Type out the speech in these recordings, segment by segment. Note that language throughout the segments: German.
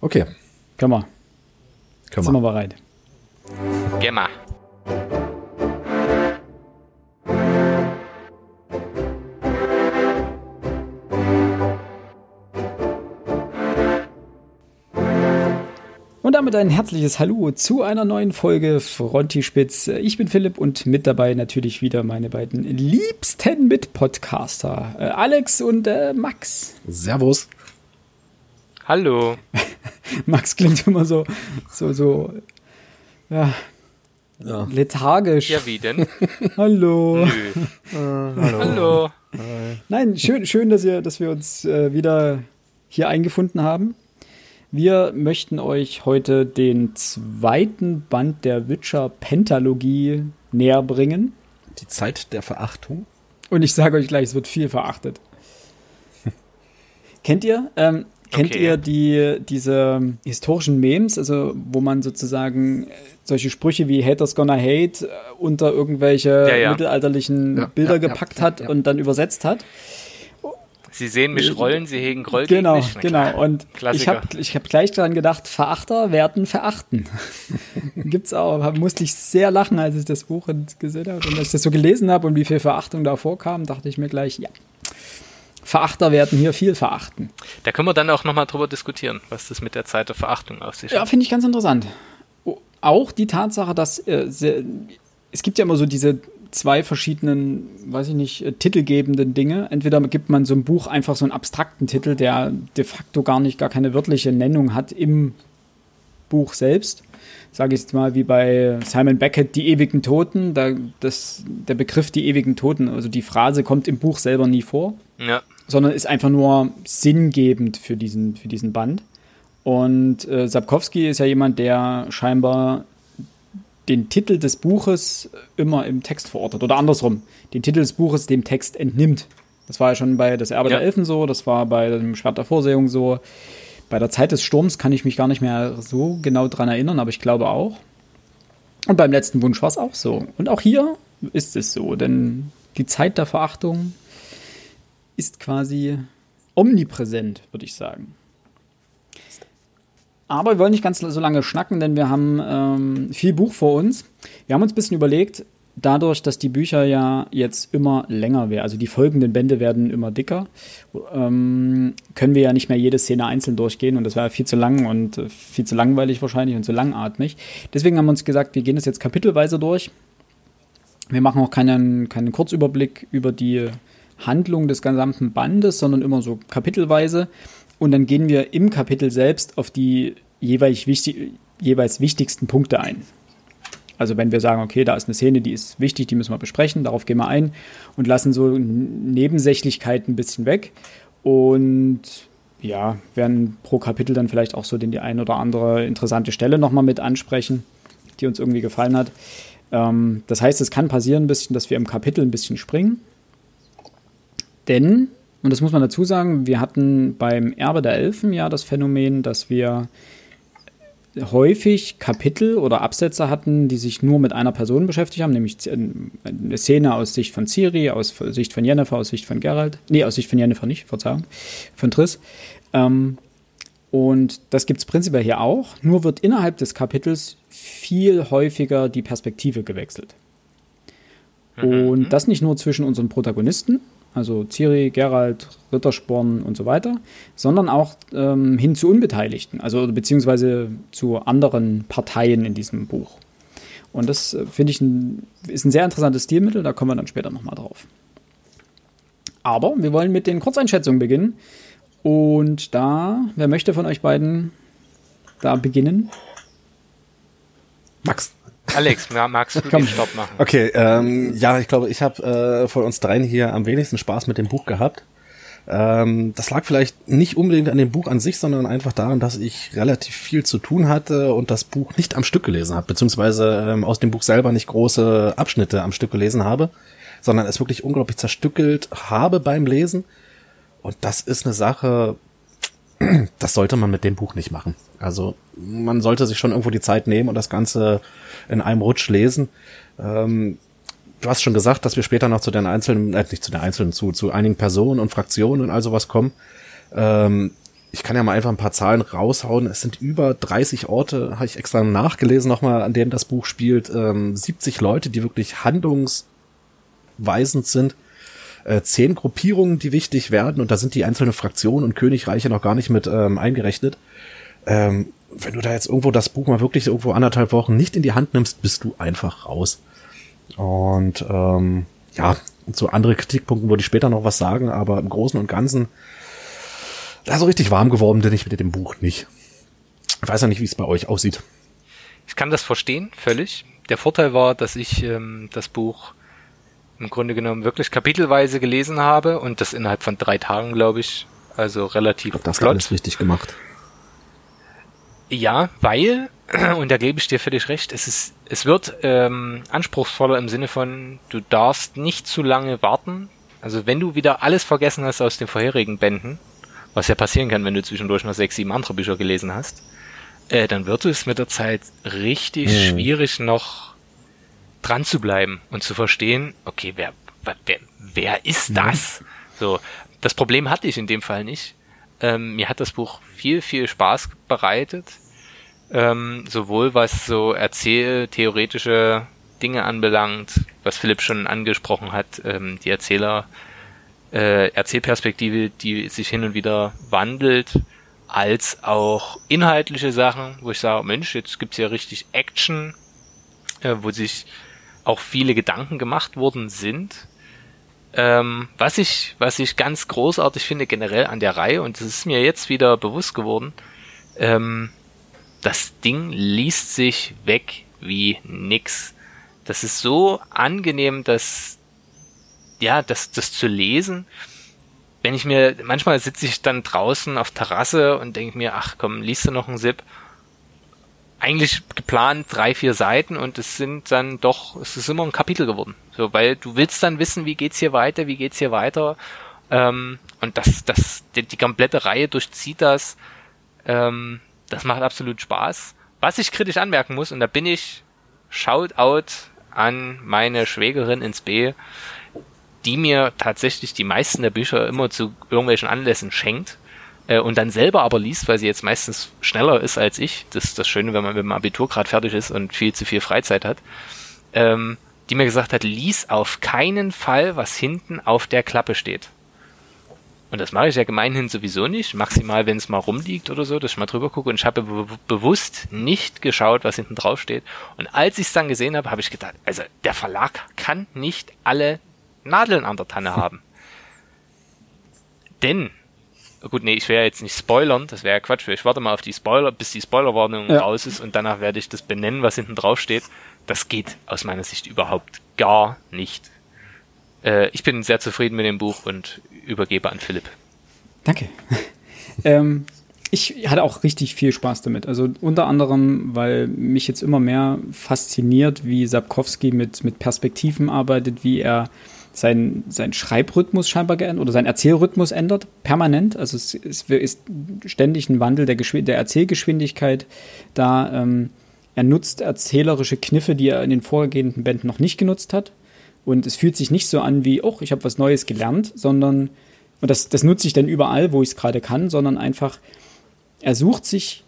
Okay. Können wir. Können Sind wir bereit? Gemma. Und damit ein herzliches Hallo zu einer neuen Folge Frontispitz. Ich bin Philipp und mit dabei natürlich wieder meine beiden liebsten Mitpodcaster, äh, Alex und äh, Max. Servus. Hallo. Max klingt immer so, so, so, ja, Ja. lethargisch. Ja, wie denn? Hallo. Nö. Hallo. Nein, schön, schön, dass, ihr, dass wir uns äh, wieder hier eingefunden haben. Wir möchten euch heute den zweiten Band der Witcher Pentalogie näher bringen. Die Zeit der Verachtung. Und ich sage euch gleich, es wird viel verachtet. kennt ihr? Ähm, kennt Okay. ihr die, diese historischen Memes, also wo man sozusagen äh, solche Sprüche wie Haters gonna hate äh, unter irgendwelche Ja, ja. mittelalterlichen Ja, Bilder gepackt ja, hat ja. und dann übersetzt hat? Sie sehen mich rollen, Sie hegen Groll Genau, mich. Genau. Und ich Klassiker. habe ich hab gleich daran gedacht, Verachter werden verachten. Gibt's auch. Musste ich sehr lachen, als ich das Buch gesehen habe. Und als ich das so gelesen habe und wie viel Verachtung da vorkam, dachte ich mir gleich, ja. Verachter werden hier viel verachten. Da können wir dann auch nochmal drüber diskutieren, was das mit der Zeit der Verachtung auf sich Ja, hat. finde ich ganz interessant. Auch die Tatsache, dass äh, sehr, es gibt ja immer so diese zwei verschiedenen, weiß ich nicht, äh, titelgebenden Dinge. Entweder gibt man so einem Buch einfach so einen abstrakten Titel, der de facto gar nicht, gar keine wörtliche Nennung hat im Buch selbst. Sage ich jetzt mal wie bei Simon Beckett, die ewigen Toten. Da, das, der Begriff die ewigen Toten, also die Phrase kommt im Buch selber nie vor Ja. sondern ist einfach nur sinngebend für diesen, für diesen Band. Und äh, Sapkowski ist ja jemand, der scheinbar den Titel des Buches immer im Text verortet. Oder andersrum, den Titel des Buches dem Text entnimmt. Das war ja schon bei Das Erbe Ja. der Elfen so, das war bei dem Schwert der Vorsehung so. Bei der Zeit des Sturms kann ich mich gar nicht mehr so genau dran erinnern, aber ich glaube auch. Und beim letzten Wunsch war es auch so. Und auch hier ist es so, denn die Zeit der Verachtung ist quasi omnipräsent, würde ich sagen. Aber wir wollen nicht ganz so lange schnacken, denn wir haben ähm, viel Buch vor uns. Wir haben uns ein bisschen überlegt, dadurch, dass die Bücher ja jetzt immer länger werden, also die folgenden Bände werden immer dicker, ähm, können wir ja nicht mehr jede Szene einzeln durchgehen und das wäre viel zu lang und äh, viel zu langweilig wahrscheinlich und zu langatmig. Deswegen haben wir uns gesagt, wir gehen das jetzt kapitelweise durch. Wir machen auch keinen, keinen Kurzüberblick über die Handlung des gesamten Bandes, sondern immer so kapitelweise. Und dann gehen wir im Kapitel selbst auf die jeweils, wichtig, jeweils wichtigsten Punkte ein. Also wenn wir sagen, okay, da ist eine Szene, die ist wichtig, die müssen wir besprechen, darauf gehen wir ein und lassen so Nebensächlichkeiten ein bisschen weg. Und ja, werden pro Kapitel dann vielleicht auch so den die ein oder andere interessante Stelle nochmal mit ansprechen, die uns irgendwie gefallen hat. Ähm, das heißt, es kann passieren ein bisschen, dass wir im Kapitel ein bisschen springen. Denn, und das muss man dazu sagen, wir hatten beim Erbe der Elfen ja das Phänomen, dass wir häufig Kapitel oder Absätze hatten, die sich nur mit einer Person beschäftigt haben, nämlich eine Szene aus Sicht von Ciri, aus Sicht von Yennefer, aus Sicht von Geralt. Nee, aus Sicht von Yennefer nicht, Verzeihung, von Triss. Ähm, und das gibt es prinzipiell hier auch, nur wird innerhalb des Kapitels viel häufiger die Perspektive gewechselt. Und das nicht nur zwischen unseren Protagonisten, also Ciri, Geralt, Rittersporn und so weiter, sondern auch ähm, hin zu Unbeteiligten, also beziehungsweise zu anderen Parteien in diesem Buch. Und das äh, finde ich ein, ist ein sehr interessantes Stilmittel, da kommen wir dann später nochmal drauf. Aber wir wollen mit den Kurzeinschätzungen beginnen. Und da, wer möchte von euch beiden da beginnen? Max. Alex, ma- magst du Komm. den Stopp machen? Okay, ähm, ja, ich glaube, ich habe äh, von uns dreien hier am wenigsten Spaß mit dem Buch gehabt. Ähm, das lag vielleicht nicht unbedingt an dem Buch an sich, sondern einfach daran, dass ich relativ viel zu tun hatte und das Buch nicht am Stück gelesen habe, beziehungsweise ähm, aus dem Buch selber nicht große Abschnitte am Stück gelesen habe, sondern es wirklich unglaublich zerstückelt habe beim Lesen. Und das ist eine Sache, das sollte man mit dem Buch nicht machen. Also man sollte sich schon irgendwo die Zeit nehmen und das Ganze in einem Rutsch lesen. Ähm, du hast schon gesagt, dass wir später noch zu den einzelnen, äh, nicht zu den einzelnen, zu, zu einigen Personen und Fraktionen und all sowas kommen. Ähm, ich kann ja mal einfach ein paar Zahlen raushauen. Es sind über 30 Orte, habe ich extra nachgelesen nochmal, an denen das Buch spielt. Ähm, 70 Leute, die wirklich handlungsweisend sind. Äh, zehn Gruppierungen, die wichtig werden. Und da sind die einzelnen Fraktionen und Königreiche noch gar nicht mit ähm, eingerechnet. Ähm, wenn du da jetzt irgendwo das Buch mal wirklich irgendwo anderthalb Wochen nicht in die Hand nimmst, bist du einfach raus. Und ähm, ja, zu andere Kritikpunkten würde ich später noch was sagen, aber im Großen und Ganzen da so richtig warm geworden bin ich mit dem Buch nicht. Ich weiß ja nicht, wie es bei euch aussieht. Ich kann das verstehen, völlig. Der Vorteil war, dass ich ähm, das Buch im Grunde genommen wirklich kapitelweise gelesen habe und das innerhalb von drei Tagen, glaube ich. Also relativ ich glaub, das flott. alles richtig gemacht. Ja, weil, und da gebe ich dir völlig recht, es ist, es wird ähm, anspruchsvoller im Sinne von, du darfst nicht zu lange warten. Also wenn du wieder alles vergessen hast aus den vorherigen Bänden, was ja passieren kann, wenn du zwischendurch noch sechs, sieben andere Bücher gelesen hast, äh, dann wird es mit der Zeit richtig mhm. schwierig noch dran zu bleiben und zu verstehen, okay, wer, wer, wer ist das? Mhm. So, das Problem hatte ich in dem Fall nicht. Ähm, mir hat das Buch viel, viel Spaß bereitet. Ähm, sowohl was so erzähltheoretische Dinge anbelangt, was Philipp schon angesprochen hat, ähm, die Erzähler äh, Erzählperspektive, die sich hin und wieder wandelt, als auch inhaltliche Sachen, wo ich sage, Mensch, jetzt gibt's ja richtig Action, äh, wo sich auch viele Gedanken gemacht worden sind. Ähm, was ich, was ich ganz großartig finde generell an der Reihe, und das ist mir jetzt wieder bewusst geworden, ähm, das Ding liest sich weg wie nix. Das ist so angenehm, dass ja, das, das zu lesen, wenn ich mir, manchmal sitze ich dann draußen auf Terrasse und denke mir, ach komm, liest du noch einen Zip? Eigentlich geplant drei, vier Seiten und es sind dann doch, es ist immer ein Kapitel geworden. So, weil du willst dann wissen, wie geht's hier weiter, wie geht's hier weiter. Ähm, und das, das, die, die komplette Reihe durchzieht das. Ähm, das macht absolut Spaß. Was ich kritisch anmerken muss, und da bin ich Shoutout an meine Schwägerin ins B die mir tatsächlich die meisten der Bücher immer zu irgendwelchen Anlässen schenkt äh, und dann selber aber liest, weil sie jetzt meistens schneller ist als ich. Das ist das Schöne, wenn man mit dem Abitur gerade fertig ist und viel zu viel Freizeit hat. Ähm, die mir gesagt hat, lies auf keinen Fall, was hinten auf der Klappe steht. Und das mache ich ja gemeinhin sowieso nicht. Maximal, wenn es mal rumliegt oder so, dass ich mal drüber gucke. Und ich habe be bewusst nicht geschaut, was hinten drauf steht. Und als ich es dann gesehen habe, habe ich gedacht, also der Verlag kann nicht alle Nadeln an der Tanne haben. Denn, gut, nee, ich werde jetzt nicht spoilern, das wäre ja Quatsch. Ich warte mal auf die Spoiler, bis die Spoilerwarnung ja. raus ist und danach werde ich das benennen, was hinten drauf steht. Das geht aus meiner Sicht überhaupt gar nicht. Äh, ich bin sehr zufrieden mit dem Buch und übergebe an Philipp. Danke. ähm, ich hatte auch richtig viel Spaß damit. Also unter anderem, weil mich jetzt immer mehr fasziniert, wie Sapkowski mit, mit Perspektiven arbeitet, wie er sein, sein Schreibrhythmus scheinbar geändert oder sein Erzählrhythmus ändert, permanent. Also es, es ist ständig ein Wandel der, der Erzählgeschwindigkeit da. Ähm, er nutzt erzählerische Kniffe, die er in den vorgehenden Bänden noch nicht genutzt hat. Und es fühlt sich nicht so an wie, oh, ich habe was Neues gelernt, sondern, und das, das nutze ich dann überall, wo ich es gerade kann, sondern einfach, er sucht sich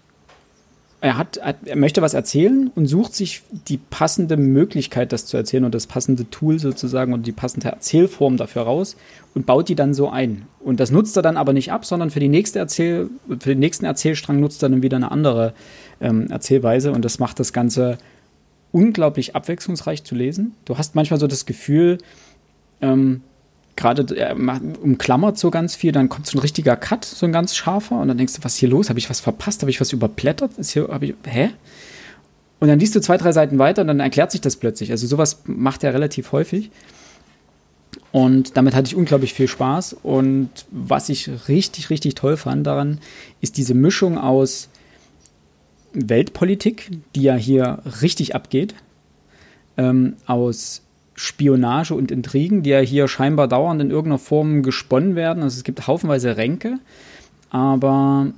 er hat, er möchte was erzählen und sucht sich die passende Möglichkeit, das zu erzählen und das passende Tool sozusagen und die passende Erzählform dafür raus und baut die dann so ein. Und das nutzt er dann aber nicht ab, sondern für die nächste Erzähl, für den nächsten Erzählstrang nutzt er dann wieder eine andere ähm, Erzählweise und das macht das Ganze unglaublich abwechslungsreich zu lesen. Du hast manchmal so das Gefühl, ähm, gerade er umklammert so ganz viel, dann kommt so ein richtiger Cut, so ein ganz scharfer, und dann denkst du, was ist hier los? Habe ich was verpasst? Habe ich was überblättert? Ist hier, ich, hä? Und dann liest du zwei, drei Seiten weiter und dann erklärt sich das plötzlich. Also sowas macht er relativ häufig. Und damit hatte ich unglaublich viel Spaß. Und was ich richtig, richtig toll fand daran, ist diese Mischung aus Weltpolitik, die ja hier richtig abgeht, ähm, aus Spionage und Intrigen, die ja hier scheinbar dauernd in irgendeiner Form gesponnen werden. Also es gibt haufenweise Ränke, aber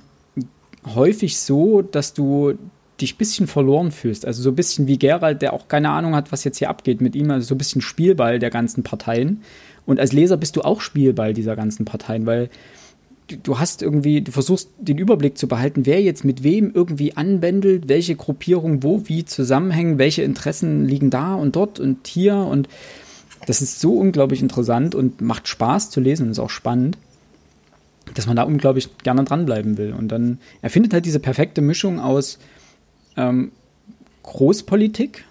häufig so, dass du dich ein bisschen verloren fühlst. Also so ein bisschen wie Gerald, der auch keine Ahnung hat, was jetzt hier abgeht mit ihm. Also so ein bisschen Spielball der ganzen Parteien. Und als Leser bist du auch Spielball dieser ganzen Parteien, weil du hast irgendwie, du versuchst den Überblick zu behalten, wer jetzt mit wem irgendwie anbändelt, welche Gruppierungen wo wie zusammenhängen, welche Interessen liegen da und dort und hier und das ist so unglaublich interessant und macht Spaß zu lesen und ist auch spannend, dass man da unglaublich gerne dranbleiben will. Und dann, er findet halt diese perfekte Mischung aus ähm, Großpolitik,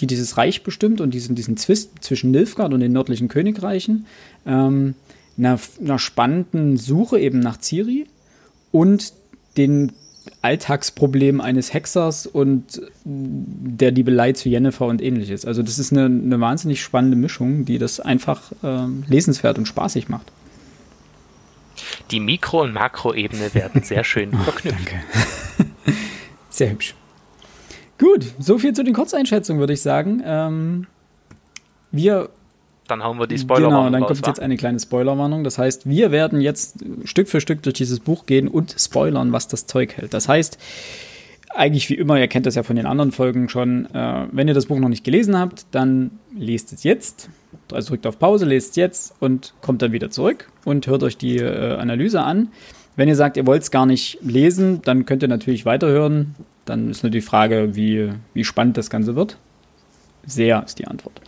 die dieses Reich bestimmt und diesen, diesen Zwist zwischen Nilfgaard und den nördlichen Königreichen, ähm, einer, einer spannenden Suche eben nach Ciri und den Alltagsproblem eines Hexers und der Liebelei zu Jennifer und ähnliches. Also das ist eine, eine wahnsinnig spannende Mischung, die das einfach äh, lesenswert und spaßig macht. Die Mikro- und Makroebene werden sehr schön verknüpft. Danke. sehr hübsch. Gut, so viel zu den Kurzeinschätzungen, würde ich sagen. Ähm, wir dann hauen wir die Spoilerwarnung Genau, dann kommt jetzt eine kleine Spoilerwarnung. Das heißt, wir werden jetzt Stück für Stück durch dieses Buch gehen und spoilern, was das Zeug hält. Das heißt, eigentlich wie immer, ihr kennt das ja von den anderen Folgen schon, äh, wenn ihr das Buch noch nicht gelesen habt, dann lest es jetzt. Also drückt auf Pause, lest es jetzt und kommt dann wieder zurück und hört euch die äh, Analyse an. Wenn ihr sagt, ihr wollt es gar nicht lesen, dann könnt ihr natürlich weiterhören. Dann ist nur die Frage, wie, wie spannend das Ganze wird. Sehr ist die Antwort.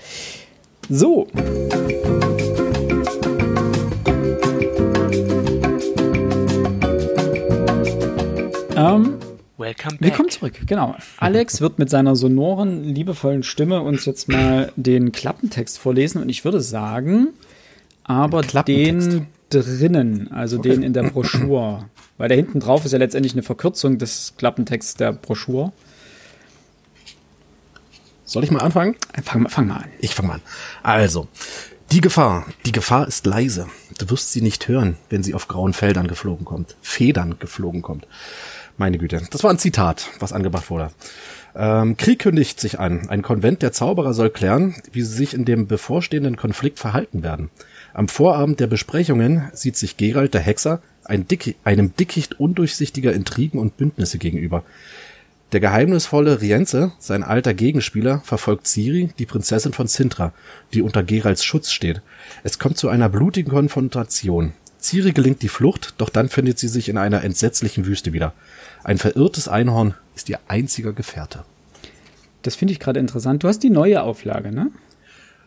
So. Ähm, Welcome back. Willkommen zurück, genau. Alex wird mit seiner sonoren, liebevollen Stimme uns jetzt mal den Klappentext vorlesen und ich würde sagen, aber den drinnen, also den in der Broschur. Weil da hinten drauf ist ja letztendlich eine Verkürzung des Klappentexts der Broschur. Soll ich mal anfangen? Fang, fang mal an. Ich fange mal an. Also, die Gefahr, die Gefahr ist leise. Du wirst sie nicht hören, wenn sie auf grauen Feldern geflogen kommt, Federn geflogen kommt. Meine Güte, das war ein Zitat, was angebracht wurde. Ähm, Krieg kündigt sich an. Ein Konvent der Zauberer soll klären, wie sie sich in dem bevorstehenden Konflikt verhalten werden. Am Vorabend der Besprechungen sieht sich Gerald der Hexer ein Dick einem Dickicht undurchsichtiger Intrigen und Bündnisse gegenüber. Der geheimnisvolle Rienze, sein alter Gegenspieler, verfolgt Ciri, die Prinzessin von Sintra, die unter Geralds Schutz steht. Es kommt zu einer blutigen Konfrontation. Ciri gelingt die Flucht, doch dann findet sie sich in einer entsetzlichen Wüste wieder. Ein verirrtes Einhorn ist ihr einziger Gefährte. Das finde ich gerade interessant. Du hast die neue Auflage, ne?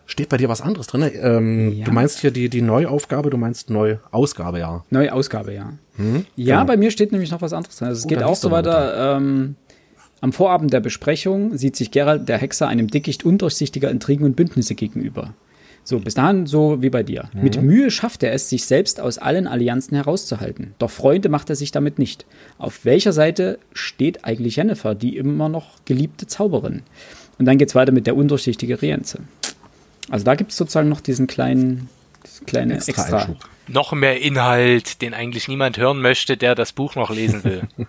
Steht bei dir was anderes drin? Ähm, Ja. Du meinst hier die, die Neuaufgabe, du meinst Neuausgabe, ja. Neue Ausgabe, ja. Ja, genau. bei mir steht nämlich noch was anderes drin. Also es Oh, geht auch so weiter. Ähm, am Vorabend der Besprechung sieht sich Gerald der Hexer einem Dickicht undurchsichtiger Intrigen und Bündnisse gegenüber. So, bis dahin so wie bei dir. Mit Mühe schafft er es, sich selbst aus allen Allianzen herauszuhalten. Doch Freunde macht er sich damit nicht. Auf welcher Seite steht eigentlich Jennifer, die immer noch geliebte Zauberin? Und dann geht's weiter mit der undurchsichtige Rienze. Also da gibt es sozusagen noch diesen kleinen, diesen kleinen Extra extra. Noch mehr Inhalt, den eigentlich niemand hören möchte, der das Buch noch lesen will.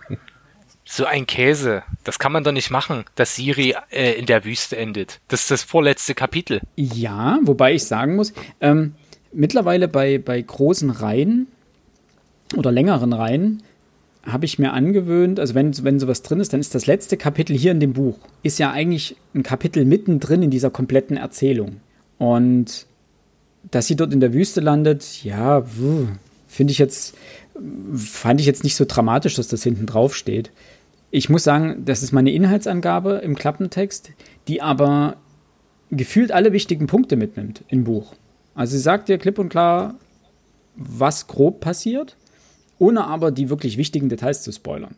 so ein Käse. Das kann man doch nicht machen, dass Siri äh, in der Wüste endet. Das ist das vorletzte Kapitel. Ja, wobei ich sagen muss, ähm, mittlerweile bei, bei großen Reihen oder längeren Reihen habe ich mir angewöhnt, also wenn, wenn sowas drin ist, dann ist das letzte Kapitel hier in dem Buch, ist ja eigentlich ein Kapitel mittendrin in dieser kompletten Erzählung. Und dass sie dort in der Wüste landet, ja, finde ich jetzt, fand ich jetzt nicht so dramatisch, dass das hinten drauf steht. Ich muss sagen, das ist meine Inhaltsangabe im Klappentext, die aber gefühlt alle wichtigen Punkte mitnimmt im Buch. Also sie sagt dir klipp und klar, was grob passiert, ohne aber die wirklich wichtigen Details zu spoilern.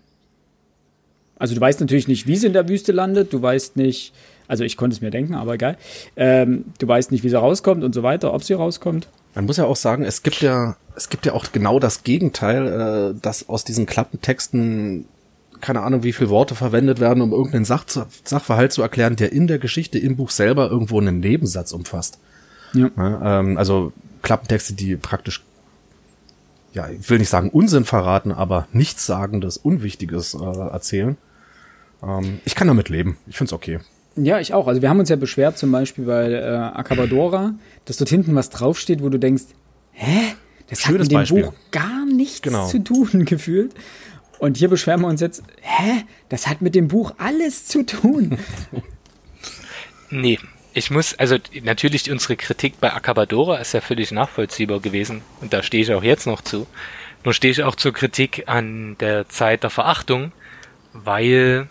Also du weißt natürlich nicht, wie sie in der Wüste landet, du weißt nicht, also ich konnte es mir denken, aber egal, ähm, du weißt nicht, wie sie rauskommt und so weiter, ob sie rauskommt. Man muss ja auch sagen, es gibt ja, es gibt ja auch genau das Gegenteil, äh, dass aus diesen Klappentexten keine Ahnung, wie viele Worte verwendet werden, um irgendeinen Sach Sachverhalt zu erklären, der in der Geschichte im Buch selber irgendwo einen Nebensatz umfasst. Ja. Ja, ähm, also Klappentexte, die praktisch, ja, ich will nicht sagen Unsinn verraten, aber Nichtssagendes, Unwichtiges äh, erzählen. Ähm, ich kann damit leben. Ich find's okay. Ja, ich auch. Also wir haben uns ja beschwert zum Beispiel bei äh, Acabadora, dass dort hinten was draufsteht, wo du denkst, hä? Das hat Schönes mit dem Beispiel. Buch gar nichts Genau. zu tun gefühlt. Und hier beschweren wir uns jetzt, hä? Das hat mit dem Buch alles zu tun. Nee, ich muss, also natürlich unsere Kritik bei Acabadora ist ja völlig nachvollziehbar gewesen und da stehe ich auch jetzt noch zu. Nur stehe ich auch zur Kritik an der Zeit der Verachtung, weil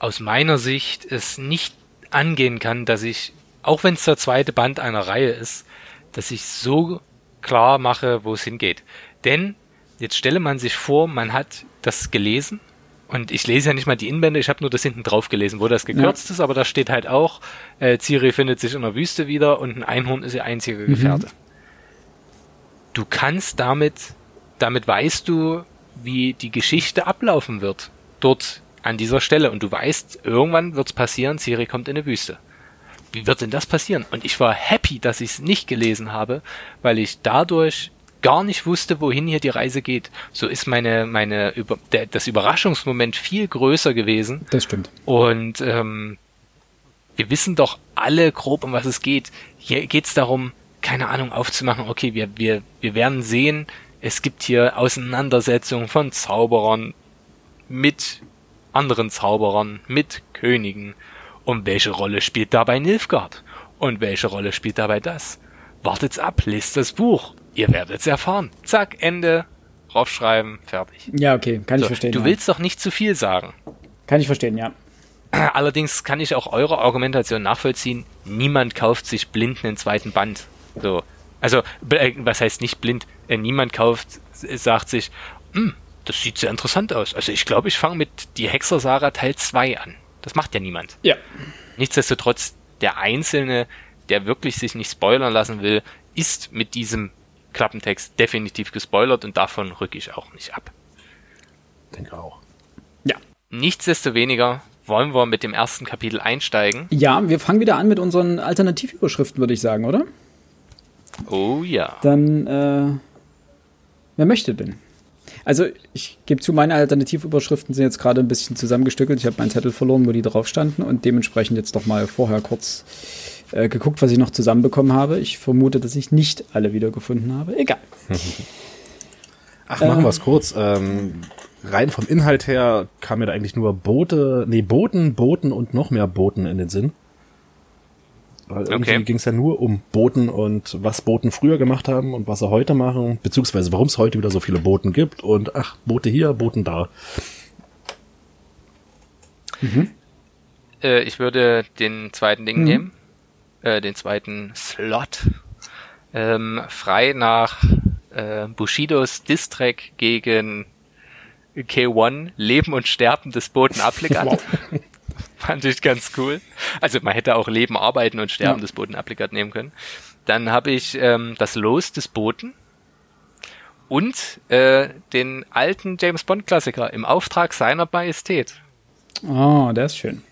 aus meiner Sicht es nicht angehen kann, dass ich, auch wenn es der zweite Band einer Reihe ist, dass ich so klar mache, wo es hingeht. Denn jetzt stelle man sich vor, man hat das gelesen und ich lese ja nicht mal die Inbände, ich habe nur das hinten drauf gelesen, wo das gekürzt ja. ist, aber da steht halt auch, äh, Ciri findet sich in der Wüste wieder und ein Einhorn ist ihr einziger mhm. Gefährte. Du kannst damit, damit weißt du, wie die Geschichte ablaufen wird. Dort an dieser Stelle. Und du weißt, irgendwann wird es passieren, Ciri kommt in eine Wüste. Wie wird denn das passieren? Und ich war happy, dass ich es nicht gelesen habe, weil ich dadurch gar nicht wusste, wohin hier die Reise geht. So ist meine, meine, über, der, das Überraschungsmoment viel größer gewesen. Das stimmt. Und ähm, wir wissen doch alle grob, um was es geht. Hier geht es darum, keine Ahnung, aufzumachen, okay, wir, wir, wir werden sehen, es gibt hier Auseinandersetzungen von Zauberern mit anderen Zauberern, mit Königen. Und welche Rolle spielt dabei Nilfgaard? Und welche Rolle spielt dabei das? Wartet's ab, lest das Buch. Ihr werdet's erfahren. Zack, Ende. Raufschreiben, fertig. Ja, okay, kann so, ich verstehen. Du ja. willst doch nicht zu viel sagen. Kann ich verstehen, ja. Allerdings kann ich auch eure Argumentation nachvollziehen. Niemand kauft sich blind einen zweiten Band. So. Also, äh, was heißt nicht blind? Äh, niemand kauft, sagt sich, hm, das sieht sehr interessant aus. Also ich glaube, ich fange mit Die Hexer Sarah Teil 2 an. Das macht ja niemand. Ja. Nichtsdestotrotz, der Einzelne, der wirklich sich nicht spoilern lassen will, ist mit diesem Klappentext definitiv gespoilert und davon rücke ich auch nicht ab. Denke auch. Ja. Nichtsdestoweniger wollen wir mit dem ersten Kapitel einsteigen. Ja, wir fangen wieder an mit unseren Alternativüberschriften, würde ich sagen, oder? Oh ja. Dann, äh, wer möchte denn? Also ich gebe zu, meine Alternativüberschriften sind jetzt gerade ein bisschen zusammengestückelt. Ich habe meinen Zettel verloren, wo die drauf standen und dementsprechend jetzt doch mal vorher kurz äh, geguckt, was ich noch zusammenbekommen habe. Ich vermute, dass ich nicht alle wiedergefunden habe. Egal. Ach, machen wir es kurz. Ähm, rein vom Inhalt her kam mir da eigentlich nur Boote, nee, Booten, Booten und noch mehr Booten in den Sinn. Weil irgendwie okay. ging es ja nur um Booten und was Booten früher gemacht haben und was sie heute machen, beziehungsweise warum es heute wieder so viele Booten gibt und ach, Boote hier, Booten da. Mhm. Äh, ich würde den zweiten Ding mhm. nehmen äh, den zweiten Slot ähm, frei nach äh, Bushidos Distrack gegen K1 Leben und Sterben des Boten Applikat. Fand ich ganz cool. Also man hätte auch Leben, Arbeiten und Sterben ja. des Boten Applikat nehmen können. Dann habe ich ähm, das Los des Boten und äh, den alten James Bond Klassiker im Auftrag seiner Majestät. Oh, der ist schön.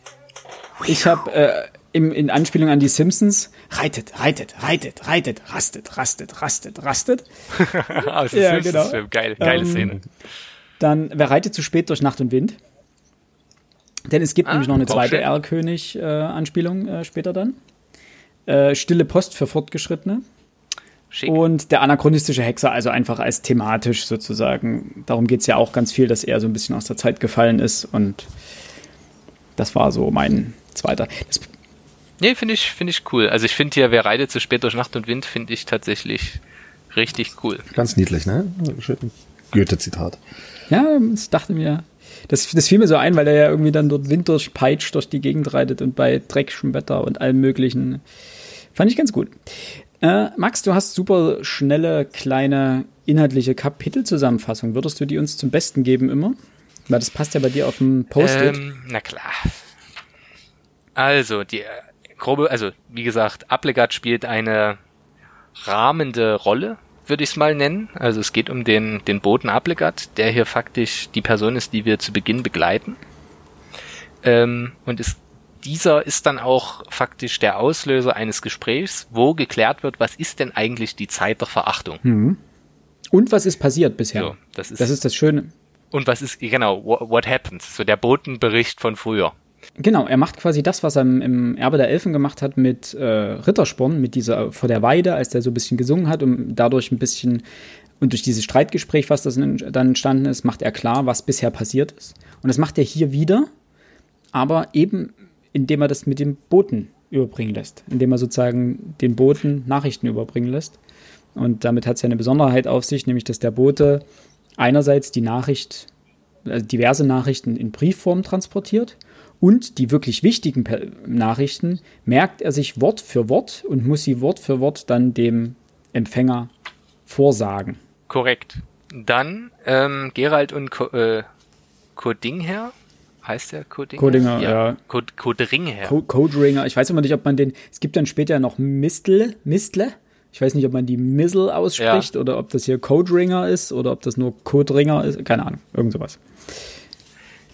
Ich habe äh, im, in Anspielung an die Simpsons, reitet, reitet, reitet, reitet, rastet, rastet, rastet, rastet. Aus ja, genau. Geil, geile ähm, Szene. Dann, wer reitet zu spät durch Nacht und Wind? Denn es gibt ah, nämlich noch eine zweite R-König-Anspielung äh, äh, später dann. Äh, Stille Post für Fortgeschrittene. Schick. Und der anachronistische Hexer, also einfach als thematisch sozusagen. Darum geht es ja auch ganz viel, dass er so ein bisschen aus der Zeit gefallen ist. Und das war so mein zweiter. Das Nee, finde ich, finde ich cool. Also ich finde hier, wer reitet zu spät durch Nacht und Wind, finde ich tatsächlich richtig cool. Ganz niedlich, ne? Goethe-Zitat. Ja, ich dachte mir, das, das fiel mir so ein, weil er ja irgendwie dann dort Wind durchpeitscht, durch die Gegend reitet und bei dreckigem Wetter und allem möglichen. Fand ich ganz gut. Äh, Max, du hast super schnelle, kleine, inhaltliche Kapitelzusammenfassung. Würdest du die uns zum Besten geben immer? Weil das passt ja bei dir auf dem Post-it. Ähm, na klar. Also, die grobe, also wie gesagt, Applegat spielt eine rahmende Rolle, würde ich es mal nennen. Also es geht um den, den Boten Applegat, der hier faktisch die Person ist, die wir zu Beginn begleiten. Ähm, und ist, dieser ist dann auch faktisch der Auslöser eines Gesprächs, wo geklärt wird, was ist denn eigentlich die Zeit der Verachtung. Mhm. Und was ist passiert bisher? So, das, ist, das ist das Schöne. Und was ist, genau, what, what happened? So der Botenbericht von früher. Genau, er macht quasi das, was er im, Erbe der Elfen gemacht hat mit äh, Rittersporn, mit dieser vor der Weide, als der so ein bisschen gesungen hat und dadurch ein bisschen und durch dieses Streitgespräch, was das dann entstanden ist, macht er klar, was bisher passiert ist. Und das macht er hier wieder, aber eben indem er das mit dem Boten überbringen lässt, indem er sozusagen den Boten Nachrichten überbringen lässt. Und damit hat es ja eine Besonderheit auf sich, nämlich dass der Bote einerseits die Nachricht, also diverse Nachrichten in Briefform transportiert und die wirklich wichtigen Nachrichten merkt er sich Wort für Wort und muss sie Wort für Wort dann dem Empfänger vorsagen. Korrekt. Dann ähm, Gerald und Co äh, Codingher. Heißt der Codinger? Codinger, ja. ja. Code, Codringer. Co Codringer. Ich weiß immer nicht, ob man den. Es gibt dann später noch Mistle, Mistle. Ich weiß nicht, ob man die Missle ausspricht ja. oder ob das hier Codringer ist oder ob das nur Codringer ist. Keine Ahnung. Irgend sowas.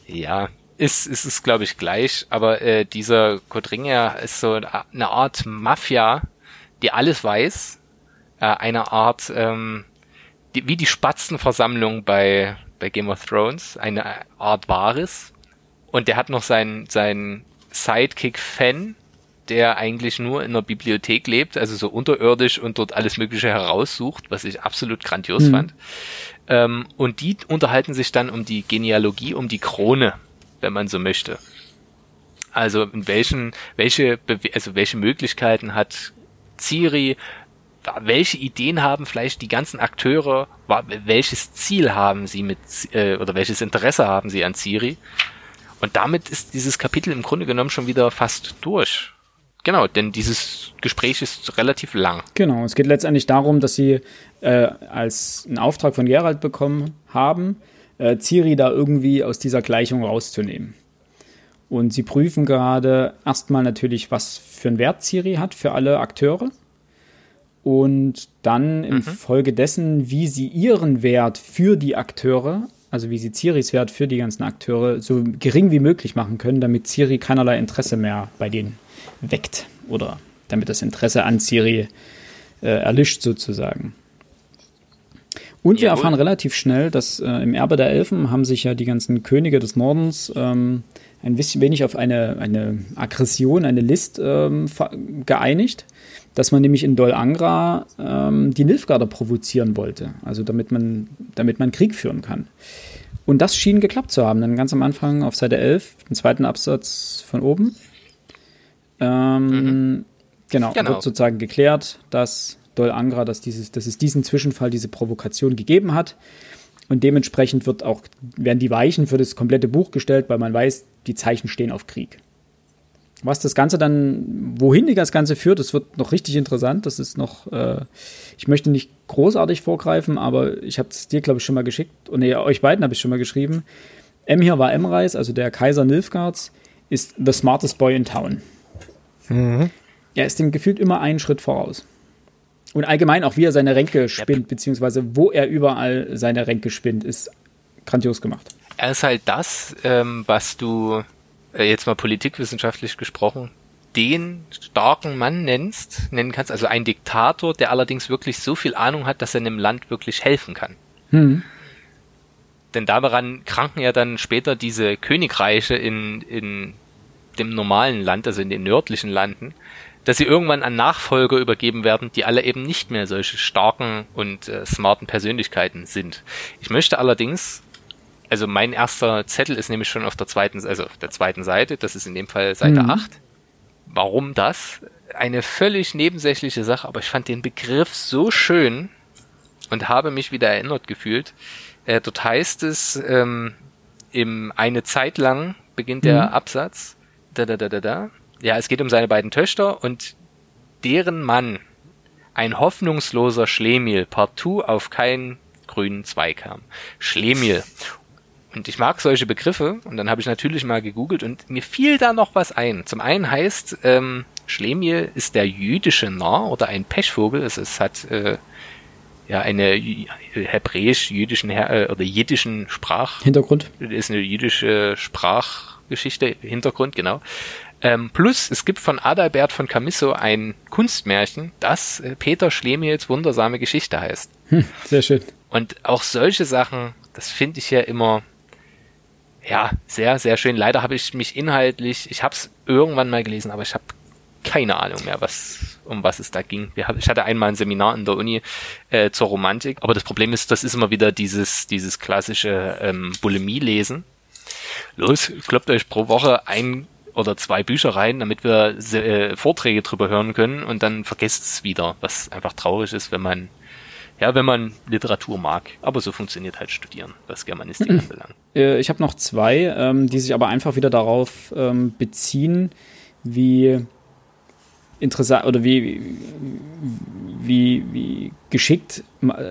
Ja, ist, ist es, glaube ich, gleich. Aber äh, dieser Codringer ist so eine Art Mafia, die alles weiß. Äh, eine Art, ähm, die, wie die Spatzenversammlung bei, bei Game of Thrones. Eine Art Wahres. Und der hat noch seinen, seinen Sidekick Fan, der eigentlich nur in der Bibliothek lebt, also so unterirdisch und dort alles Mögliche heraussucht, was ich absolut grandios mhm. fand. Ähm, und die unterhalten sich dann um die Genealogie, um die Krone, wenn man so möchte. Also in welchen, welche, also welche Möglichkeiten hat Ciri, welche Ideen haben vielleicht die ganzen Akteure, welches Ziel haben sie mit, äh, oder welches Interesse haben sie an Ciri? Und damit ist dieses Kapitel im Grunde genommen schon wieder fast durch. Genau, denn dieses Gespräch ist relativ lang. Genau, es geht letztendlich darum, dass sie äh, als einen Auftrag von Gerald bekommen haben, äh, Ciri da irgendwie aus dieser Gleichung rauszunehmen. Und sie prüfen gerade erstmal natürlich, was für einen Wert Ciri hat für alle Akteure. Und dann mhm. Folge dessen, wie sie ihren Wert für die Akteure, also wie sie Ciris Wert für die ganzen Akteure so gering wie möglich machen können, damit Ciri keinerlei Interesse mehr bei denen weckt oder damit das Interesse an Ciri äh, erlischt sozusagen. Und wir erfahren relativ schnell, dass äh, im Erbe der Elfen haben sich ja die ganzen Könige des Nordens ähm, ein bisschen wenig auf eine, eine Aggression, eine List ähm, geeinigt, dass man nämlich in Dol Angra ähm, die Nilfgaarder provozieren wollte, also damit man, damit man Krieg führen kann. Und das schien geklappt zu haben, dann ganz am Anfang auf Seite 11, im zweiten Absatz von oben. Ähm, mhm. genau, genau, wird sozusagen geklärt, dass Dol Angra, dass, dieses, dass es diesen Zwischenfall, diese Provokation gegeben hat. Und dementsprechend wird auch, werden die Weichen für das komplette Buch gestellt, weil man weiß, die Zeichen stehen auf Krieg. Was das Ganze dann, wohin die das Ganze führt, das wird noch richtig interessant. Das ist noch, äh, ich möchte nicht großartig vorgreifen, aber ich habe es dir, glaube ich, schon mal geschickt. Und nee, euch beiden habe ich schon mal geschrieben. M hier war M-Reis, also der Kaiser Nilfgaards, ist the smartest boy in town. Mhm. Er ist dem gefühlt immer einen Schritt voraus. Und allgemein auch, wie er seine Ränke spinnt, beziehungsweise wo er überall seine Ränke spinnt, ist grandios gemacht. Er ist halt das, ähm, was du äh, jetzt mal politikwissenschaftlich gesprochen den starken Mann nennst, nennen kannst, also ein Diktator, der allerdings wirklich so viel Ahnung hat, dass er einem Land wirklich helfen kann. Hm. Denn daran kranken ja dann später diese Königreiche in, in dem normalen Land, also in den nördlichen Landen, dass sie irgendwann an Nachfolger übergeben werden, die alle eben nicht mehr solche starken und äh, smarten Persönlichkeiten sind. Ich möchte allerdings, also mein erster Zettel ist nämlich schon auf der zweiten, also auf der zweiten Seite, das ist in dem Fall Seite mhm. 8. Warum das? Eine völlig nebensächliche Sache, aber ich fand den Begriff so schön und habe mich wieder erinnert gefühlt. Äh, dort heißt es, ähm, im eine Zeit lang beginnt der mhm. Absatz, da, da, da, da, da. Ja, es geht um seine beiden Töchter und deren Mann, ein hoffnungsloser Schlemiel, partout auf keinen grünen Zweig kam. Schlemiel. Und ich mag solche Begriffe und dann habe ich natürlich mal gegoogelt und mir fiel da noch was ein. Zum einen heißt ähm, Schlemiel ist der jüdische Narr oder ein Pechvogel. Es, es hat äh, ja eine hebräisch-jüdischen äh, oder jiddischen Sprach Hintergrund. Ist eine jüdische Sprach Geschichte, Hintergrund, genau. Ähm, plus, es gibt von Adalbert von Camisso ein Kunstmärchen, das äh, Peter Schlemiels wundersame Geschichte heißt. Hm, sehr schön. Und auch solche Sachen, das finde ich ja immer, ja, sehr, sehr schön. Leider habe ich mich inhaltlich, ich habe es irgendwann mal gelesen, aber ich habe keine Ahnung mehr, was, um was es da ging. Ich hatte einmal ein Seminar in der Uni äh, zur Romantik, aber das Problem ist, das ist immer wieder dieses, dieses klassische ähm, Bulimie-Lesen los, kloppt euch pro Woche ein oder zwei Bücher rein, damit wir äh, Vorträge drüber hören können und dann vergesst es wieder, was einfach traurig ist, wenn man Ja, wenn man Literatur mag. Aber so funktioniert halt Studieren, was Germanistik mhm. anbelangt. Äh, ich habe noch zwei, ähm, die sich aber einfach wieder darauf ähm, beziehen, wie interessant oder wie, wie, wie geschickt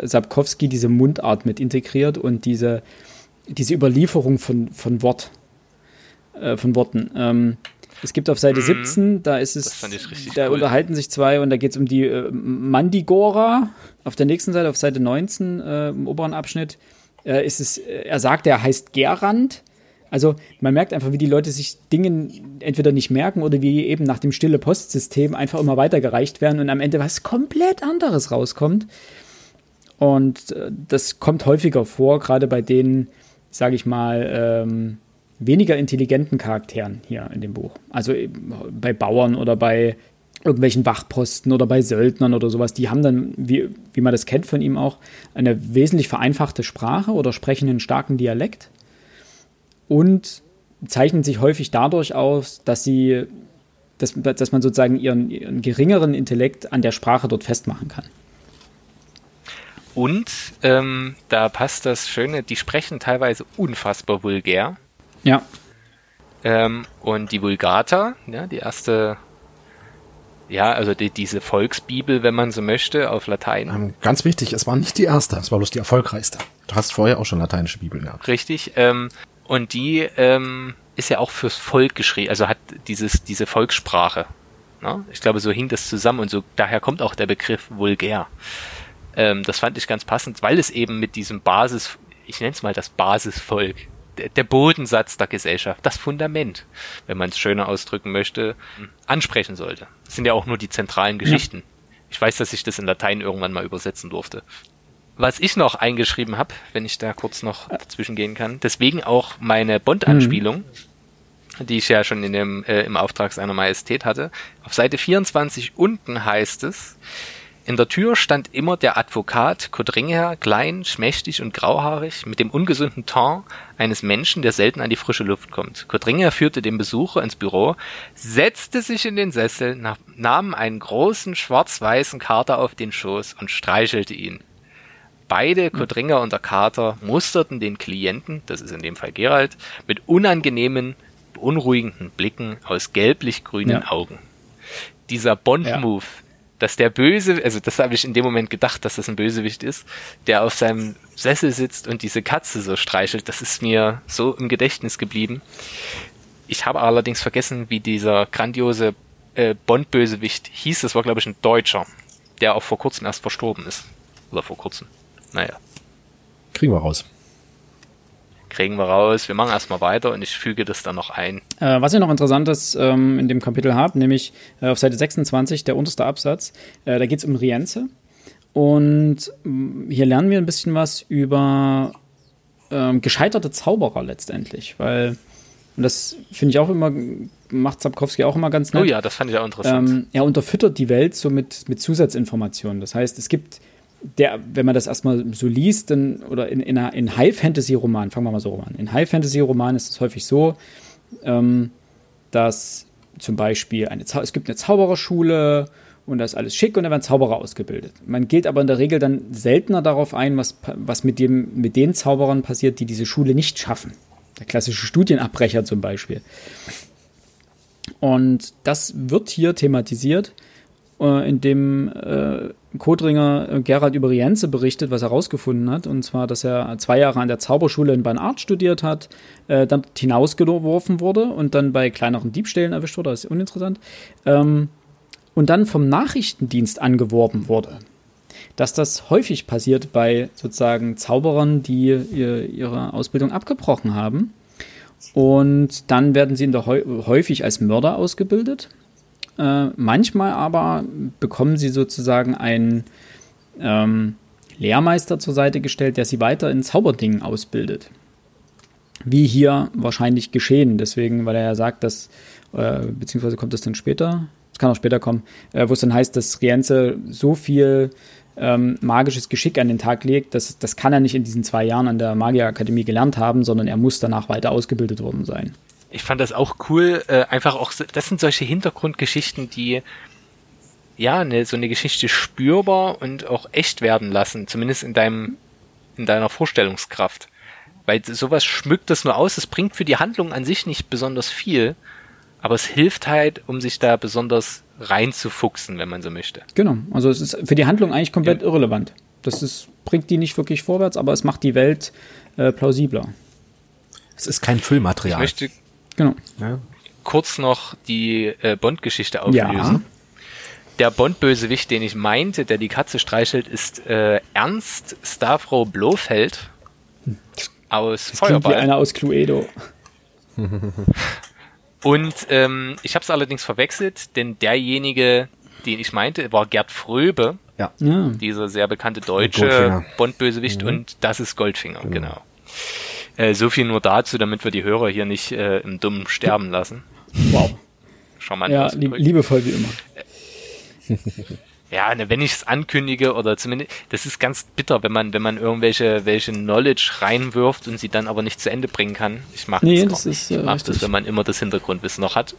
Sapkowski diese Mundart mit integriert und diese, diese Überlieferung von, von Wort, äh, von Worten. Ähm, es gibt auf Seite mhm. 17, da ist es, da cool. unterhalten sich zwei und da geht es um die äh, Mandigora. Auf der nächsten Seite, auf Seite 19, äh, im oberen Abschnitt, äh, ist es, äh, er sagt, er heißt Gerand. Also man merkt einfach, wie die Leute sich Dinge entweder nicht merken oder wie eben nach dem stille Postsystem einfach immer weitergereicht werden und am Ende was komplett anderes rauskommt. Und äh, das kommt häufiger vor, gerade bei den, sage ich mal, ähm, weniger intelligenten Charakteren hier in dem Buch. Also bei Bauern oder bei irgendwelchen Wachposten oder bei Söldnern oder sowas, die haben dann, wie, wie man das kennt von ihm auch, eine wesentlich vereinfachte Sprache oder sprechen einen starken Dialekt und zeichnen sich häufig dadurch aus, dass sie, dass, dass man sozusagen ihren, ihren geringeren Intellekt an der Sprache dort festmachen kann. Und ähm, da passt das Schöne, die sprechen teilweise unfassbar vulgär. Ja. Ähm, und die Vulgata, ja, die erste, ja, also die, diese Volksbibel, wenn man so möchte, auf Latein. Ähm, ganz wichtig, es war nicht die erste, es war bloß die erfolgreichste. Du hast vorher auch schon lateinische Bibeln gehabt. Richtig, ähm, und die ähm, ist ja auch fürs Volk geschrieben, also hat dieses, diese Volkssprache. Ne? Ich glaube, so hing das zusammen und so, daher kommt auch der Begriff vulgär. Ähm, das fand ich ganz passend, weil es eben mit diesem Basis, ich nenne es mal das Basisvolk, der Bodensatz der Gesellschaft, das Fundament, wenn man es schöner ausdrücken möchte, ansprechen sollte. Das sind ja auch nur die zentralen Geschichten. Ja. Ich weiß, dass ich das in Latein irgendwann mal übersetzen durfte. Was ich noch eingeschrieben habe, wenn ich da kurz noch dazwischen gehen kann, deswegen auch meine Bond-Anspielung, mhm. die ich ja schon in dem, äh, im Auftrag seiner Majestät hatte. Auf Seite 24 unten heißt es, in der Tür stand immer der Advokat Kodringer, klein, schmächtig und grauhaarig, mit dem ungesunden Ton eines Menschen, der selten an die frische Luft kommt. Kodringer führte den Besucher ins Büro, setzte sich in den Sessel, nahm einen großen schwarz-weißen Kater auf den Schoß und streichelte ihn. Beide, Kodringer und der Kater, musterten den Klienten, das ist in dem Fall Gerald, mit unangenehmen, beunruhigenden Blicken aus gelblich-grünen ja. Augen. Dieser Bond-Move, ja dass der Böse, also das habe ich in dem Moment gedacht, dass das ein Bösewicht ist, der auf seinem Sessel sitzt und diese Katze so streichelt, das ist mir so im Gedächtnis geblieben. Ich habe allerdings vergessen, wie dieser grandiose äh, Bond-Bösewicht hieß. Das war, glaube ich, ein Deutscher, der auch vor kurzem erst verstorben ist. Oder vor kurzem. Naja. Kriegen wir raus kriegen wir raus. Wir machen erstmal weiter und ich füge das dann noch ein. Äh, was ich noch interessantes ähm, in dem Kapitel habe, nämlich äh, auf Seite 26, der unterste Absatz, äh, da geht es um Rienze. Und mm, hier lernen wir ein bisschen was über ähm, gescheiterte Zauberer letztendlich, weil und das finde ich auch immer, macht Sapkowski auch immer ganz nett. Oh ja, das fand ich auch interessant. Ähm, er unterfüttert die Welt so mit, mit Zusatzinformationen. Das heißt, es gibt der, wenn man das erstmal so liest, dann, oder in, in, in High-Fantasy-Romanen, fangen wir mal so an. In High-Fantasy-Romanen ist es häufig so, ähm, dass zum Beispiel eine es gibt eine Zaubererschule und da ist alles schick und da werden Zauberer ausgebildet. Man geht aber in der Regel dann seltener darauf ein, was, was mit, dem, mit den Zauberern passiert, die diese Schule nicht schaffen. Der klassische Studienabbrecher zum Beispiel. Und das wird hier thematisiert äh, in dem äh, Kodringer äh, Gerald über Rienze berichtet, was er herausgefunden hat. Und zwar, dass er zwei Jahre an der Zauberschule in Banart studiert hat, äh, dann hinausgeworfen wurde und dann bei kleineren Diebstählen erwischt wurde. Das ist uninteressant. Ähm, und dann vom Nachrichtendienst angeworben wurde. Dass das häufig passiert bei sozusagen Zauberern, die ihr, ihre Ausbildung abgebrochen haben. Und dann werden sie in der häufig als Mörder ausgebildet äh, manchmal aber bekommen sie sozusagen einen ähm, Lehrmeister zur Seite gestellt, der sie weiter in Zauberdingen ausbildet. Wie hier wahrscheinlich geschehen. Deswegen, weil er ja sagt, dass, äh, beziehungsweise kommt das dann später, es kann auch später kommen, äh, wo es dann heißt, dass Rienze so viel ähm, magisches Geschick an den Tag legt, dass, das kann er nicht in diesen zwei Jahren an der Magierakademie gelernt haben, sondern er muss danach weiter ausgebildet worden sein ich fand das auch cool, äh, einfach auch, das sind solche Hintergrundgeschichten, die ja, eine, so eine Geschichte spürbar und auch echt werden lassen, zumindest in deinem, in deiner Vorstellungskraft. Weil sowas schmückt das nur aus, es bringt für die Handlung an sich nicht besonders viel, aber es hilft halt, um sich da besonders reinzufuchsen, wenn man so möchte. Genau, also es ist für die Handlung eigentlich komplett ja. irrelevant. Das ist, bringt die nicht wirklich vorwärts, aber es macht die Welt äh, plausibler. Es ist kein Füllmaterial. Ich möchte genau. Ja. kurz noch die äh, Bond-Geschichte auflösen. Ja. Der Bond-Bösewicht, den ich meinte, der die Katze streichelt, ist äh, Ernst Stavro Blofeld aus das Feuerball. Wie einer aus Cluedo. Und ähm, ich habe es allerdings verwechselt, denn derjenige, den ich meinte, war Gerd Fröbe, ja. dieser sehr bekannte deutsche Bond-Bösewicht, mhm. und das ist Goldfinger, genau. genau. Äh, so viel nur dazu, damit wir die Hörer hier nicht äh, im Dummen sterben lassen. Wow. Schau mal. Ja, lieb, liebevoll wie immer. ja, ne, wenn ich es ankündige oder zumindest, das ist ganz bitter, wenn man, wenn man irgendwelche welche Knowledge reinwirft und sie dann aber nicht zu Ende bringen kann. Ich mache nee, das, das ist, nicht. Ich mache das, wenn man immer das Hintergrundwissen noch hat.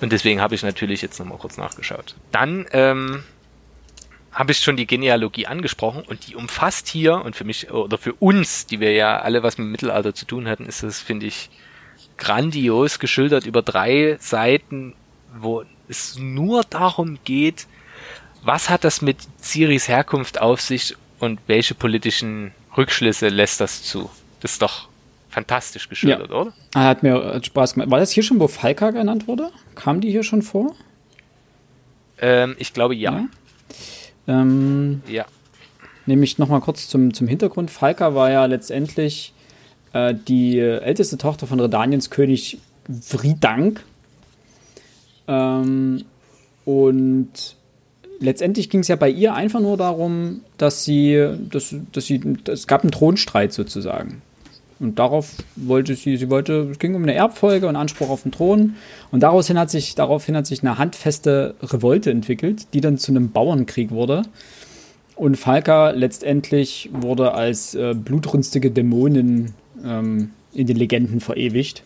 Und deswegen habe ich natürlich jetzt nochmal kurz nachgeschaut. Dann ähm, habe ich schon die Genealogie angesprochen und die umfasst hier und für mich oder für uns, die wir ja alle was mit dem Mittelalter zu tun hatten, ist das, finde ich, grandios geschildert über drei Seiten, wo es nur darum geht, was hat das mit Ciris Herkunft auf sich und welche politischen Rückschlüsse lässt das zu? Das ist doch fantastisch geschildert, ja. oder? Ah, hat mir Spaß gemacht. War das hier schon, wo Falka genannt wurde? Kam die hier schon vor? Ähm, ich glaube ja. Ja. Ähm, ja. Nämlich nochmal kurz zum, zum Hintergrund. Falka war ja letztendlich äh, die älteste Tochter von Redaniens König Vridank. Ähm, und letztendlich ging es ja bei ihr einfach nur darum, dass sie, dass, dass sie, es gab einen Thronstreit sozusagen. Und darauf wollte sie, sie wollte, es ging um eine Erbfolge und Anspruch auf den Thron. Und daraufhin hat sich, daraufhin hat sich eine handfeste Revolte entwickelt, die dann zu einem Bauernkrieg wurde. Und Falka letztendlich wurde als äh, blutrünstige Dämonin ähm, in den Legenden verewigt.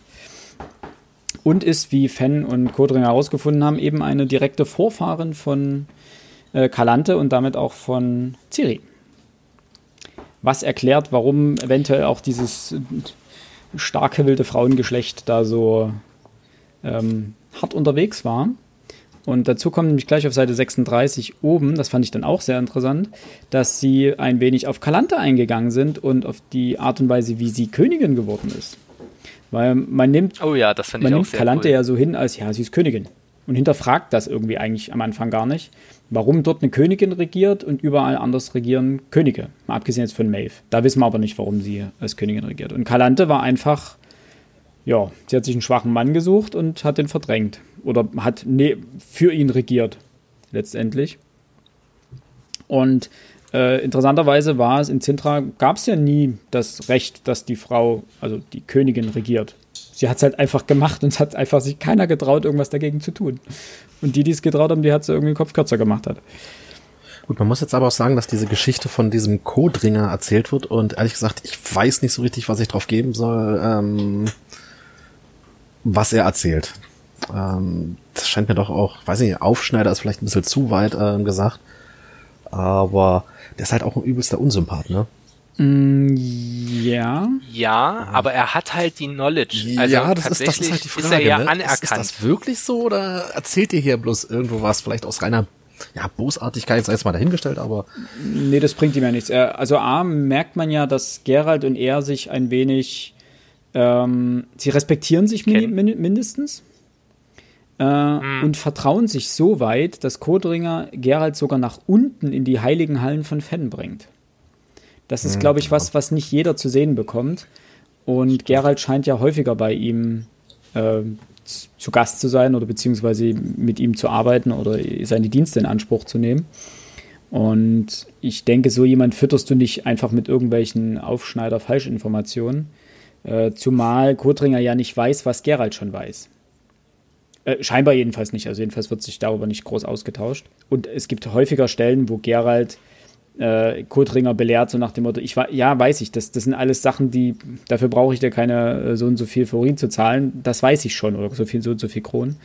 Und ist, wie Fenn und Kodring herausgefunden haben, eben eine direkte Vorfahrin von äh, Kalante und damit auch von Ciri. Was erklärt, warum eventuell auch dieses starke wilde Frauengeschlecht da so ähm, hart unterwegs war. Und dazu kommt nämlich gleich auf Seite 36 oben, das fand ich dann auch sehr interessant, dass sie ein wenig auf Kalante eingegangen sind und auf die Art und Weise, wie sie Königin geworden ist. Weil man nimmt, oh ja, man nimmt Kalante cool. ja so hin, als ja, sie ist Königin. Und hinterfragt das irgendwie eigentlich am Anfang gar nicht warum dort eine Königin regiert und überall anders regieren Könige. Mal abgesehen jetzt von Maeve. Da wissen wir aber nicht, warum sie als Königin regiert. Und Kalante war einfach, ja, sie hat sich einen schwachen Mann gesucht und hat den verdrängt. Oder hat nee, für ihn regiert, letztendlich. Und äh, interessanterweise war es in Sintra, gab es ja nie das Recht, dass die Frau, also die Königin regiert sie hat es halt einfach gemacht und es hat einfach sich keiner getraut, irgendwas dagegen zu tun. Und die, die es getraut haben, die hat sie irgendwie den Kopf kürzer gemacht hat. Gut, man muss jetzt aber auch sagen, dass diese Geschichte von diesem Codringer erzählt wird und ehrlich gesagt, ich weiß nicht so richtig, was ich drauf geben soll, ähm, was er erzählt. Ähm, das scheint mir doch auch, weiß nicht, Aufschneider ist vielleicht ein bisschen zu weit ähm, gesagt, aber der ist halt auch ein übelster Unsympath, ne? Mm, ja. Ja, aber er hat halt die Knowledge. Also ja, das ist, das ist halt die Frage. Ist er ja ne? anerkannt. Ist, ist das wirklich so oder erzählt ihr hier bloß irgendwo was, vielleicht aus reiner ja, Bosartigkeit, sei es mal dahingestellt, aber. Nee, das bringt ihm ja nichts. Also A, merkt man ja, dass Gerald und er sich ein wenig, ähm, sie respektieren sich min mindestens äh, hm. und vertrauen sich so weit, dass Kodringer Gerald sogar nach unten in die heiligen Hallen von Fenn bringt. Das ist, mhm, glaube ich, genau. was, was nicht jeder zu sehen bekommt. Und Gerald scheint ja häufiger bei ihm äh, zu Gast zu sein oder beziehungsweise mit ihm zu arbeiten oder seine Dienste in Anspruch zu nehmen. Und ich denke, so jemand fütterst du nicht einfach mit irgendwelchen Aufschneider-Falschinformationen. Äh, zumal Kotringer ja nicht weiß, was Gerald schon weiß. Äh, scheinbar jedenfalls nicht. Also jedenfalls wird sich darüber nicht groß ausgetauscht. Und es gibt häufiger Stellen, wo Gerald äh, Kodringer belehrt, so nach dem Motto, ich ja, weiß ich, das, das sind alles Sachen, die, dafür brauche ich dir keine äh, so und so viel Florin zu zahlen, das weiß ich schon, oder so viel, so und so viel Kronen.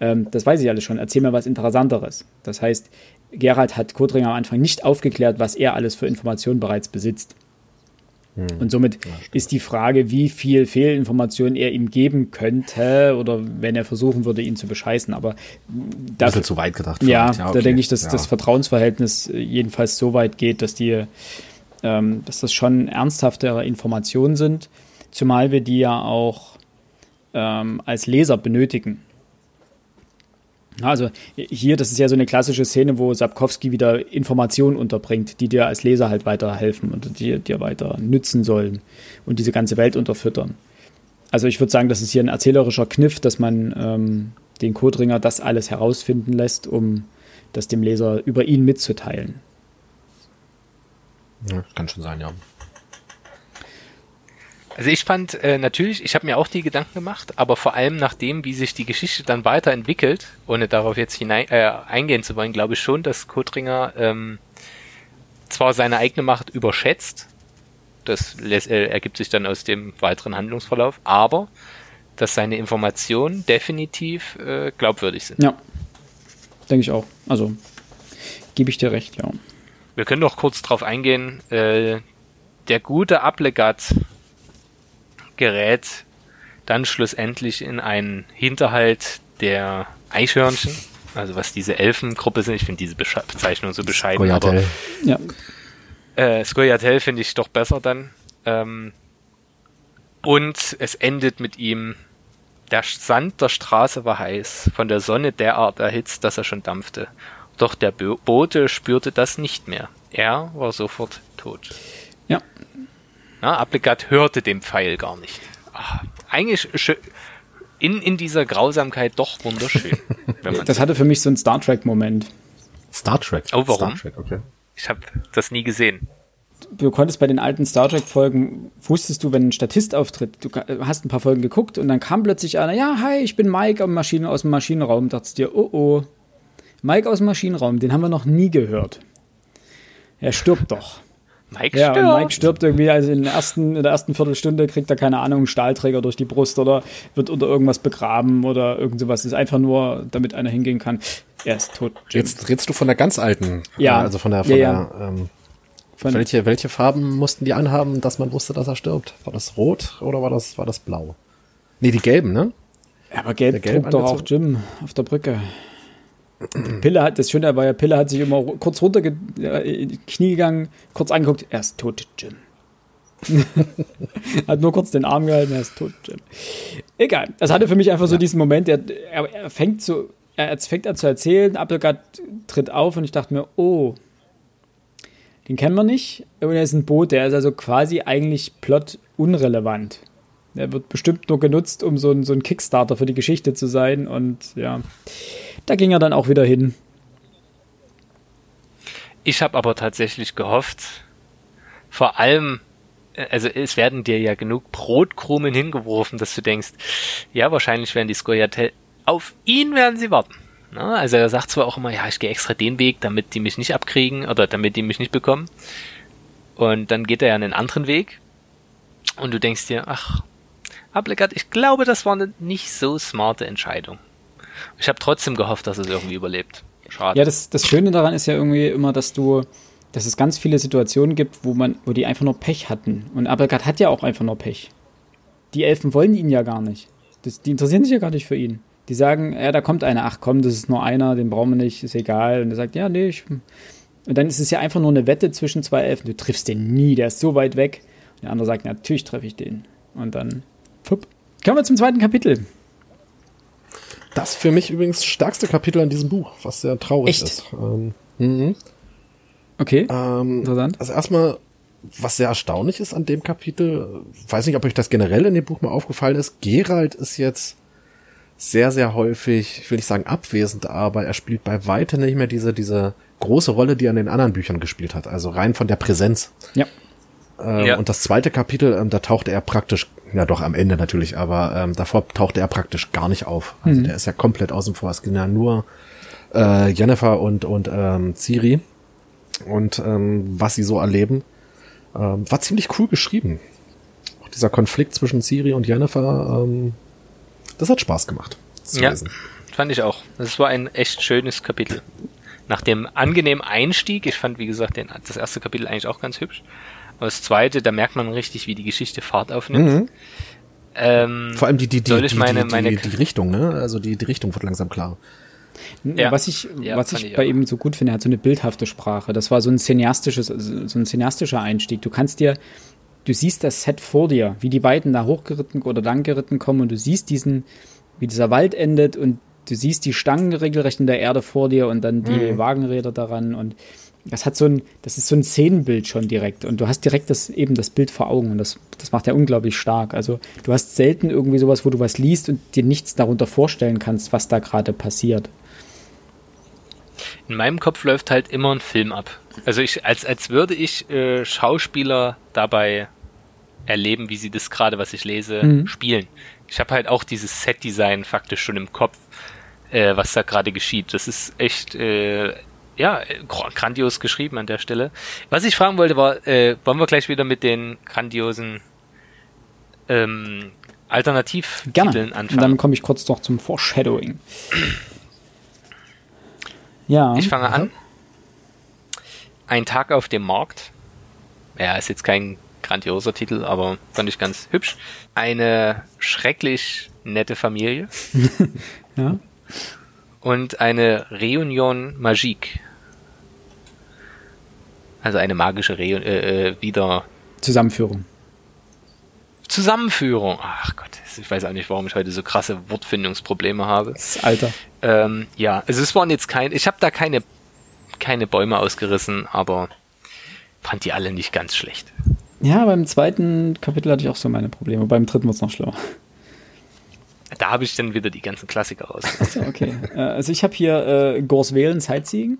Ähm, das weiß ich alles schon, erzähl mir was Interessanteres. Das heißt, Gerald hat Kodringer am Anfang nicht aufgeklärt, was er alles für Informationen bereits besitzt. Hm. Und somit ja, ist die Frage, wie viel Fehlinformationen er ihm geben könnte oder wenn er versuchen würde, ihn zu bescheißen. Aber das ist zu weit gedacht. Ja, ja okay. da denke ich, dass ja. das Vertrauensverhältnis jedenfalls so weit geht, dass die, ähm, dass das schon ernsthaftere Informationen sind, zumal wir die ja auch ähm, als Leser benötigen. Also hier, das ist ja so eine klassische Szene, wo Sapkowski wieder Informationen unterbringt, die dir als Leser halt weiterhelfen und die dir weiter nützen sollen und diese ganze Welt unterfüttern. Also ich würde sagen, das ist hier ein erzählerischer Kniff, dass man ähm, den Kodringer das alles herausfinden lässt, um das dem Leser über ihn mitzuteilen. Ja, kann schon sein, ja. Also ich fand äh, natürlich, ich habe mir auch die Gedanken gemacht, aber vor allem nachdem, wie sich die Geschichte dann weiterentwickelt, ohne darauf jetzt hinein, äh, eingehen zu wollen, glaube ich schon, dass Kotringer ähm, zwar seine eigene Macht überschätzt, das äh, ergibt sich dann aus dem weiteren Handlungsverlauf, aber dass seine Informationen definitiv äh, glaubwürdig sind. Ja, denke ich auch. Also gebe ich dir recht, ja. Wir können doch kurz drauf eingehen. Äh, der gute Ablegat gerät dann schlussendlich in einen Hinterhalt der Eichhörnchen, also was diese Elfengruppe sind. Ich finde diese Besche Bezeichnung so bescheiden, Skoyatel. aber ja. äh, Skoyatel finde ich doch besser dann. Ähm, und es endet mit ihm. Der Sand der Straße war heiß, von der Sonne derart erhitzt, dass er schon dampfte. Doch der Bote spürte das nicht mehr. Er war sofort tot. Ja, na, Applicat hörte den Pfeil gar nicht. Ach, eigentlich in, in dieser Grausamkeit doch wunderschön. das hatte für mich so einen Star Trek-Moment. Star Trek? Oh, warum? Star Trek, okay. Ich habe das nie gesehen. Du konntest bei den alten Star Trek-Folgen, wusstest du, wenn ein Statist auftritt, du hast ein paar Folgen geguckt und dann kam plötzlich einer, ja, hi, ich bin Mike Maschinen, aus dem Maschinenraum. Dachtest dir, oh oh, Mike aus dem Maschinenraum, den haben wir noch nie gehört. Er stirbt doch. Mike ja, stirbt. Mike stirbt irgendwie, also in der, ersten, in der ersten Viertelstunde kriegt er, keine Ahnung, einen Stahlträger durch die Brust oder wird unter irgendwas begraben oder irgend sowas. Ist einfach nur, damit einer hingehen kann. Er ist tot. Jim. Jetzt redest du von der ganz alten. Ja. Also von der, von ja, der, ähm, von welche, welche Farben mussten die anhaben, dass man wusste, dass er stirbt? War das rot oder war das, war das blau? Nee, die gelben, ne? Ja, aber gelb, gelb trug doch auch Jim auf der Brücke. Pille hat, das Schöne war ja, Pille hat sich immer kurz runter in die Knie gegangen, kurz angeguckt, er ist tot, Jim. hat nur kurz den Arm gehalten, er ist tot, Jim. Egal. Das hatte für mich einfach so diesen Moment, er, er, er fängt so, er fängt an zu erzählen, Appelgard tritt auf und ich dachte mir, oh, den kennen wir nicht. Und er ist ein Boot, der ist also quasi eigentlich plot unrelevant. Der wird bestimmt nur genutzt, um so ein, so ein Kickstarter für die Geschichte zu sein und ja. Da ging er dann auch wieder hin. Ich habe aber tatsächlich gehofft, vor allem, äh, also es werden dir ja genug Brotkrumen hingeworfen, dass du denkst, ja, wahrscheinlich werden die Skoyatel, auf ihn werden sie warten. Na, also er sagt zwar auch immer, ja, ich gehe extra den Weg, damit die mich nicht abkriegen oder damit die mich nicht bekommen. Und dann geht er ja einen anderen Weg. Und du denkst dir, ach, Ablegat, ich glaube, das war eine nicht so smarte Entscheidung. Ich habe trotzdem gehofft, dass es irgendwie überlebt. Schade. Ja, das, das Schöne daran ist ja irgendwie immer, dass du, dass es ganz viele Situationen gibt, wo man, wo die einfach nur Pech hatten. Und Abelgard hat ja auch einfach nur Pech. Die Elfen wollen ihn ja gar nicht. Das, die interessieren sich ja gar nicht für ihn. Die sagen, ja, da kommt einer, ach komm, das ist nur einer, den brauchen wir nicht, ist egal. Und er sagt, ja, nee, ich. Und dann ist es ja einfach nur eine Wette zwischen zwei Elfen. Du triffst den nie, der ist so weit weg. Und der andere sagt, natürlich treffe ich den. Und dann, fupp. Kommen wir zum zweiten Kapitel. Das für mich übrigens stärkste Kapitel an diesem Buch, was sehr traurig Echt? ist. Ähm, mhm. Okay. Ähm, Interessant. Also erstmal, was sehr erstaunlich ist an dem Kapitel, weiß nicht, ob euch das generell in dem Buch mal aufgefallen ist, Gerald ist jetzt sehr, sehr häufig, ich will nicht sagen abwesend, aber er spielt bei weitem nicht mehr diese, diese große Rolle, die er in den anderen Büchern gespielt hat. Also rein von der Präsenz. Ja. Ähm, ja. Und das zweite Kapitel, ähm, da taucht er praktisch ja, doch am Ende natürlich, aber ähm, davor tauchte er praktisch gar nicht auf. Also mhm. der ist ja komplett außen vor. Es ging ja nur äh, Jennifer und, und ähm, Ciri. und ähm, was sie so erleben. Ähm, war ziemlich cool geschrieben. Auch dieser Konflikt zwischen Siri und Jennifer, ähm, das hat Spaß gemacht. Zu Ja, lesen. fand ich auch. Das war ein echt schönes Kapitel. Nach dem angenehmen Einstieg, ich fand, wie gesagt, den, das erste Kapitel eigentlich auch ganz hübsch. Aber das zweite, da merkt man richtig, wie die Geschichte Fahrt aufnimmt. Mhm. Ähm, Vor allem die, die, die, die, meine- meine- die, die Richtung, ne? Also die, die Richtung wird langsam klar. Ja. Was ich, Ja, was ich ich bei auch. ihm so gut finde, er hat so eine bildhafte Sprache. Das war so ein cineastisches, so ein cineastischer Einstieg. Du kannst dir, du siehst das Set vor dir, wie die beiden da hochgeritten oder langgeritten kommen und du siehst diesen, wie dieser Wald endet und du siehst die Stangen regelrecht in der Erde vor dir und dann die Wagenräder daran und das hat so ein, das ist so ein Szenenbild schon direkt und du hast direkt das eben das Bild vor Augen und das, das macht er unglaublich stark. Also du hast selten irgendwie sowas, wo du was liest und dir nichts darunter vorstellen kannst, was da gerade passiert. in meinem Kopf läuft halt immer ein Film ab. Also ich, als, als würde ich äh, Schauspieler dabei erleben, wie sie das gerade, was ich lese, Mhm. spielen. Ich habe halt auch dieses Set-Design faktisch schon im Kopf, äh, was da gerade geschieht. Das ist echt, äh, ja, äh, gr- grandios geschrieben an der Stelle. Was ich fragen wollte, war, äh, wollen wir gleich wieder mit den grandiosen ähm, Alternativtiteln anfangen? dann komme ich kurz noch zum Foreshadowing. Ja. Ich fange an. Ein Tag auf dem Markt. Ja, ist jetzt kein grandioser Titel, aber fand ich ganz hübsch. Eine schrecklich nette Familie. ja. Und eine Reunion Magique. Also eine magische Reun äh, äh, wieder Zusammenführung. Zusammenführung. Ach Gott, ich weiß auch nicht, warum ich heute so krasse Wortfindungsprobleme habe. Das Alter. Ähm, ja, also es waren jetzt kein, ich habe da keine, keine Bäume ausgerissen, aber fand die alle nicht ganz schlecht. Ja, beim zweiten Kapitel hatte ich auch so meine Probleme. Beim dritten wird es noch schlimmer. Da habe ich dann wieder die ganzen Klassiker raus. So, okay. äh, also ich habe hier äh, Gors Wählen, Sightseeing,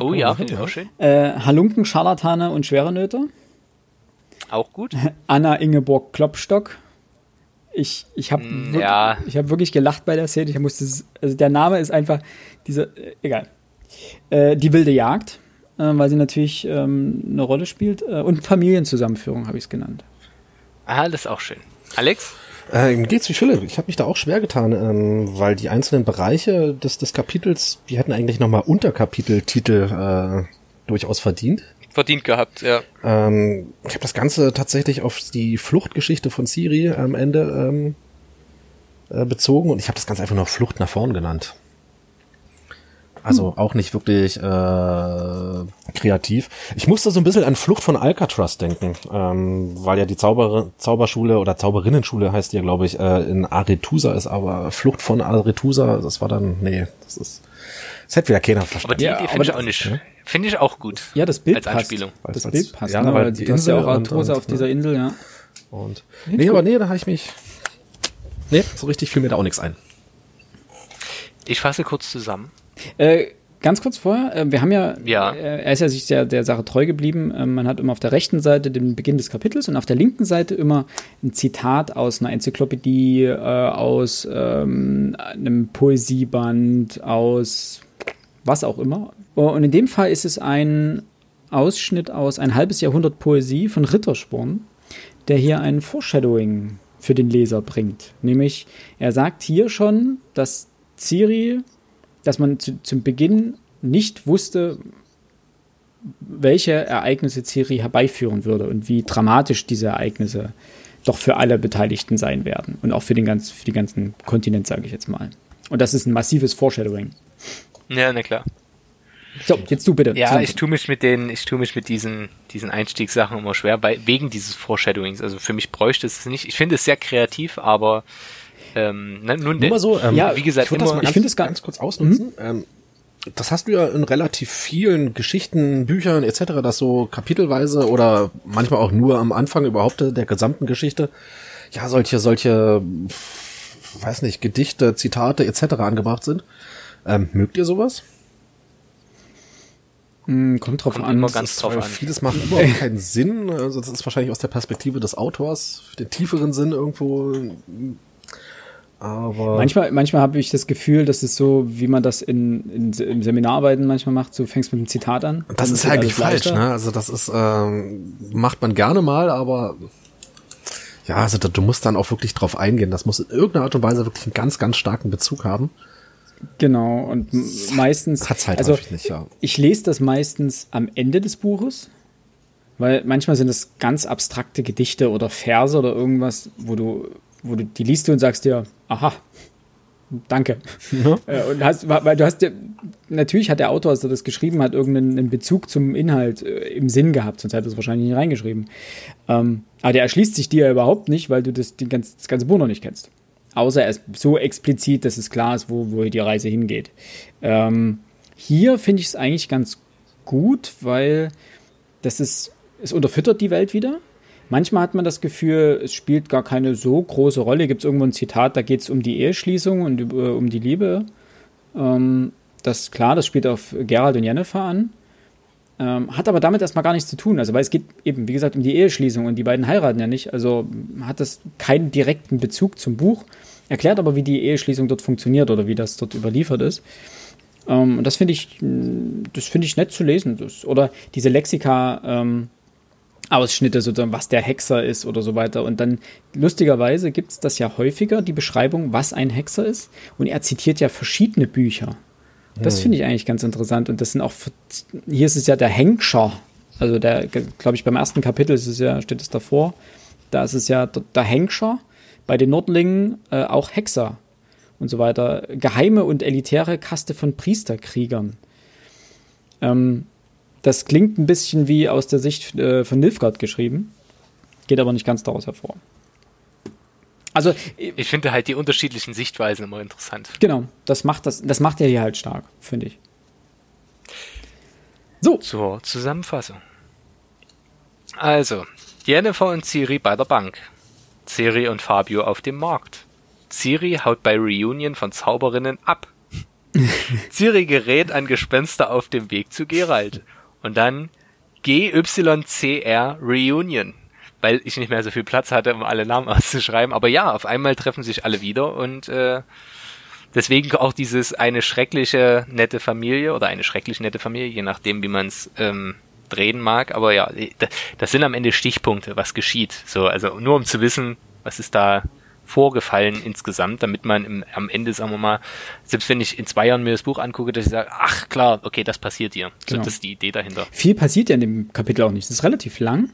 Oh ja, finde ich auch schön. äh, Halunken, Scharlatane und Schwere Nöte, Auch gut. Anna Ingeborg Klopstock. Ich, ich habe Mm, wirklich, ja. ich hab wirklich gelacht bei der Szene. Ich musste, also der Name ist einfach diese, äh, egal. Äh, die wilde Jagd, äh, weil sie natürlich ähm, eine Rolle spielt. Äh, und Familienzusammenführung habe ich es genannt. Ah, das ist auch schön. Alex? Äh, geht's wie Philipp. Ich habe mich da auch schwer getan, ähm, weil die einzelnen Bereiche des, des Kapitels, die hätten eigentlich nochmal Unterkapiteltitel äh, durchaus verdient. Verdient gehabt, ja. Ähm, ich habe das Ganze tatsächlich auf die Fluchtgeschichte von Siri am Ende ähm, äh, bezogen und ich habe das Ganze einfach nur Flucht nach vorn genannt. Also auch nicht wirklich äh, kreativ. Ich musste so ein bisschen an Flucht von Alcatraz denken, ähm, weil ja die Zauber Zauberschule oder Zauberinnenschule heißt ja, glaube ich, äh, in Aretusa ist, aber Flucht von Aretusa, das war dann, nee, das ist, das hätte wieder keiner Aber verstanden. die Ja, Idee aber finde ich das- auch nicht. Finde ich auch gut. Ja, das Bild Als passt. Anspielung. Das Weil's- Bild passt. ja, ne? weil die hast ja auch Insel und- auf dieser Insel, ja. Und, nee, aber nee, da habe ich mich, nee, so richtig fiel mir da auch nichts ein. Ich fasse kurz zusammen. Äh, ganz kurz vorher, äh, wir haben ja, Ja. Äh, er ist ja sich der, der Sache treu geblieben. Äh, man hat immer auf der rechten Seite den Beginn des Kapitels und auf der linken Seite immer ein Zitat aus einer Enzyklopädie, äh, aus ähm, einem Poesieband, aus was auch immer. Und in dem Fall ist es ein Ausschnitt aus ein halbes Jahrhundert Poesie von Rittersporn, der hier ein Foreshadowing für den Leser bringt. Nämlich, er sagt hier schon, dass Ciri, dass man zu, zum Beginn nicht wusste, welche Ereignisse Ciri herbeiführen würde und wie dramatisch diese Ereignisse doch für alle Beteiligten sein werden. Und auch für den, ganz, für den ganzen Kontinent, sage ich jetzt mal. Und das ist ein massives Foreshadowing. Ja, na klar. So, jetzt du bitte. Ja, ich tue mich mit den, ich tue mich mit diesen, diesen Einstiegssachen immer schwer, weil, wegen dieses Foreshadowings. Also für mich bräuchte es nicht. Ich finde es sehr kreativ, aber ähm, ne, nun Nur mal so, ähm, Ja, wie gesagt, ich immer- ich ganz, finde es ganz kurz ausnutzen. Ähm, das hast du ja in relativ vielen Geschichten, Büchern etc., dass so kapitelweise oder manchmal auch nur am Anfang überhaupt der gesamten Geschichte, ja, solche, solche, weiß nicht, Gedichte, Zitate etc. angebracht sind. Ähm, mögt ihr sowas? Hm, kommt drauf Kommt an. immer ganz ist- drauf an. vieles macht überhaupt keinen Sinn. Also das ist wahrscheinlich aus der Perspektive des Autors, den tieferen Sinn irgendwo Aber Manchmal, manchmal habe ich das Gefühl, dass es so, wie man das in, in, im Seminararbeiten manchmal macht, so fängst mit einem Zitat an. das ist eigentlich falsch, ne? Also das ist, ähm, macht man gerne mal, aber ja, also du musst dann auch wirklich drauf eingehen. Das muss in irgendeiner Art und Weise wirklich einen ganz, ganz starken Bezug haben. Genau, und meistens. Hat's halt also, nicht, ja. Ich lese das meistens am Ende des Buches, weil manchmal sind es ganz abstrakte Gedichte oder Verse oder irgendwas, wo du, wo du die liest du und sagst dir, aha, danke. Äh, Und hast, weil du hast ja, natürlich hat der Autor, als er das geschrieben hat, irgendeinen einen Bezug zum Inhalt äh, im Sinn gehabt, sonst hätte er es wahrscheinlich nicht reingeschrieben. Ähm, aber der erschließt sich dir ja überhaupt nicht, weil du das, die ganz, das ganze Buch noch nicht kennst. Außer er ist so explizit, dass es klar ist, wo, wo die Reise hingeht. Ähm, hier finde ich es eigentlich ganz gut, weil das ist, es unterfüttert die Welt wieder. Manchmal hat man das Gefühl, es spielt gar keine so große Rolle. Gibt es irgendwo ein Zitat, da geht es um die Eheschließung und äh, um die Liebe. Ähm, das klar, das spielt auf Gerald und Jennifer an. Ähm, hat aber damit erstmal gar nichts zu tun. Also, weil es geht eben, wie gesagt, um die Eheschließung und die beiden heiraten ja nicht. Also hat das keinen direkten Bezug zum Buch. Erklärt aber, wie die Eheschließung dort funktioniert oder wie das dort überliefert ist. Ähm, und das finde ich, das finde ich nett zu lesen. Das, oder diese Lexika, ähm, Ausschnitte, sozusagen, was der Hexer ist oder so weiter. Und dann, lustigerweise, gibt es das ja häufiger, die Beschreibung, was ein Hexer ist. Und er zitiert ja verschiedene Bücher. Das finde ich eigentlich ganz interessant. Und das sind auch, hier ist es ja der Henkscher. Also der, glaube ich, beim ersten Kapitel ist es ja, steht es davor. Da ist es ja der Henkscher, bei den Nordlingen äh, auch Hexer und so weiter. Geheime und elitäre Kaste von Priesterkriegern. Ähm, das klingt ein bisschen wie aus der Sicht äh, von Nilfgaard geschrieben, geht aber nicht ganz daraus hervor. Also, äh, Ich finde halt die unterschiedlichen Sichtweisen immer interessant. genau, das macht das, das macht er hier halt stark, finde ich. So, Zur Zusammenfassung. Also, Jennifer und Ciri bei der Bank. Ciri und Fabio auf dem Markt. Ciri haut bei Reunion von Zauberinnen ab. Ciri gerät an Gespenster auf dem Weg zu Geralt. Und dann GYCR Reunion. Weil ich nicht mehr so viel Platz hatte, um alle Namen auszuschreiben. Aber ja, auf einmal treffen sich alle wieder und äh, deswegen auch dieses eine schreckliche nette Familie oder eine schrecklich nette Familie, je nachdem, wie man es ähm, drehen mag. Aber ja, da- das sind am Ende Stichpunkte, was geschieht. So, also nur um zu wissen, was ist da vorgefallen insgesamt, damit man im, am Ende, sagen wir mal, selbst wenn ich in zwei Jahren mir das Buch angucke, dass ich sage, ach klar, okay, das passiert hier. So, Genau. das ist die Idee dahinter. viel passiert ja in dem Kapitel auch nicht. Es ist relativ lang,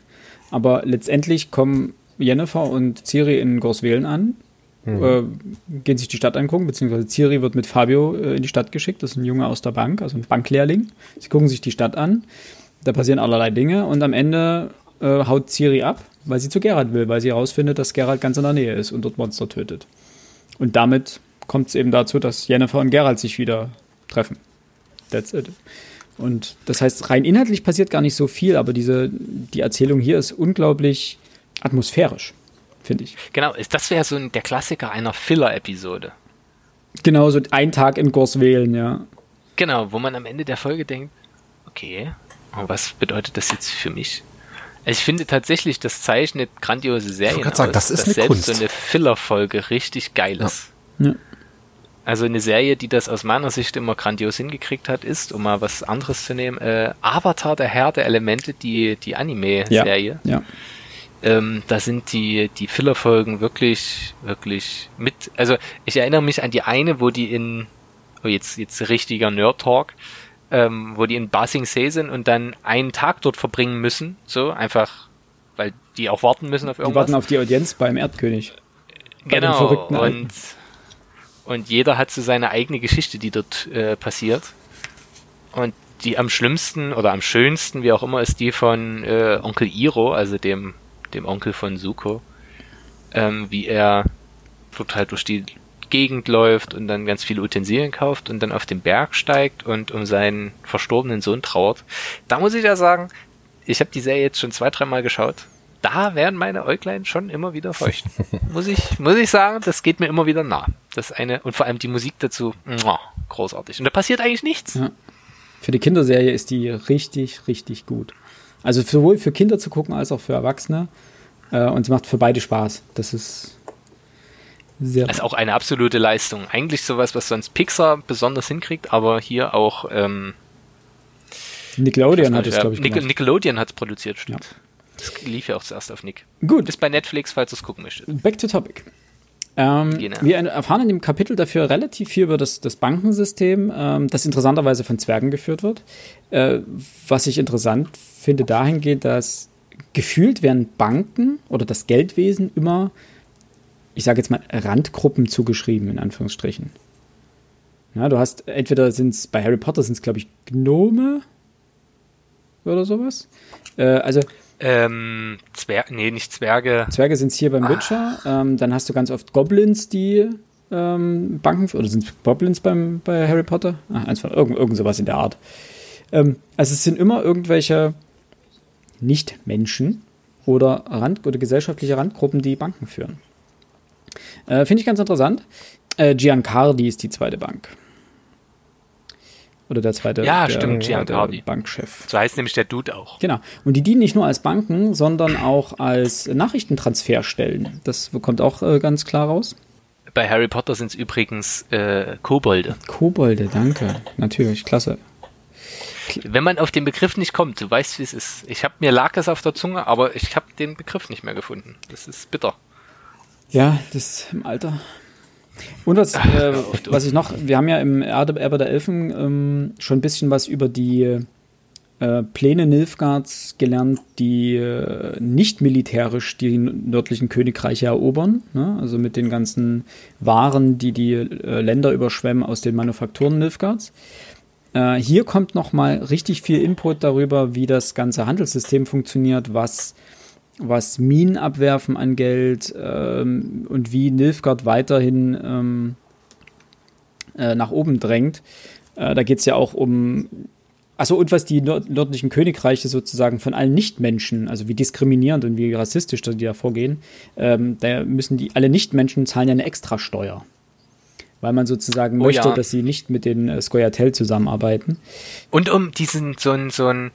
aber letztendlich kommen Jennifer und Ciri in Gorswelen an, äh, gehen sich die Stadt angucken, beziehungsweise Ciri wird mit Fabio äh, in die Stadt geschickt. Das ist ein Junge aus der Bank, also ein Banklehrling. Sie gucken sich die Stadt an, da passieren allerlei Dinge und am Ende äh, haut Ciri ab, weil sie zu Geralt will, weil sie herausfindet, dass Geralt ganz in der Nähe ist und dort Monster tötet. Und damit kommt es eben dazu, dass Jennifer und Geralt sich wieder treffen. That's it. Und das heißt, rein inhaltlich passiert gar nicht so viel, aber diese, die Erzählung hier ist unglaublich atmosphärisch, finde ich. Genau, ist- das wäre so ein, der Klassiker einer Filler-Episode. Genau, so ein Tag in Gorswählen, ja. Genau, wo man am Ende der Folge denkt, okay, was bedeutet das jetzt für mich? Also ich finde tatsächlich, das zeichnet grandiose Serien sagen, aus, das ist dass eine selbst Kunst. so eine Filler-Folge richtig geil ist. Ja. Also eine Serie, die das aus meiner Sicht immer grandios hingekriegt hat, ist, um mal was anderes zu nehmen, äh, Avatar, der Herr der Elemente, die, die Anime-Serie. Ja. Ähm, da sind die, die Filler-Folgen wirklich, wirklich mit. Also ich erinnere mich an die eine, wo die in, oh jetzt, jetzt richtiger Nerd-Talk, ähm, wo die in Basing See sind und dann einen Tag dort verbringen müssen, so einfach, weil die auch warten müssen auf Die irgendwas. warten auf die Audienz beim Erdkönig. bei genau. und, Alten. und jeder hat so seine eigene Geschichte, die dort äh, passiert. Und die am schlimmsten oder am schönsten, wie auch immer, ist die von äh, Onkel Iro, also dem, dem Onkel von Suko. Ähm, wie er dort halt durch die Gegend läuft und dann ganz viele Utensilien kauft und dann auf den Berg steigt und um seinen verstorbenen Sohn trauert. Da muss ich ja sagen, ich habe die Serie jetzt schon zwei, dreimal geschaut. Da werden meine Äuglein schon immer wieder feucht. muss ich, muss ich sagen, das geht mir immer wieder nah. Das eine, und vor allem die Musik dazu, großartig. Und da passiert eigentlich nichts. Ja. Für die Kinderserie ist die richtig, richtig gut. Also sowohl für Kinder zu gucken als auch für Erwachsene. Äh, und sie macht für beide Spaß. Das ist. Sehr das ist auch eine absolute Leistung. Eigentlich sowas, was sonst Pixar besonders hinkriegt, aber hier auch ähm, Nickelodeon hat es, glaube ich, Nic Nickelodeon hat es produziert, stimmt. Ja. Das lief ja auch zuerst auf Nick. Gut. Ist bei Netflix, falls ihr es gucken möchtet. Back to topic. Ähm, genau. Wir erfahren in dem Kapitel dafür relativ viel über das, das Bankensystem, ähm, das interessanterweise von Zwergen geführt wird. Äh, was ich interessant finde dahingehend, dass gefühlt werden Banken oder das Geldwesen immer, ich sage jetzt mal, Randgruppen zugeschrieben, in Anführungsstrichen. Ja, du hast, entweder sind es, bei Harry Potter sind es, glaube ich, Gnome oder sowas. Äh, also ähm, Zwerge, nee, nicht Zwerge. Zwerge sind es hier beim ah. Witcher. Ähm, dann hast du ganz oft Goblins, die ähm, Banken, oder sind Goblins beim, bei Harry Potter? Ah, eins von, irgend, irgend sowas in der Art. Ähm, also es sind immer irgendwelche Nicht-Menschen oder Rand- oder gesellschaftliche Randgruppen, die Banken führen. Äh, Finde ich ganz interessant. Äh, Giancardi ist die zweite Bank. Oder der zweite ja, der, stimmt, der, der Bankchef. So heißt nämlich der Dude auch. Genau. Und die dienen nicht nur als Banken, sondern auch als Nachrichtentransferstellen. Das kommt auch äh, ganz klar raus. Bei Harry Potter sind es übrigens äh, Kobolde. Kobolde, danke. Natürlich, klasse. Wenn man auf den Begriff nicht kommt, du weißt, wie es ist. Ich habe mir lag es auf der Zunge, aber ich habe den Begriff nicht mehr gefunden. Das ist bitter. Ja, das im Alter. Und was, äh, was ich noch, wir haben ja im Erbe, der Elfen ähm, schon ein bisschen was über die äh, Pläne Nilfgaards gelernt, die äh, nicht militärisch die nördlichen Königreiche erobern. Ne? Also mit den ganzen Waren, die die äh, Länder überschwemmen aus den Manufakturen Nilfgaards. Äh, hier kommt noch mal richtig viel Input darüber, wie das ganze Handelssystem funktioniert, was was Minen abwerfen an Geld ähm, und wie Nilfgaard weiterhin ähm, äh, nach oben drängt. Äh, da geht es ja auch um, also und was die nord nördlichen Königreiche sozusagen von allen Nichtmenschen, also wie diskriminierend und wie rassistisch die da vorgehen, ähm, da müssen die alle Nichtmenschen zahlen ja eine Extrasteuer. Weil man sozusagen oh, möchte, ja. dass sie nicht mit den äh, Skoyatel zusammenarbeiten. Und um diesen, so ein, so ein,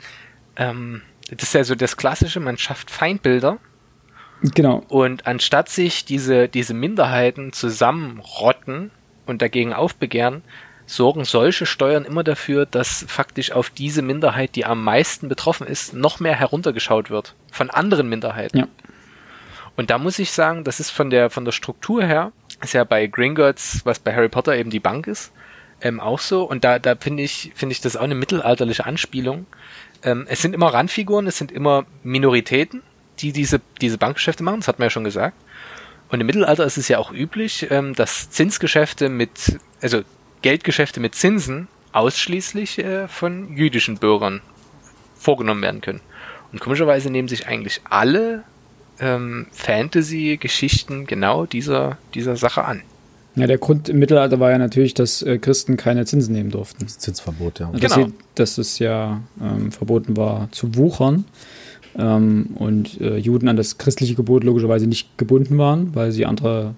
ähm, das ist ja so das Klassische, man schafft Feindbilder. Genau. Und anstatt sich diese, diese Minderheiten zusammenrotten und dagegen aufbegehren, sorgen solche Steuern immer dafür, dass faktisch auf diese Minderheit, die am meisten betroffen ist, noch mehr heruntergeschaut wird. Von anderen Minderheiten. Ja. Und da muss ich sagen, das ist von der, von der Struktur her, ist ja bei Gringotts, was bei Harry Potter eben die Bank ist, ähm, auch so. Und da, da finde ich, finde ich das auch eine mittelalterliche Anspielung, ähm, es sind immer Randfiguren, es sind immer Minoritäten, die diese, diese Bankgeschäfte machen, das hat man ja schon gesagt. Und im Mittelalter ist es ja auch üblich, ähm, dass Zinsgeschäfte mit, also Geldgeschäfte mit Zinsen ausschließlich äh, von jüdischen Bürgern vorgenommen werden können. Und komischerweise nehmen sich eigentlich alle ähm, Fantasy-Geschichten genau dieser, dieser Sache an. Ja, der Grund im Mittelalter war ja natürlich, dass äh, Christen keine Zinsen nehmen durften. Das Zinsverbot, ja. Genau. Sie, dass es ja ähm, verboten war zu wuchern ähm, und äh, Juden an das christliche Gebot logischerweise nicht gebunden waren, weil sie andere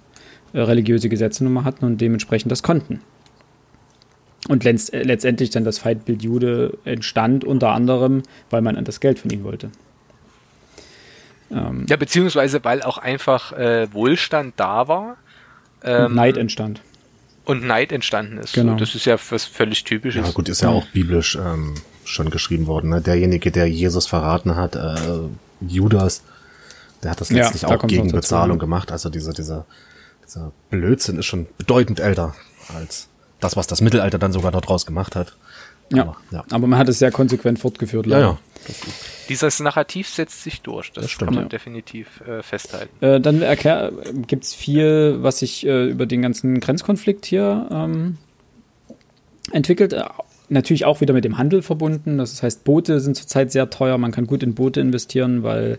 äh, religiöse Gesetze nun mal hatten und dementsprechend das konnten. Und letzt, äh, letztendlich dann das Feindbild Jude entstand unter anderem, weil man an das Geld von ihm wollte. Ähm, ja, beziehungsweise weil auch einfach äh, Wohlstand da war ähm, Neid entstand. Und Neid entstanden ist. Genau. das ist ja was völlig typisches. Ja gut, ist ja auch biblisch ähm, schon geschrieben worden. Ne? Derjenige, der Jesus verraten hat, äh, Judas, der hat das letztlich ja, da auch gegen Bezahlung gemacht. Also dieser, dieser, dieser Blödsinn ist schon bedeutend älter als das, was das Mittelalter dann sogar daraus gemacht hat. Ja. Aber, ja. aber man hat es sehr konsequent fortgeführt. Leider. Ja, ja. Dieses Narrativ setzt sich durch, das, das stimmt, kann man ja. definitiv äh, festhalten. Äh, dann gibt es viel, was sich äh, über den ganzen Grenzkonflikt hier ähm, entwickelt. Äh, natürlich auch wieder mit dem Handel verbunden. Das heißt, Boote sind zurzeit sehr teuer. Man kann gut in Boote investieren, weil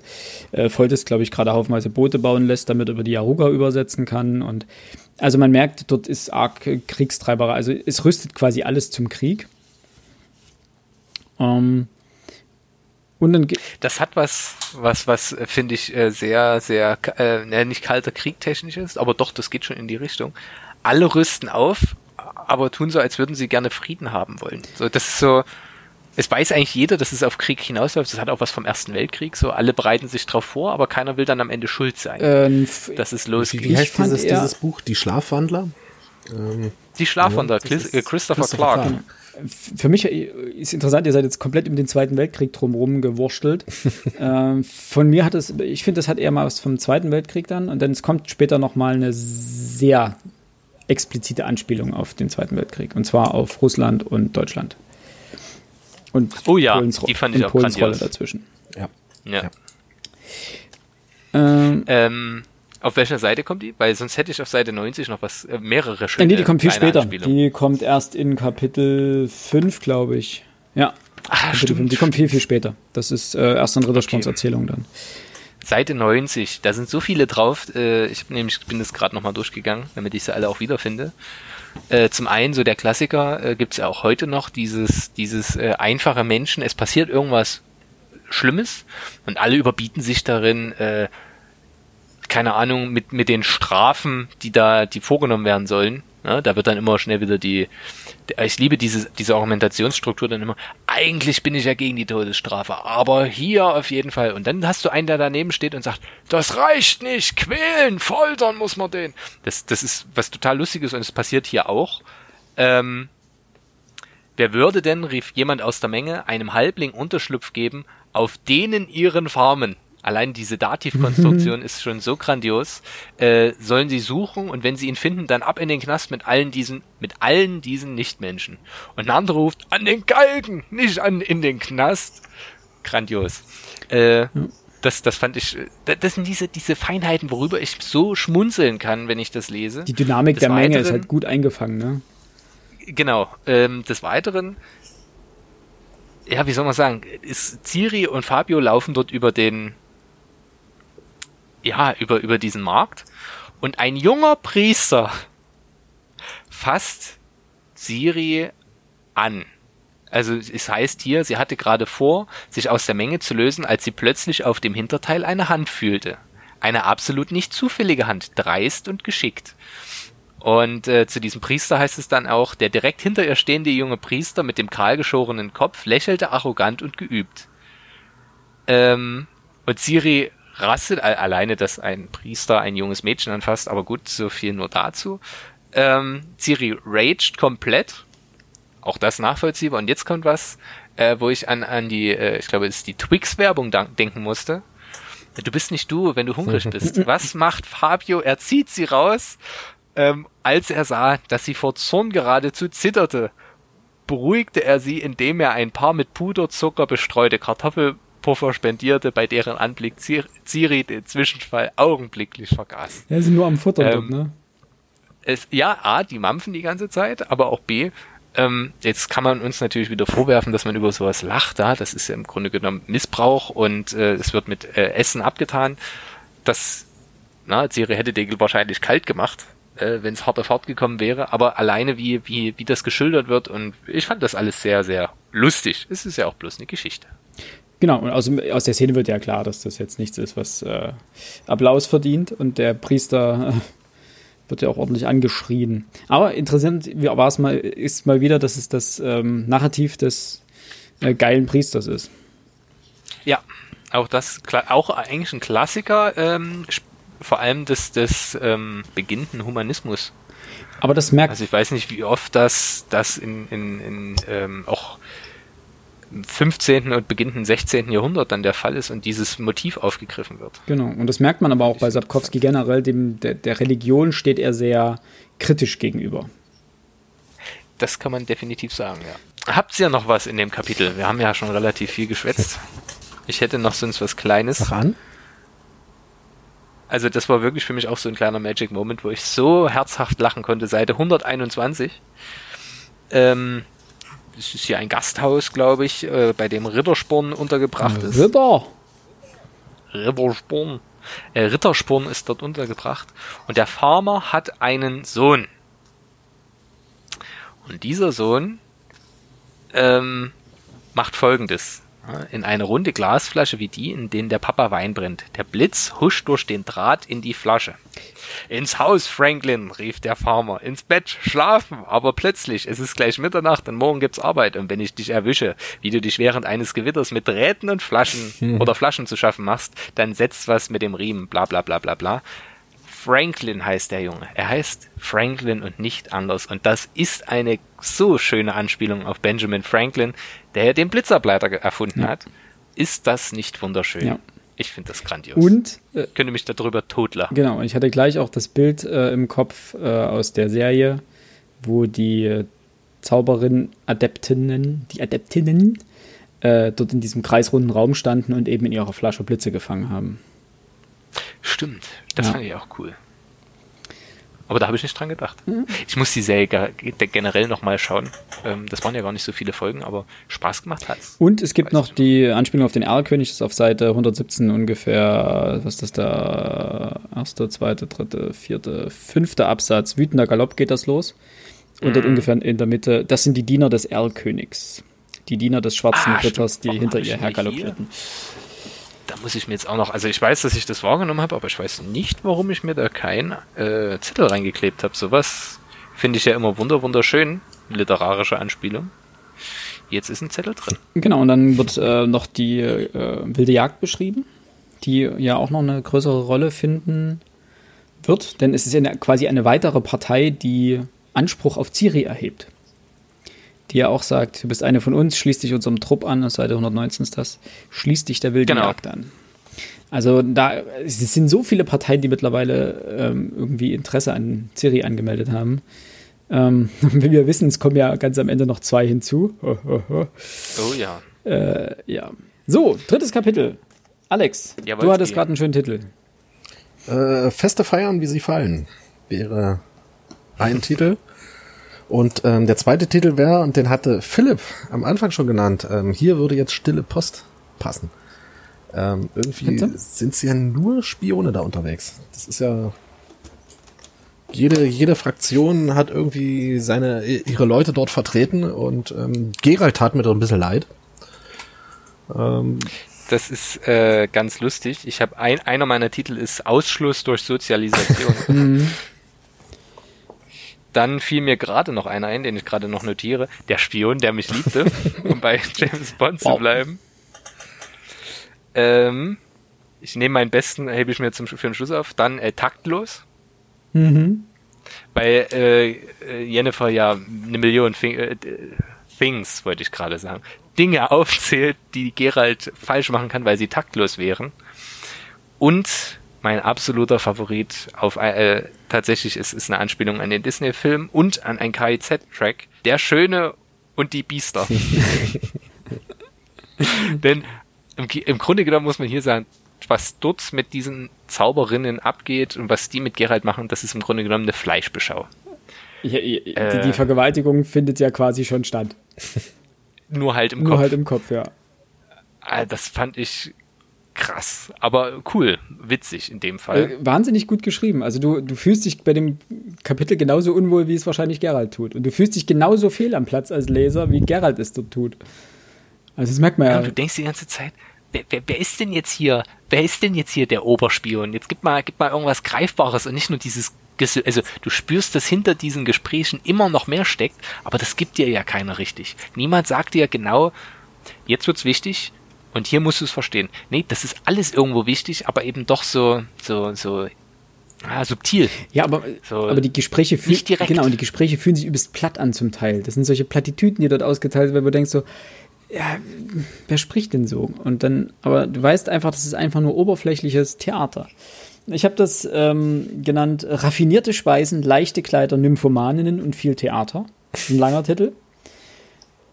äh, Foltes, glaube ich, gerade haufenweise Boote bauen lässt, damit er über die Aruga übersetzen kann. Und also man merkt, dort ist arg Kriegstreiberei. Also es rüstet quasi alles zum Krieg. Ähm, und dann das hat was, was, was äh, finde ich äh, sehr, sehr, äh, nicht kalter Krieg technisch ist, aber doch, das geht schon in die Richtung. Alle rüsten auf, aber tun so, als würden sie gerne Frieden haben wollen. So, das ist so, es weiß eigentlich jeder, dass es auf Krieg hinausläuft. Das hat auch was vom Ersten Weltkrieg. So, alle bereiten sich drauf vor, aber keiner will dann am Ende schuld sein. Ähm, dass es Wie, losgeht. wie heißt dieses, dieses Buch? Die Schlafwandler? Ähm, Die Schlafwander, Ja, äh, Christopher, Christopher Clark. Clark. Für mich ist interessant, ihr seid jetzt komplett um den Zweiten Weltkrieg drumherum gewurstelt. ähm, von mir hat es, ich finde, das hat eher mal was vom Zweiten Weltkrieg dann und dann es kommt später noch mal eine sehr explizite Anspielung auf den Zweiten Weltkrieg und zwar auf Russland und Deutschland. Und Oh ja, Polens, die fand ich auch Polens Rolle grandios. dazwischen. ja. Ja. Ja. Ähm, Ähm, auf welcher Seite kommt die? Weil sonst hätte ich auf Seite 90 noch was, äh, mehrere schöne nee, die kommt viel später. Die kommt erst in Kapitel 5, glaube ich. Ja, Ah, Kapitel 5. stimmt. Die kommt viel, viel später. Das ist äh, erst in Rittersporns Okay. Erzählung dann. Seite 90, da sind so viele drauf. Äh, ich hab nämlich bin das gerade nochmal durchgegangen, damit ich sie alle auch wiederfinde. Äh, zum einen, so der Klassiker, äh, gibt's ja auch heute noch dieses, dieses äh, einfache Menschen, es passiert irgendwas Schlimmes und alle überbieten sich darin, äh, keine Ahnung, mit, mit den Strafen, die da, die vorgenommen werden sollen. Ne? Da wird dann immer schnell wieder die, ich liebe diese, diese Argumentationsstruktur dann immer, eigentlich bin ich ja gegen die Todesstrafe, aber hier auf jeden Fall. Und dann hast du einen, der daneben steht und sagt, das reicht nicht, quälen, foltern muss man den. Das, das ist was total Lustiges und es passiert hier auch. Ähm, wer würde denn, rief jemand aus der Menge, einem Halbling Unterschlupf geben, auf denen ihren Farmen? Allein diese Dativkonstruktion ist schon so grandios. Äh, sollen sie suchen und wenn sie ihn finden, dann ab in den Knast mit allen diesen, mit allen diesen Nichtmenschen. Und ein anderer ruft, an den Galgen, nicht an, in den Knast. Grandios. Äh, das, das fand ich, äh, das sind diese, diese Feinheiten, worüber ich so schmunzeln kann, wenn ich das lese. Die Dynamik Des der Menge ist halt gut eingefangen, ne? Genau. Ähm, des Weiteren, ja, wie soll man sagen, ist Ciri und Fabio laufen dort über den, ja, über, über diesen Markt und ein junger Priester fasst Ciri an. Also es heißt hier, sie hatte gerade vor, sich aus der Menge zu lösen, als sie plötzlich auf dem Hinterteil eine Hand fühlte. Eine absolut nicht zufällige Hand, dreist und geschickt. Und äh, zu diesem Priester heißt es dann auch, der direkt hinter ihr stehende junge Priester mit dem kahlgeschorenen Kopf lächelte arrogant und geübt. Ähm, und Siri rastet a- alleine, dass ein Priester ein junges Mädchen anfasst, aber gut, so viel nur dazu. Ähm, Siri raged komplett. Auch das nachvollziehbar. Und jetzt kommt was, äh, wo ich an, an die, äh, ich glaube, es ist die Twix-Werbung denken musste. Du bist nicht du, wenn du hungrig bist. Was macht Fabio? Er zieht sie raus, ähm, als er sah, dass sie vor Zorn geradezu zitterte. Beruhigte er sie, indem er ein paar mit Puderzucker bestreute Kartoffelpuffer spendierte, bei deren Anblick Ciri den Zwischenfall augenblicklich vergaß. Ja, sind nur am Futtern Ähm, ne? Es, ja, A, die mampfen die ganze Zeit, aber auch B, ähm, jetzt kann man uns natürlich wieder vorwerfen, dass man über sowas lacht, da. Das ist ja im Grunde genommen Missbrauch und äh, es wird mit äh, Essen abgetan. Das, na, Ciri hätte Degel wahrscheinlich kalt gemacht, äh, wenn es hart auf hart gekommen wäre, aber alleine wie, wie, wie das geschildert wird und ich fand das alles sehr, sehr lustig. Es ist ja auch bloß eine Geschichte. Genau, und aus, aus der Szene wird ja klar, dass das jetzt nichts ist, was äh, Applaus verdient und der Priester äh, wird ja auch ordentlich angeschrien. Aber interessant war es mal, ist mal wieder, dass es das ähm, Narrativ des äh, geilen Priesters ist. Ja, auch das, auch eigentlich ein Klassiker, ähm, vor allem des, des ähm, beginnenden Humanismus. Aber das merkt Also ich weiß nicht, wie oft das, das in, in, in ähm, auch 15. und beginnenden 16. Jahrhundert dann der Fall ist und dieses Motiv aufgegriffen wird. Genau, und das merkt man aber auch bei Sapkowski generell, dem, der, der Religion steht er sehr kritisch gegenüber. Das kann man definitiv sagen, ja. Habt ihr noch was in dem Kapitel? Wir haben ja schon relativ viel geschwätzt. Ich hätte noch sonst was Kleines. Sag an. Also das war wirklich für mich auch so ein kleiner Magic Moment, wo ich so herzhaft lachen konnte. Seite 121. Ähm, das ist hier ein Gasthaus, glaube ich, äh, bei dem Rittersporn untergebracht ist. Ritter! Rittersporn. Äh, Rittersporn ist dort untergebracht. Und der Farmer hat einen Sohn. Und dieser Sohn ähm, macht folgendes. In eine runde Glasflasche wie die, in denen der Papa Wein brennt. Der Blitz huscht durch den Draht in die Flasche. Ins Haus, Franklin, rief der Farmer. Ins Bett, schlafen. Aber plötzlich, es ist gleich Mitternacht und morgen gibt's Arbeit. Und wenn ich dich erwische, wie du dich während eines Gewitters mit Drähten und Flaschen oder Flaschen zu schaffen machst, dann setzt was mit dem Riemen, bla bla bla bla bla. Franklin heißt der Junge. Er heißt Franklin und nicht anders. Und das ist eine so schöne Anspielung auf Benjamin Franklin, der den Blitzableiter erfunden ja. hat. Ist das nicht wunderschön? Ja. Ich finde das grandios. Und äh, ich könnte mich darüber totlachen. Genau, ich hatte gleich auch das Bild äh, im Kopf äh, aus der Serie, wo die äh, Zauberin-Adeptinnen, die Adeptinnen, äh, dort in diesem kreisrunden Raum standen und eben in ihrer Flasche Blitze gefangen haben. Stimmt, das ja. fand ich auch cool. Aber da habe ich nicht dran gedacht. Mhm. Ich muss die Serie generell nochmal schauen. Ähm, das waren ja gar nicht so viele Folgen, aber Spaß gemacht hat's. Und es gibt noch die Anspielung auf den Erlkönig, das ist auf Seite 117 ungefähr, was ist das da? Erste, zweite, dritte, vierte, fünfte Absatz. Wütender Galopp geht das los. Und mhm. dort ungefähr in der Mitte, das sind die Diener des Erlkönigs. Die Diener des schwarzen ah, Ritters, die oh, hinter ihr her galoppierten. Hier? Muss ich mir jetzt auch noch, also ich weiß, dass ich das wahrgenommen habe, aber ich weiß nicht, warum ich mir da kein äh, Zettel reingeklebt habe. Sowas finde ich ja immer wunder wunderschön, literarische Anspielung. Jetzt ist ein Zettel drin. Genau, und dann wird äh, noch die äh, wilde Jagd beschrieben, die ja auch noch eine größere Rolle finden wird, denn es ist ja quasi eine weitere Partei, die Anspruch auf Ciri erhebt die ja auch sagt, du bist eine von uns, schließ dich unserem Trupp an, Seite 119 ist das, schließ dich der wilden genau. Jagd an. Also da es sind so viele Parteien, die mittlerweile ähm, irgendwie Interesse an Ciri angemeldet haben. Ähm, wie wir wissen, es kommen ja ganz am Ende noch zwei hinzu. oh ja. Äh, ja. So, drittes Kapitel. Alex, Jawohl, du hattest gerade einen schönen Titel. Äh, Feste feiern, wie sie fallen, wäre ein Titel. Und ähm, der zweite Titel wäre, und den hatte Philipp am Anfang schon genannt, ähm, hier würde jetzt Stille Post passen. Ähm, irgendwie Bitte? sind sie ja nur Spione da unterwegs. Das ist ja jede, jede Fraktion hat irgendwie seine, ihre Leute dort vertreten und ähm, Gerald tat mir doch ein bisschen leid. Ähm, das ist äh, ganz lustig. Ich habe ein, einer meiner Titel ist Ausschluss durch Sozialisation. Dann fiel mir gerade noch einer ein, den ich gerade noch notiere. Der Spion, der mich liebte, um bei James Bond wow. zu bleiben. Ähm, ich nehme meinen besten, hebe ich mir zum, für den Schluss auf. Dann äh, taktlos. Mhm. Weil äh, äh, Jennifer ja eine Million Thing, äh, Things, wollte ich gerade sagen, Dinge aufzählt, die Gerald falsch machen kann, weil sie taktlos wären. Und mein absoluter Favorit auf äh, tatsächlich ist es eine Anspielung an den Disney-Film und an ein KIZ-Track. Der Schöne und die Biester. Denn im, im, Grunde genommen muss man hier sagen, was dort mit diesen Zauberinnen abgeht und was die mit Gerald machen, das ist im Grunde genommen eine Fleischbeschau. Ja, ja, die, äh, die Vergewaltigung findet ja quasi schon statt. Nur halt im Kopf. Nur halt im Kopf, ja. Ah, das fand ich krass, aber cool, witzig in dem Fall. Äh, wahnsinnig gut geschrieben. Also du, du fühlst dich bei dem Kapitel genauso unwohl, wie es wahrscheinlich Gerald tut. Und du fühlst dich genauso fehl am Platz als Leser, wie Gerald es dort tut. Also das merkt man ja. ja du denkst die ganze Zeit, wer, wer, wer, ist denn jetzt hier, wer ist denn jetzt hier der Oberspion? Jetzt gib mal, gib mal irgendwas Greifbares und nicht nur dieses also du spürst, dass hinter diesen Gesprächen immer noch mehr steckt, aber das gibt dir ja keiner richtig. Niemand sagt dir genau, jetzt wird's wichtig, und hier musst du es verstehen. Nee, das ist alles irgendwo wichtig, aber eben doch so, so, so Ah, subtil. Ja, aber, so aber die Gespräche fühlen genau, und die Gespräche fühlen sich übelst platt an zum Teil. Das sind solche Plattitüden, die dort ausgeteilt werden, wo du denkst so, ja, wer spricht denn so? Und dann, aber du weißt einfach, das ist einfach nur oberflächliches Theater. Ich habe das ähm, genannt raffinierte Speisen, leichte Kleider, Nymphomaninnen und viel Theater. Ein langer Titel.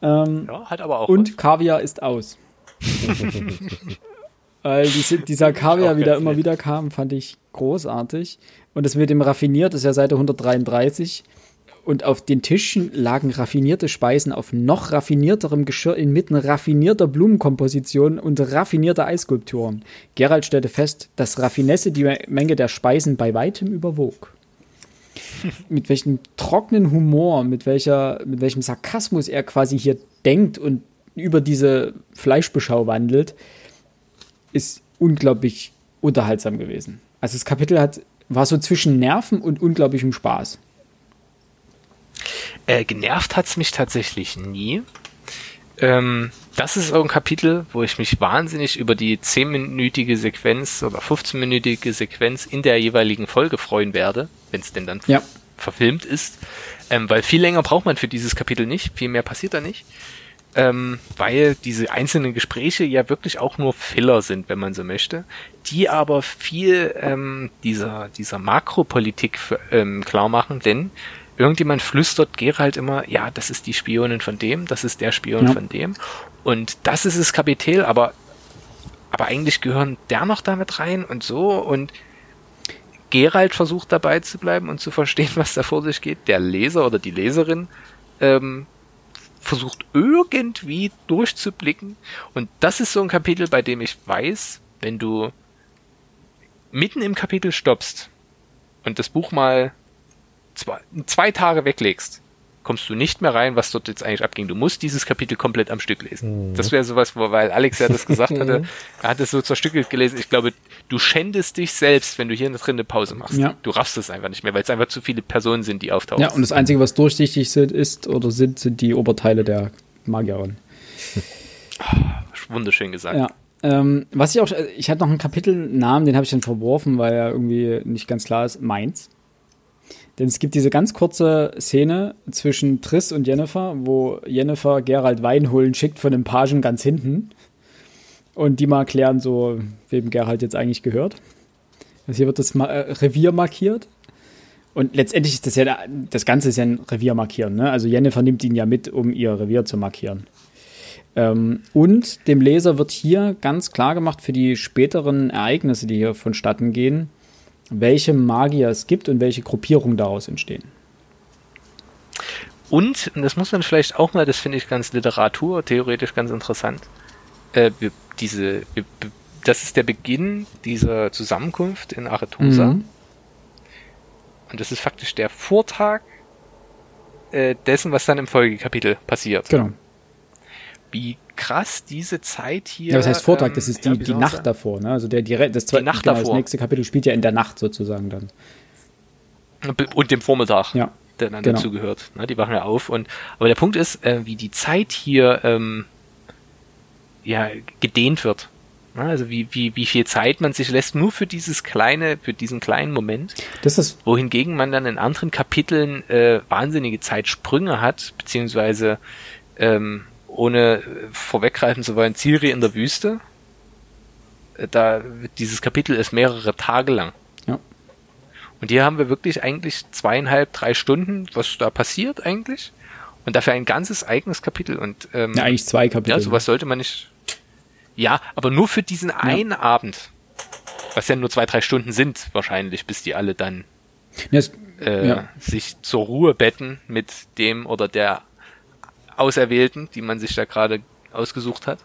Ähm, ja, hat aber auch. Und was. Kaviar ist aus. Weil diese, dieser Kaviar wieder immer wieder kam, fand ich großartig. Und das mit dem raffiniert ist ja Seite 133. Und auf den Tischen lagen raffinierte Speisen auf noch raffinierterem Geschirr inmitten raffinierter Blumenkompositionen und raffinierter Eisskulpturen. Gerald stellte fest, dass Raffinesse die Menge der Speisen bei weitem überwog. mit welchem trockenen Humor, mit welcher, mit welchem Sarkasmus er quasi hier denkt und über diese Fleischbeschau wandelt, ist unglaublich unterhaltsam gewesen. Also das Kapitel hat, war so zwischen Nerven und unglaublichem Spaß. Äh, genervt hat's mich tatsächlich nie. Ähm, das ist auch ein Kapitel, wo ich mich wahnsinnig über die 10-minütige Sequenz oder 15-minütige Sequenz in der jeweiligen Folge freuen werde, wenn es denn dann ja. verfilmt ist. Ähm, weil viel länger braucht man für dieses Kapitel nicht, viel mehr passiert da nicht. Ähm, weil diese einzelnen Gespräche ja wirklich auch nur Filler sind, wenn man so möchte, die aber viel ähm, dieser, dieser Makropolitik ähm, klar machen, denn irgendjemand flüstert Gerald immer, ja, das ist die Spionin von dem, das ist der Spion ja. von dem. Und das ist das Kapitel, aber, aber eigentlich gehören der noch damit rein und so und Gerald versucht dabei zu bleiben und zu verstehen, was da vor sich geht. Der Leser oder die Leserin ähm, versucht irgendwie durchzublicken. Und das ist so ein Kapitel, bei dem ich weiß, wenn du mitten im Kapitel stoppst und das Buch mal zwei, zwei Tage weglegst, kommst du nicht mehr rein, was dort jetzt eigentlich abging. Du musst dieses Kapitel komplett am Stück lesen. Mhm. Das wäre sowas, wo, weil Alex ja das gesagt hatte, er hat es so zerstückelt gelesen. Ich glaube, du schändest dich selbst, wenn du hier drin eine Pause machst. Ja. Du raffst es einfach nicht mehr, weil es einfach zu viele Personen sind, die auftauchen. Ja, und das Einzige, was durchsichtig sind, ist oder sind, sind die Oberteile der Magierin. Wunderschön gesagt. Ja. Ähm, was ich auch, ich hatte noch einen Kapitelnamen, den habe ich dann verworfen, weil er irgendwie nicht ganz klar ist. Meins. Denn es gibt diese ganz kurze Szene zwischen Triss und Jennifer, wo Jennifer Gerald Wein holen schickt von dem Pagen ganz hinten. Und die mal erklären, so, wem Gerald jetzt eigentlich gehört. Also hier wird das äh, Revier markiert. Und letztendlich ist das ja, das Ganze ist ja ein Revier markieren. Ne? Also Jennifer nimmt ihn ja mit, um ihr Revier zu markieren. Ähm, und dem Leser wird hier ganz klar gemacht für die späteren Ereignisse, die hier vonstatten gehen, welche Magier es gibt und welche Gruppierungen daraus entstehen. Und, und das muss man vielleicht auch mal, das finde ich ganz Literatur, theoretisch ganz interessant, äh, diese, das ist der Beginn dieser Zusammenkunft in Arethusa. Mhm. Und das ist faktisch der Vortag äh, dessen, was dann im Folgekapitel passiert. Genau. Wie krass diese Zeit hier. Ja, was heißt Vortag? Das ist die, ja, die Nacht sagen? davor. Ne? Also der, die, das, die Nacht genau, davor. das nächste Kapitel spielt ja in der Nacht sozusagen dann. Und dem Vormittag, ja, der dann genau. dazu gehört. Ne? Die wachen ja auf. Und, aber der Punkt ist, äh, wie die Zeit hier ähm, ja, gedehnt wird. Ne? Also wie, wie, wie viel Zeit man sich lässt, nur für dieses kleine, für diesen kleinen Moment. Das ist wohingegen man dann in anderen Kapiteln äh, wahnsinnige Zeitsprünge hat, beziehungsweise ähm, ohne vorweggreifen zu wollen, Ciri in der Wüste. Äh, da, dieses Kapitel ist mehrere Tage lang. Ja. Und hier haben wir wirklich eigentlich zweieinhalb, drei Stunden, was da passiert eigentlich. Und dafür ein ganzes eigenes Kapitel. Und, ähm, ja, eigentlich zwei Kapitel. Ja, sowas sollte man nicht. Ja, aber nur für diesen ja. einen Abend. Was ja nur zwei, drei Stunden sind, wahrscheinlich, bis die alle dann ja, es, äh, sich zur Ruhe betten mit dem oder der Auserwählten, die man sich da gerade ausgesucht hat.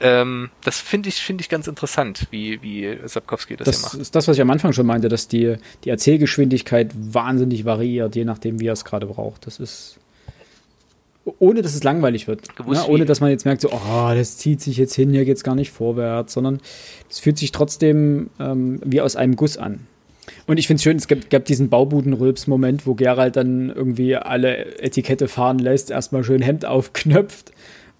Ähm, das finde ich, finde ich ganz interessant, wie, wie Sapkowski das, das hier macht. Das ist das, was ich am Anfang schon meinte, dass die, die Erzählgeschwindigkeit wahnsinnig variiert, je nachdem, wie er es gerade braucht. Das ist ohne dass es langweilig wird. Gewusst, ja, ohne dass man jetzt merkt, so, oh, das zieht sich jetzt hin, hier geht es gar nicht vorwärts, sondern es fühlt sich trotzdem ähm, wie aus einem Guss an. Und ich finde es schön, es gab, gab diesen Baubudenrülps-Moment, wo Gerald dann irgendwie alle Etikette fahren lässt, erstmal schön Hemd aufknöpft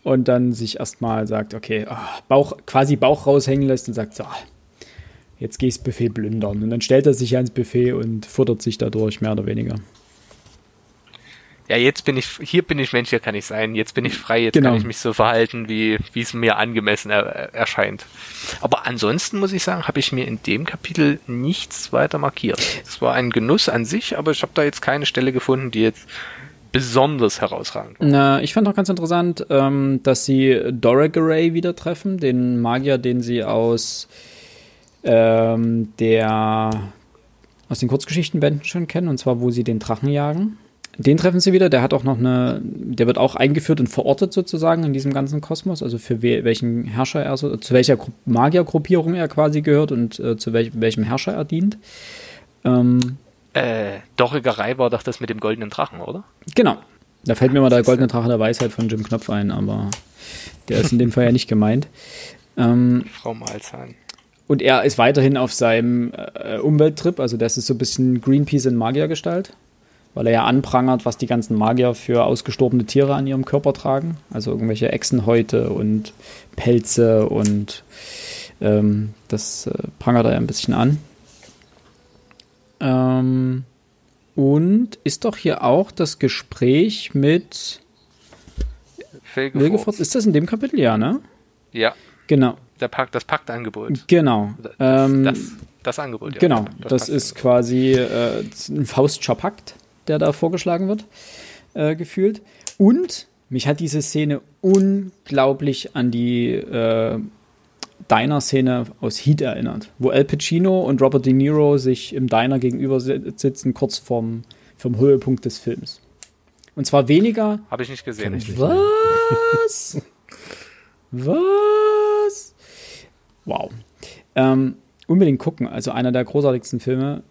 und dann sich erstmal sagt, okay, oh, Bauch, quasi Bauch raushängen lässt und sagt, so, jetzt gehst Buffet blündern. Und dann stellt er sich ans Buffet und futtert sich dadurch, mehr oder weniger ja, jetzt bin ich, hier bin ich Mensch, hier kann ich sein, jetzt bin ich frei, jetzt genau. kann ich mich so verhalten, wie, wie es mir angemessen er, erscheint. Aber ansonsten muss ich sagen, habe ich mir in dem Kapitel nichts weiter markiert. Es war ein Genuss an sich, aber ich habe da jetzt keine Stelle gefunden, die jetzt besonders herausragend war. Na, ich fand auch ganz interessant, ähm, dass sie Dorageray wieder treffen, den Magier, den sie aus ähm, der aus den Kurzgeschichtenbänden schon kennen, und zwar wo sie den Drachen jagen. Den treffen sie wieder. Der hat auch noch eine, der wird auch eingeführt und verortet sozusagen in diesem ganzen Kosmos. Also für we welchen Herrscher er so, zu welcher Magiergruppierung er quasi gehört und äh, zu welch welchem Herrscher er dient. Ähm, äh, Dorigerei war doch das mit dem goldenen Drachen, oder? Genau. Da fällt mir immer der goldene Drache der Weisheit von Jim Knopf ein, aber der ist in dem Fall ja nicht gemeint. Ähm, Frau Malzahn. und er ist weiterhin auf seinem äh, Umwelttrip, also das ist so ein bisschen Greenpeace in Magiergestalt, weil er ja anprangert, was die ganzen Magier für ausgestorbene Tiere an ihrem Körper tragen. Also irgendwelche Echsenhäute und Pelze und ähm, das äh, prangert er ja ein bisschen an. Ähm, und ist doch hier auch das Gespräch mit Wilgefortz. Ist das in dem Kapitel? Ja, ne? Ja, Genau. der Pakt, das Paktangebot. Genau. Ähm, Das, das Angebot, ja. genau. Das Pakt- ist quasi äh, ein Faustscher Pakt, der da vorgeschlagen wird, äh, gefühlt. Und mich hat diese Szene unglaublich an die äh, Diner-Szene aus Heat erinnert, wo Al Pacino und Robert De Niro sich im Diner gegenüber si- sitzen, kurz vorm, vom Höhepunkt des Films. Und zwar weniger Habe ich nicht gesehen. was? Was? Wow. Ähm, unbedingt gucken. Also einer der großartigsten Filme.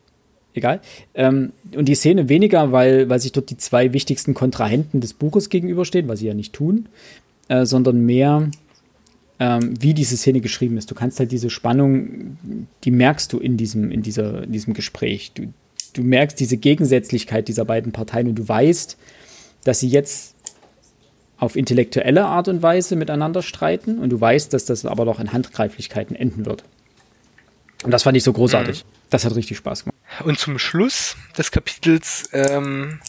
Egal. Ähm, und die Szene weniger, weil, weil sich dort die zwei wichtigsten Kontrahenten des Buches gegenüberstehen, was sie ja nicht tun, äh, sondern mehr, ähm, wie diese Szene geschrieben ist. Du kannst halt diese Spannung, die merkst du in diesem, in dieser, in diesem Gespräch. Du, du merkst diese Gegensätzlichkeit dieser beiden Parteien und du weißt, dass sie jetzt auf intellektuelle Art und Weise miteinander streiten und du weißt, dass das aber noch in Handgreiflichkeiten enden wird. Und das fand ich so großartig. Das hat richtig Spaß gemacht. Und zum Schluss des Kapitels, ähm,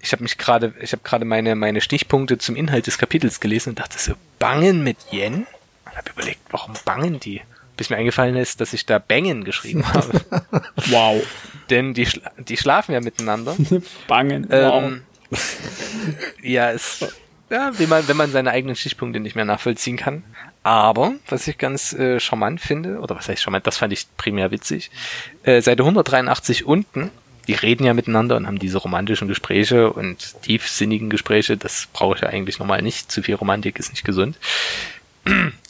ich habe mich gerade, ich habe gerade meine meine Stichpunkte zum Inhalt des Kapitels gelesen und dachte so, bangen mit Yen? Und habe überlegt, warum bangen die? Bis mir eingefallen ist, dass ich da Bangen geschrieben habe. Wow. Denn die, schla die schlafen ja miteinander. Bangen. Wow. Ähm, ja, es, ja, wie man, wenn man seine eigenen Stichpunkte nicht mehr nachvollziehen kann. Aber, was ich ganz äh, charmant finde, oder was heißt charmant, das fand ich primär witzig, äh, Seite 183 unten, die reden ja miteinander und haben diese romantischen Gespräche und tiefsinnigen Gespräche, das brauche ich ja eigentlich normal nicht, zu viel Romantik ist nicht gesund.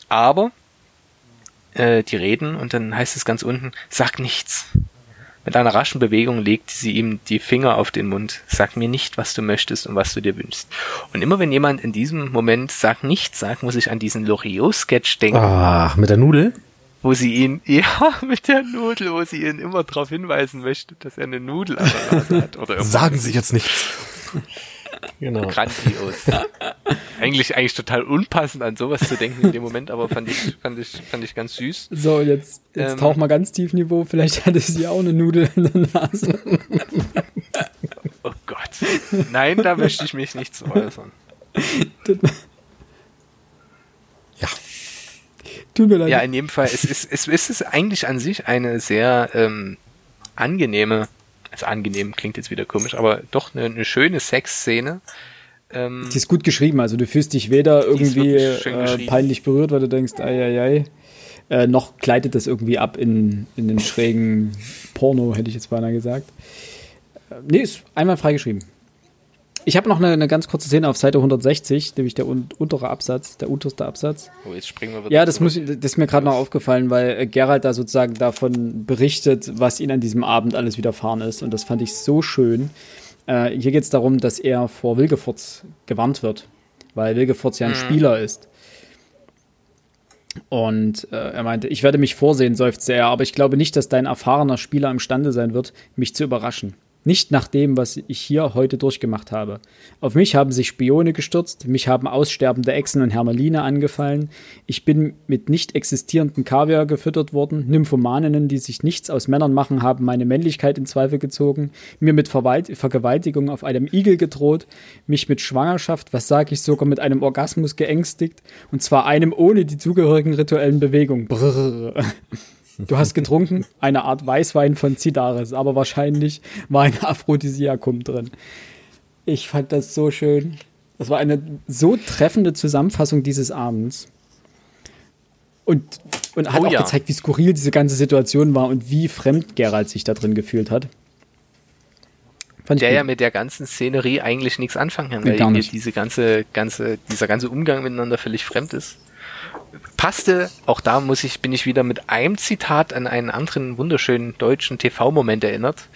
Aber, äh, die reden und dann heißt es ganz unten, sag nichts. Mit einer raschen Bewegung legte sie ihm die Finger auf den Mund. Sag mir nicht, was du möchtest und was du dir wünschst. Und immer wenn jemand in diesem Moment sag nichts sagt, muss ich an diesen Loriot-Sketch denken, Ah, mit der Nudel? wo sie ihn, ja, mit der Nudel, wo sie ihn immer darauf hinweisen möchte, dass er eine Nudel an der Nase hat. Oder irgendwas Sagen Sie jetzt nichts. Genau. grandios. eigentlich, eigentlich total unpassend an sowas zu denken in dem Moment, aber fand ich, fand ich, fand ich ganz süß. So, jetzt, jetzt ähm, tauch mal ganz tief Niveau. Vielleicht hatte sie auch eine Nudel in der Nase. Oh Gott. Nein, da möchte ich mich nicht zu äußern. Ja. Tut mir leid. Ja, in jedem Fall, es ist, es ist es eigentlich an sich eine sehr ähm, angenehme, also angenehm klingt jetzt wieder komisch, aber doch eine, eine schöne Sexszene. Ähm, Sie ist gut geschrieben, also du fühlst dich weder Die irgendwie äh, peinlich berührt, weil du denkst, ei, ei, ei. Äh, noch gleitet das irgendwie ab in, in den schrägen Porno, hätte ich jetzt beinahe gesagt. Äh, nee, ist einmal frei geschrieben. Ich habe noch eine, eine ganz kurze Szene auf Seite 160, nämlich der un untere Absatz, der unterste Absatz. oh, jetzt springen wir wieder Ja, das, muss, das ist mir gerade noch aufgefallen, weil äh, Gerald da sozusagen davon berichtet, was ihm an diesem Abend alles widerfahren ist. Und das fand ich so schön. Äh, hier geht es darum, dass er vor Wilgefurz gewarnt wird, weil Wilgefurz ja ein Spieler ist. Und äh, er meinte, ich werde mich vorsehen, seufzte er, aber ich glaube nicht, dass dein erfahrener Spieler imstande sein wird, mich zu überraschen. Nicht nach dem, was ich hier heute durchgemacht habe. Auf mich haben sich Spione gestürzt, mich haben aussterbende Echsen und Hermeline angefallen, ich bin mit nicht existierenden Kaviar gefüttert worden, Nymphomaninnen, die sich nichts aus Männern machen, haben meine Männlichkeit in Zweifel gezogen, mir mit Verwalt Vergewaltigung auf einem Igel gedroht, mich mit Schwangerschaft, was sage ich, sogar mit einem Orgasmus geängstigt, und zwar einem ohne die zugehörigen rituellen Bewegungen. Brrr. Du hast getrunken, eine Art Weißwein von Zidaris, aber wahrscheinlich war ein Aphrodisiakum drin. Ich fand das so schön. Das war eine so treffende Zusammenfassung dieses Abends. Und, und hat Oh auch ja. gezeigt, wie skurril diese ganze Situation war und wie fremd Gerald sich da drin gefühlt hat. Fand der ja mit der ganzen Szenerie eigentlich nichts anfangen kann, Nee, weil ihm diese ganze, ganze, dieser ganze Umgang miteinander völlig fremd ist. Passte, auch da muss ich, bin ich wieder mit einem Zitat an einen anderen wunderschönen deutschen TV-Moment erinnert.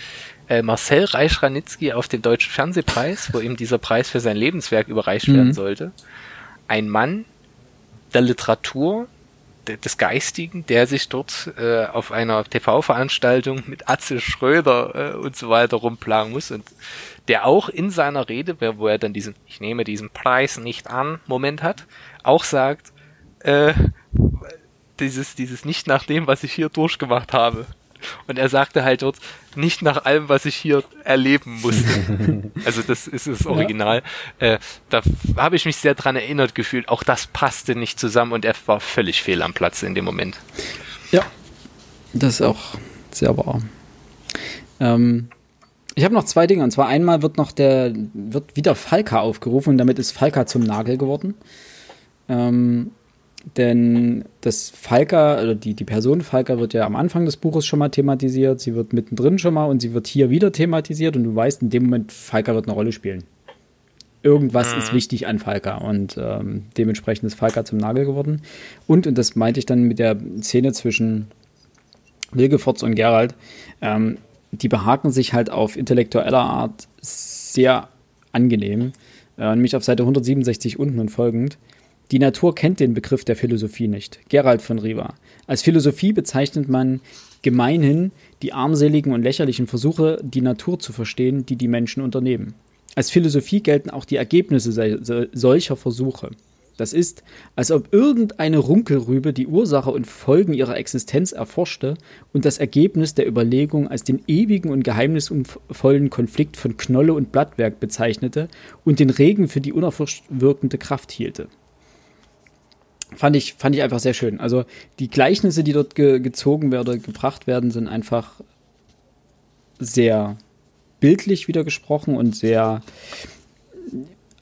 äh, Marcel Reich-Ranitzky auf den Deutschen Fernsehpreis, wo ihm dieser Preis für sein Lebenswerk überreicht werden Mhm. sollte. Ein Mann der Literatur, de- des Geistigen, der sich dort äh, auf einer TV-Veranstaltung mit Atze Schröder äh, und so weiter rumplagen muss und der auch in seiner Rede, wo er dann diesen Ich nehme diesen Preis nicht an Moment hat, auch sagt, äh, dieses, dieses nicht nach dem, was ich hier durchgemacht habe. Und er sagte halt dort, nicht nach allem, was ich hier erleben musste. also das ist das Original. Äh, da habe ich mich sehr dran erinnert gefühlt. Auch das passte nicht zusammen und er war völlig fehl am Platz in dem Moment. Ja, das ist auch sehr wahr. Ähm, ich habe noch zwei Dinge. Und zwar einmal wird noch der, wird wieder Falca aufgerufen und damit ist Falca zum Nagel geworden. Ähm, denn das Falca, oder die, die Person Falca wird ja am Anfang des Buches schon mal thematisiert, sie wird mittendrin schon mal und sie wird hier wieder thematisiert und du weißt in dem Moment, Falca wird eine Rolle spielen. Irgendwas ist wichtig an Falca und ähm, dementsprechend ist Falca zum Nagel geworden. Und, und das meinte ich dann mit der Szene zwischen Wilgefortz und Gerald, ähm, die behaken sich halt auf intellektueller Art sehr angenehm, äh, nämlich auf Seite 167 unten und folgend. Die Natur kennt den Begriff der Philosophie nicht. Gerald von Riva. Als Philosophie bezeichnet man gemeinhin die armseligen und lächerlichen Versuche, die Natur zu verstehen, die die Menschen unternehmen. Als Philosophie gelten auch die Ergebnisse se- solcher Versuche. Das ist, als ob irgendeine Runkelrübe die Ursache und Folgen ihrer Existenz erforschte und das Ergebnis der Überlegung als den ewigen und geheimnisvollen Konflikt von Knolle und Blattwerk bezeichnete und den Regen für die unerforscht wirkende Kraft hielte. Fand ich, fand ich einfach sehr schön. Also die Gleichnisse, die dort ge gezogen werden oder gebracht werden, sind einfach sehr bildlich wieder gesprochen und sehr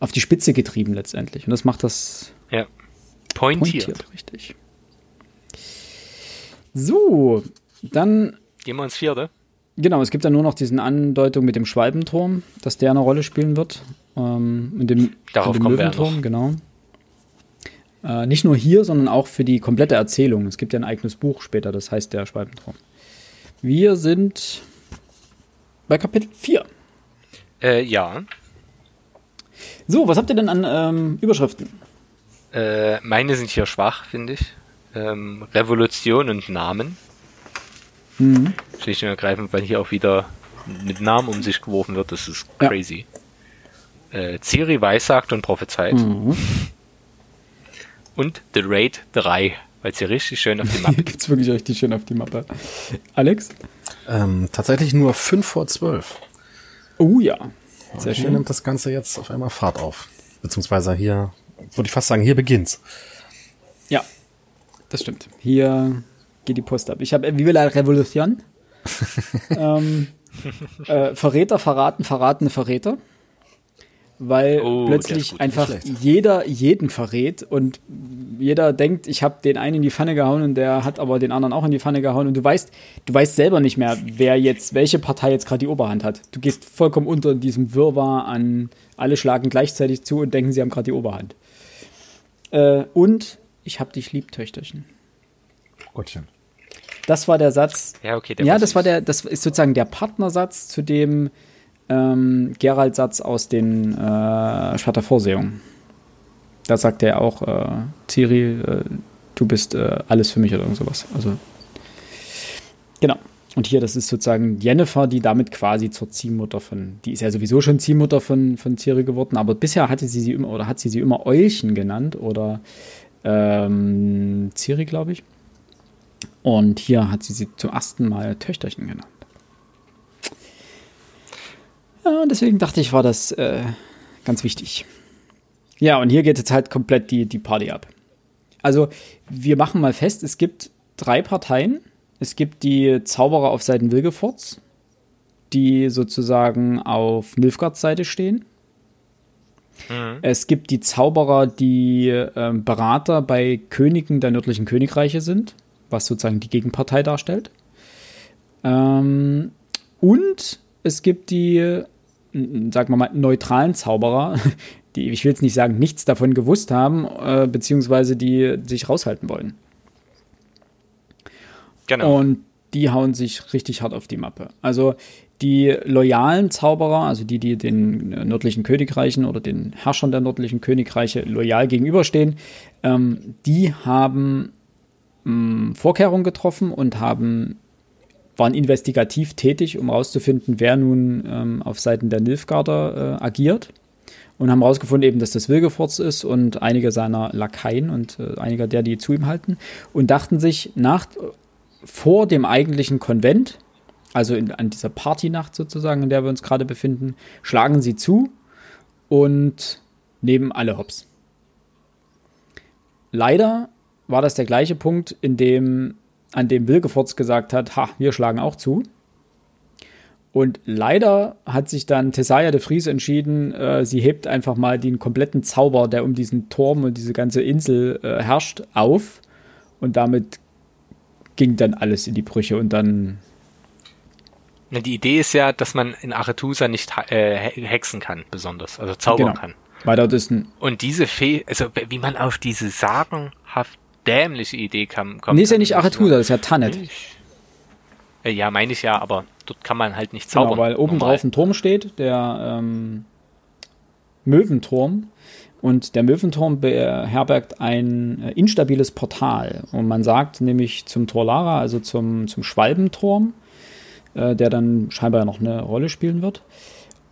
auf die Spitze getrieben letztendlich. Und das macht das Ja. Pointiert. pointiert, richtig. So, dann, Gehen wir ins vierte. genau, es gibt dann nur noch diesen Andeutung mit dem Schwalbenturm, dass der eine Rolle spielen wird. Ähm, und dem, Darauf und dem Löwenturm, genau. Äh, nicht nur hier, sondern auch für die komplette Erzählung. Es gibt ja ein eigenes Buch später, das heißt der Schwalbenturm. Wir sind bei Kapitel 4. Äh, ja. So, was habt ihr denn an ähm, Überschriften? Äh, meine sind hier schwach, finde ich. Ähm, Revolution und Namen. Mhm. Schlicht und ergreifend, weil hier auch wieder mit Namen um sich geworfen wird. Das ist Ja. crazy. Äh, Ciri weissagt und prophezeit. Mhm. Und The Raid 3, weil es hier richtig schön auf die Mappe Hier gibt es wirklich richtig schön auf die Mappe. Alex? Ähm, tatsächlich nur 5 vor 12. Oh ja. Sehr Hier schön. nimmt das Ganze jetzt auf einmal Fahrt auf. Beziehungsweise hier, würde ich fast sagen, hier beginnt's. Ja, das stimmt. Hier geht die Post ab. Ich habe Vive la Revolution. ähm, äh, Verräter verraten, verratene Verräter. Weil Oh, plötzlich gut, einfach jeder jeden verrät und jeder denkt, ich habe den einen in die Pfanne gehauen und der hat aber den anderen auch in die Pfanne gehauen und du weißt, du weißt selber nicht mehr, wer jetzt, welche Partei jetzt gerade die Oberhand hat. Du gehst vollkommen unter in diesem Wirrwarr an, alle schlagen gleichzeitig zu und denken, sie haben gerade die Oberhand. Äh, und ich hab dich lieb, Töchterchen. Gottchen. Das war der Satz. Ja, okay, der ja, das war der, das ist sozusagen der Partnersatz zu dem ähm, Gerald-Satz aus den äh, Schwatter-Vorsehungen. Da sagt er auch, äh, Ciri, äh, du bist äh, alles für mich oder irgend sowas. Also, genau. Und hier, das ist sozusagen Jennifer, die damit quasi zur Ziehmutter von, die ist ja sowieso schon Ziehmutter von, von Ciri geworden, aber bisher hatte sie sie immer, oder hat sie sie immer Eulchen genannt oder ähm, Ciri, glaube ich. Und hier hat sie sie zum ersten Mal Töchterchen genannt. Ja, und deswegen dachte ich, war das äh, ganz wichtig. Ja, und hier geht jetzt halt komplett die, die Party ab. Also, wir machen mal fest, es gibt drei Parteien. Es gibt die Zauberer auf Seiten Wilgefortz, die sozusagen auf Nilfgaards Seite stehen. Es gibt die Zauberer, die ähm, Berater bei Königen der nördlichen Königreiche sind, was sozusagen die Gegenpartei darstellt. Ähm, und es gibt die, äh, sagen wir mal, neutralen Zauberer, die, ich will jetzt nicht sagen, nichts davon gewusst haben, äh, beziehungsweise die sich raushalten wollen. Genau. Und die hauen sich richtig hart auf die Mappe. Also die loyalen Zauberer, also die, die den nördlichen Königreichen oder den Herrschern der nördlichen Königreiche loyal gegenüberstehen, ähm, die haben ähm, Vorkehrungen getroffen und haben waren investigativ tätig, um herauszufinden, wer nun ähm, auf Seiten der Nilfgaarder äh, agiert. Und haben herausgefunden, eben, dass das Wilgefortz ist und einige seiner Lakaien und äh, einige der, die zu ihm halten. Und dachten sich, nach, vor dem eigentlichen Konvent, also in, an dieser Partynacht sozusagen, in der wir uns gerade befinden, schlagen sie zu und nehmen alle Hops. Leider war das der gleiche Punkt, in dem, an dem Wilgefortz gesagt hat, ha, wir schlagen auch zu. Und leider hat sich dann Thessalia de Vries entschieden, äh, sie hebt einfach mal den kompletten Zauber, der um diesen Turm und diese ganze Insel äh, herrscht, auf. Und damit ging dann alles in die Brüche und dann na, die Idee ist ja, dass man in Aretusa nicht äh, hexen kann, besonders, also zaubern genau. kann. Weil dort ist ein Und diese Fee, also wie man auf diese sagenhaft dämliche Idee kam, kommt. Nee, ist ja nicht Aretusa, das ist ja Tannet. Äh, ja, meine ich ja, aber dort kann man halt nicht zaubern. Genau, weil oben drauf ein Turm steht, der ähm, Möwenturm. Und der Möwenturm beherbergt ein äh, instabiles Portal. Und man sagt nämlich zum Torlara, also zum, zum Schwalbenturm, äh, der dann scheinbar noch eine Rolle spielen wird.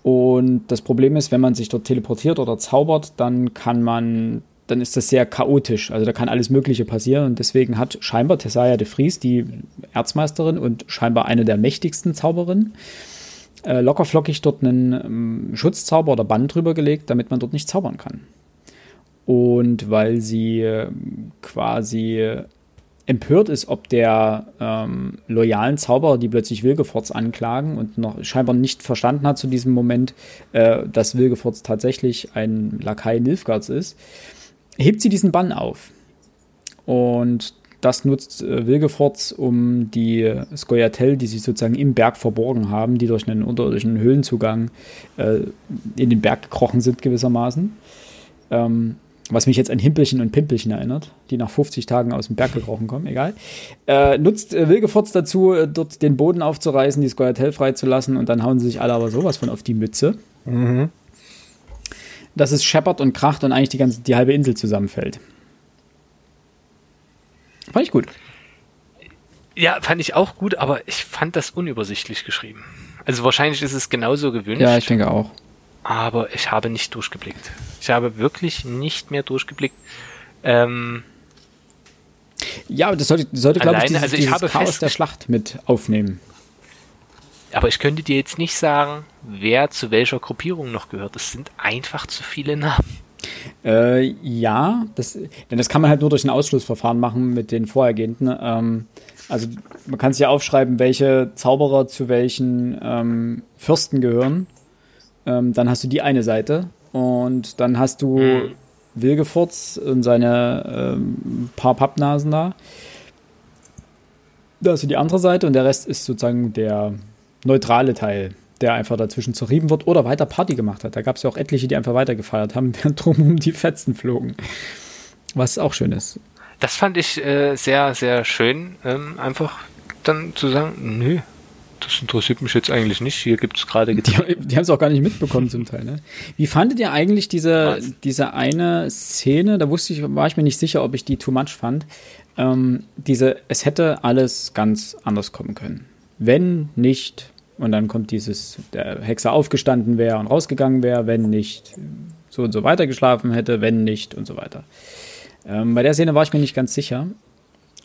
Und das Problem ist, wenn man sich dort teleportiert oder zaubert, dann kann man, dann ist das sehr chaotisch. Also da kann alles Mögliche passieren. Und deswegen hat scheinbar Tessaya de Vries, die Erzmeisterin und scheinbar eine der mächtigsten Zauberinnen, äh, lockerflockig dort einen ähm, Schutzzauber oder Bann drüber gelegt, damit man dort nicht zaubern kann. Und weil sie äh, quasi empört ist, ob der ähm, loyalen Zauberer, die plötzlich Wilgefortz anklagen und noch scheinbar nicht verstanden hat zu diesem Moment, äh, dass Wilgefortz tatsächlich ein Lakai Nilfgaards ist, hebt sie diesen Bann auf. Und das nutzt äh, Wilgefortz, um die Skoyatel, die sie sozusagen im Berg verborgen haben, die durch einen unterirdischen Höhlenzugang äh, in den Berg gekrochen sind gewissermaßen, ähm, was mich jetzt an Himpelchen und Pimpelchen erinnert, die nach 50 Tagen aus dem Berg gekrochen kommen, egal, äh, nutzt äh, Wilgefortz dazu, äh, dort den Boden aufzureißen, die Squire freizulassen und dann hauen sie sich alle aber sowas von auf die Mütze. Mhm. Dass es scheppert und kracht und eigentlich die, ganze, die halbe Insel zusammenfällt. Fand ich gut. Ja, fand ich auch gut, aber ich fand das unübersichtlich geschrieben. Also wahrscheinlich ist es genauso gewünscht. Ja, ich denke auch aber ich habe nicht durchgeblickt. Ich habe wirklich nicht mehr durchgeblickt. Ähm, ja, das sollte, sollte glaube ich, dieses, also ich dieses Chaos der Schlacht mit aufnehmen. Aber ich könnte dir jetzt nicht sagen, wer zu welcher Gruppierung noch gehört. Es sind einfach zu viele Namen. Äh, ja, das, denn das kann man halt nur durch ein Ausschlussverfahren machen mit den vorhergehenden. Ähm, also man kann sich ja aufschreiben, welche Zauberer zu welchen ähm, Fürsten gehören. Ähm, dann hast du die eine Seite und dann hast du mhm. Wilgefurz und seine ähm, paar Pappnasen da. Da hast du die andere Seite und der Rest ist sozusagen der neutrale Teil, der einfach dazwischen zerrieben wird oder weiter Party gemacht hat. Da gab es ja auch etliche, die einfach weiter gefeiert haben, während drum um die Fetzen flogen. Was auch schön ist. Das fand ich äh, sehr, sehr schön, ähm, einfach dann zu sagen, nö, das interessiert mich jetzt eigentlich nicht. Hier gibt es gerade Die, die haben es auch gar nicht mitbekommen zum Teil. Ne? Wie fandet ihr eigentlich diese, diese eine Szene? Da wusste ich, war ich mir nicht sicher, ob ich die too much fand. Ähm, diese, es hätte alles ganz anders kommen können. Wenn nicht, und dann kommt dieses, der Hexer aufgestanden wäre und rausgegangen wäre, wenn nicht, so und so weiter geschlafen hätte, wenn nicht und so weiter. Ähm, bei der Szene war ich mir nicht ganz sicher.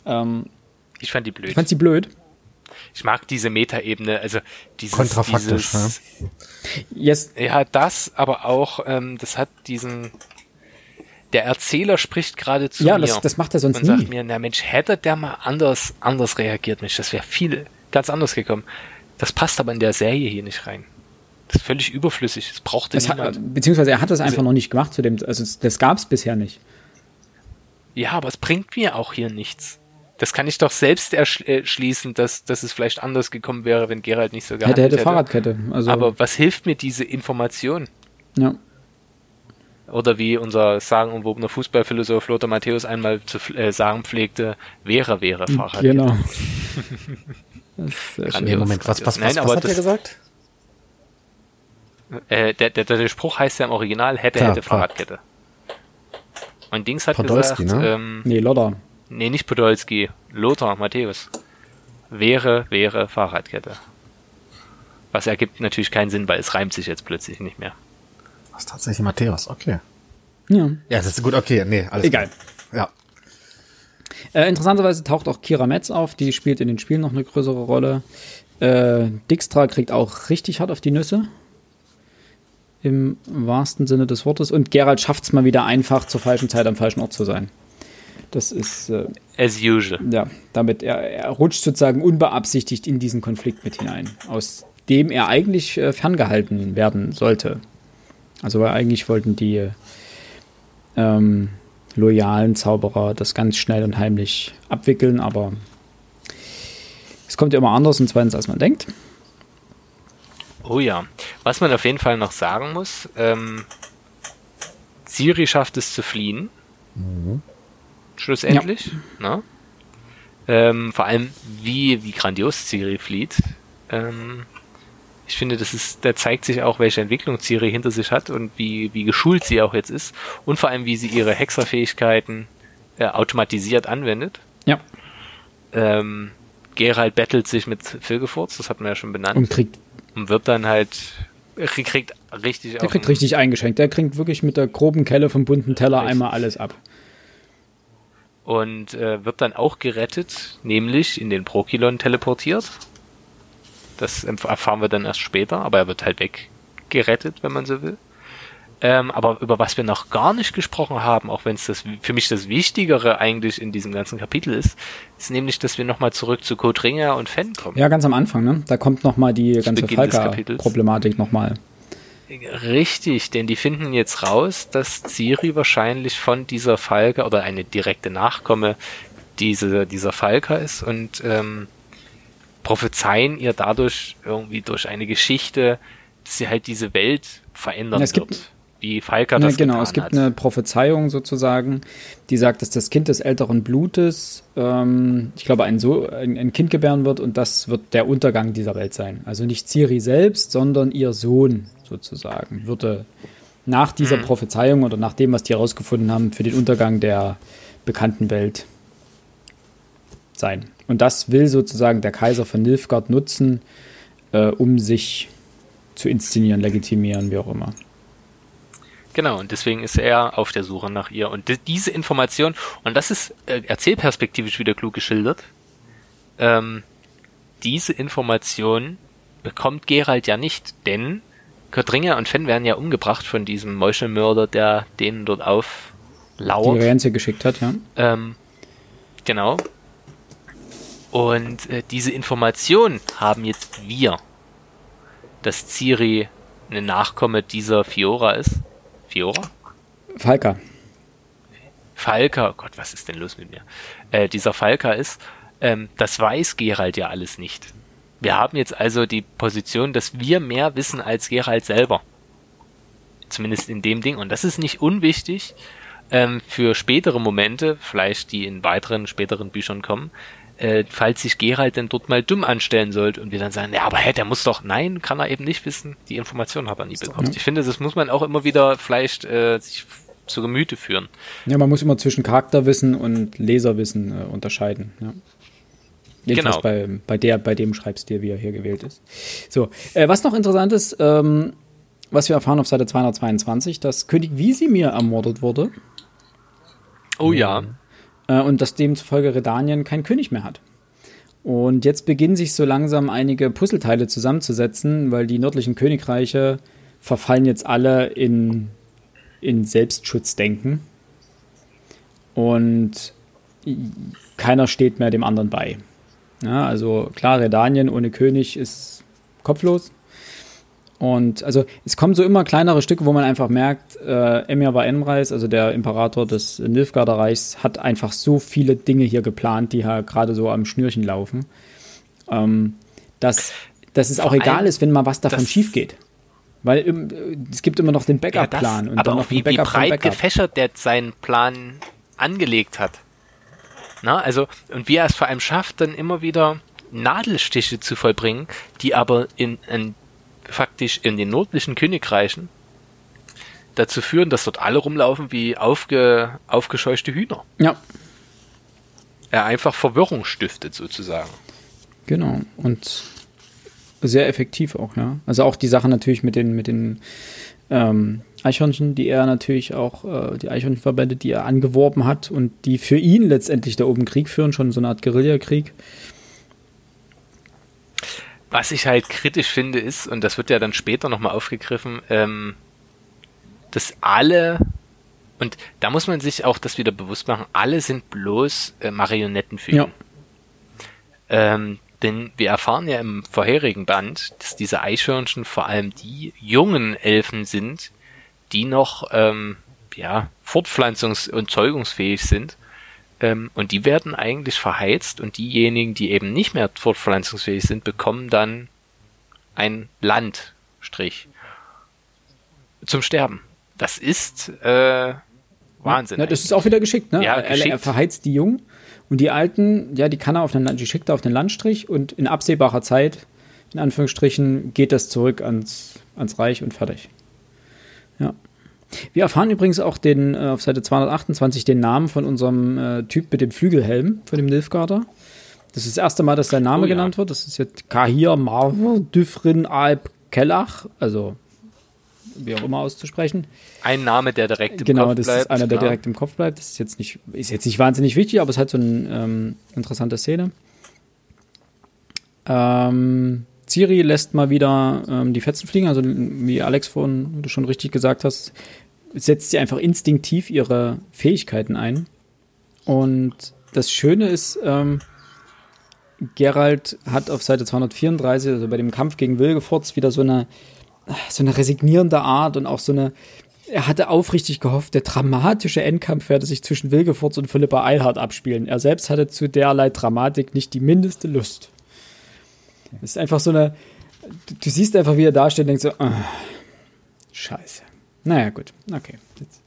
Ähm, ich fand die blöd. Ich fand sie blöd ich mag diese Metaebene, also dieses, Kontrafaktisch, dieses, ja. Yes. ja, das, aber auch, ähm, das hat diesen, der Erzähler spricht gerade zu ja, mir. Ja, das, das macht er sonst und nie. sagt mir, na Mensch, hätte der mal anders, anders reagiert, Mensch, das wäre viel, ganz anders gekommen. Das passt aber in der Serie hier nicht rein. Das ist völlig überflüssig. Das brauchte das niemand. Hat, beziehungsweise er hat das einfach also, noch nicht gemacht zu dem, also das gab es bisher nicht. Ja, aber es bringt mir auch hier nichts. Das kann ich doch selbst erschließen, dass, dass es vielleicht anders gekommen wäre, wenn Gerald nicht so gehandelt hätte. Hätte, hätte Fahrradkette. Also Aber was hilft mir diese Information? Ja. Oder wie unser sagenumwobener Fußballphilosoph Lothar Matthäus einmal zu äh, sagen pflegte, wäre, wäre Fahrradkette. Genau. das Moment, was, was, Nein, was, was hat er gesagt? Äh, der, der, der Spruch heißt ja im Original, hätte, Klar, hätte klar. Fahrradkette. Und Dings hat Podolski, gesagt, ne? ähm, Nee, Lodder. nee, nicht Podolski, Lothar Matthäus. Wäre, wäre Fahrradkette. Was ergibt natürlich keinen Sinn, weil es reimt sich jetzt plötzlich nicht mehr. Was tatsächlich Matthäus, okay. Ja. Ja, das ist gut, okay, nee, alles Egal. klar. Äh, interessanterweise taucht auch Kira Metz auf, die spielt in den Spielen noch eine größere Rolle. Äh, Dijkstra kriegt auch richtig hart auf die Nüsse. Im wahrsten Sinne des Wortes. Und Gerald schafft es mal wieder einfach, zur falschen Zeit am falschen Ort zu sein. Das ist, äh, As usual. ja, damit er, er rutscht sozusagen unbeabsichtigt in diesen Konflikt mit hinein, aus dem er eigentlich äh, ferngehalten werden sollte. Also, weil eigentlich wollten die ähm, loyalen Zauberer das ganz schnell und heimlich abwickeln, aber es kommt ja immer anders und zweitens, als man denkt. Oh ja. Was man auf jeden Fall noch sagen muss, ähm, Siri schafft es zu fliehen. Schlussendlich. Ne? Ähm, vor allem, wie, wie grandios Siri flieht. Ähm, ich finde, das ist, da zeigt sich auch, welche Entwicklung Siri hinter sich hat und wie, wie geschult sie auch jetzt ist. Und vor allem, wie sie ihre Hexerfähigkeiten äh, automatisiert anwendet. Ja. Ähm, Gerald bettelt sich mit Filgefurz, das hatten wir ja schon benannt Und kriegt, und wird dann halt er kriegt richtig der kriegt richtig eingeschenkt. Der kriegt wirklich mit der groben Kelle vom bunten Teller Richtig. einmal alles ab. und äh, wird dann auch gerettet, nämlich in den Prokilon teleportiert. Das erfahren wir dann erst später, aber er wird halt weggerettet, wenn man so will. Ähm, aber über was wir noch gar nicht gesprochen haben, auch wenn es das für mich das Wichtigere eigentlich in diesem ganzen Kapitel ist, ist nämlich, dass wir nochmal zurück zu Kodringer und Fenn kommen. Ja, ganz am Anfang, ne? Da kommt nochmal die ganze Falker-Problematik nochmal. Richtig, denn die finden jetzt raus, dass Ciri wahrscheinlich von dieser Falke oder eine direkte Nachkomme diese, dieser Falker ist und ähm, prophezeien ihr dadurch irgendwie durch eine Geschichte, dass sie halt diese Welt verändern Ja, es gibt- wird. Wie Falker Ja, das genau, getan es gibt hat. eine Prophezeiung sozusagen, die sagt, dass das Kind des älteren Blutes, ähm, ich glaube, ein, so ein, ein Kind gebären wird und das wird der Untergang dieser Welt sein. Also nicht Ciri selbst, sondern ihr Sohn sozusagen würde nach dieser Mhm. Prophezeiung oder nach dem, was die herausgefunden haben, für den Untergang der bekannten Welt sein. Und das will sozusagen der Kaiser von Nilfgaard nutzen, äh, um sich zu inszenieren, legitimieren, wie auch immer. Genau, und deswegen ist er auf der Suche nach ihr. Und di- diese Information, und das ist äh, erzählperspektivisch wieder klug geschildert, ähm, diese Information bekommt Gerald ja nicht, denn Ködringer und Fenn werden ja umgebracht von diesem Meuchelmörder, der denen dort Die auflauert. Renze geschickt hat, ja. Ähm, genau. Und äh, diese Information haben jetzt wir, dass Ciri eine Nachkomme dieser Fiora ist. Fiora? Falker. Falker, oh Gott, was ist denn los mit mir? Äh, dieser Falker ist, ähm, das weiß Gerald ja alles nicht. Wir haben jetzt also die Position, dass wir mehr wissen als Gerald selber. Zumindest in dem Ding. Und das ist nicht unwichtig ähm, für spätere Momente, vielleicht die in weiteren späteren Büchern kommen, äh, falls sich Gerald denn dort mal dumm anstellen sollte und wir dann sagen, ja, aber hä, der muss doch, nein, kann er eben nicht wissen. Die Information hat er nie bekommen. Ich finde, das muss man auch immer wieder vielleicht äh, sich zu Gemüte führen. Ja, man muss immer zwischen Charakterwissen und Leserwissen äh, unterscheiden. Ja. Jedenfalls Genau. bei, bei, der, bei dem Schreibstil, wie er hier gewählt ist. So, äh, was noch interessant ist, ähm, was wir erfahren auf Seite 222, dass König Visimir ermordet wurde Oh ja. Äh, und dass demzufolge Redanien keinen König mehr hat. Und jetzt beginnen sich so langsam einige Puzzleteile zusammenzusetzen, weil die nördlichen Königreiche verfallen jetzt alle in, in Selbstschutzdenken. Und keiner steht mehr dem anderen bei. Ja, also klar, Redanien ohne König ist kopflos. Und also es kommen so immer kleinere Stücke, wo man einfach merkt, äh, Emir war Enreis, also der Imperator des Nilfgaarder Reichs, hat einfach so viele Dinge hier geplant, die ja gerade so am Schnürchen laufen, ähm, dass, dass es auch Vor egal allem, ist, wenn mal was davon schief geht. Weil ähm, es gibt immer noch den Ja, das, Backup-Plan und aber dann auch noch wie, wie breit gefächert der seinen Plan angelegt hat. Na, also, und wie er es vor allem schafft, dann immer wieder Nadelstiche zu vollbringen, die aber in, in faktisch in den nördlichen Königreichen dazu führen, dass dort alle rumlaufen wie aufge, aufgescheuchte Hühner. Ja. Er einfach Verwirrung stiftet sozusagen. Genau. Und sehr effektiv auch, ja. Also auch die Sache natürlich mit den, mit den ähm, Eichhörnchen, die er natürlich auch, äh, die Eichhörnchenverbände, die er angeworben hat und die für ihn letztendlich da oben Krieg führen, schon so eine Art Guerillakrieg. Was ich halt kritisch finde ist, und das wird ja dann später nochmal aufgegriffen, ähm, dass alle, und da muss man sich auch das wieder bewusst machen, alle sind bloß äh, Marionetten für ihn. Ja. Ähm, denn wir erfahren ja im vorherigen Band, dass diese Eichhörnchen vor allem die jungen Elfen sind, die noch ähm, ja, fortpflanzungs- und zeugungsfähig sind. Ähm, und die werden eigentlich verheizt und diejenigen, die eben nicht mehr fortpflanzungsfähig sind, bekommen dann ein Landstrich zum Sterben. Das ist äh, Wahnsinn. Ja, das ist auch wieder geschickt, ne? Ja, geschickt. Er, er verheizt die Jungen und die Alten, ja, die kann er auf den, die schickt er auf den Landstrich und in absehbarer Zeit, in Anführungsstrichen, geht das zurück ans, ans Reich und fertig. Ja. Wir erfahren übrigens auch den, äh, auf Seite 228 den Namen von unserem äh, Typ mit dem Flügelhelm, von dem Nilfgaarder. Das ist das erste Mal, dass sein Name oh, ja. genannt wird. Das ist jetzt Kahir Marv Düfrin Alp Kellach, also wie auch immer auszusprechen. Ein Name, der direkt im genau, Kopf bleibt. Genau, das ist einer, der klar. direkt im Kopf bleibt. Das ist jetzt nicht, ist jetzt nicht wahnsinnig wichtig, aber es hat so eine ähm, interessante Szene. Ähm, Ciri lässt mal wieder ähm, die Fetzen fliegen, also wie Alex vorhin du schon richtig gesagt hast, setzt sie einfach instinktiv ihre Fähigkeiten ein. Und das Schöne ist, ähm, Gerald hat auf Seite 234, also bei dem Kampf gegen Wilgefortz, wieder so eine, so eine resignierende Art und auch so eine, er hatte aufrichtig gehofft, der dramatische Endkampf werde sich zwischen Wilgefortz und Philippa Eilhardt abspielen. Er selbst hatte zu derlei Dramatik nicht die mindeste Lust. Das ist einfach so eine, du, du siehst einfach, wie er da steht und denkst so, oh, scheiße. Naja, gut, okay. Jetzt,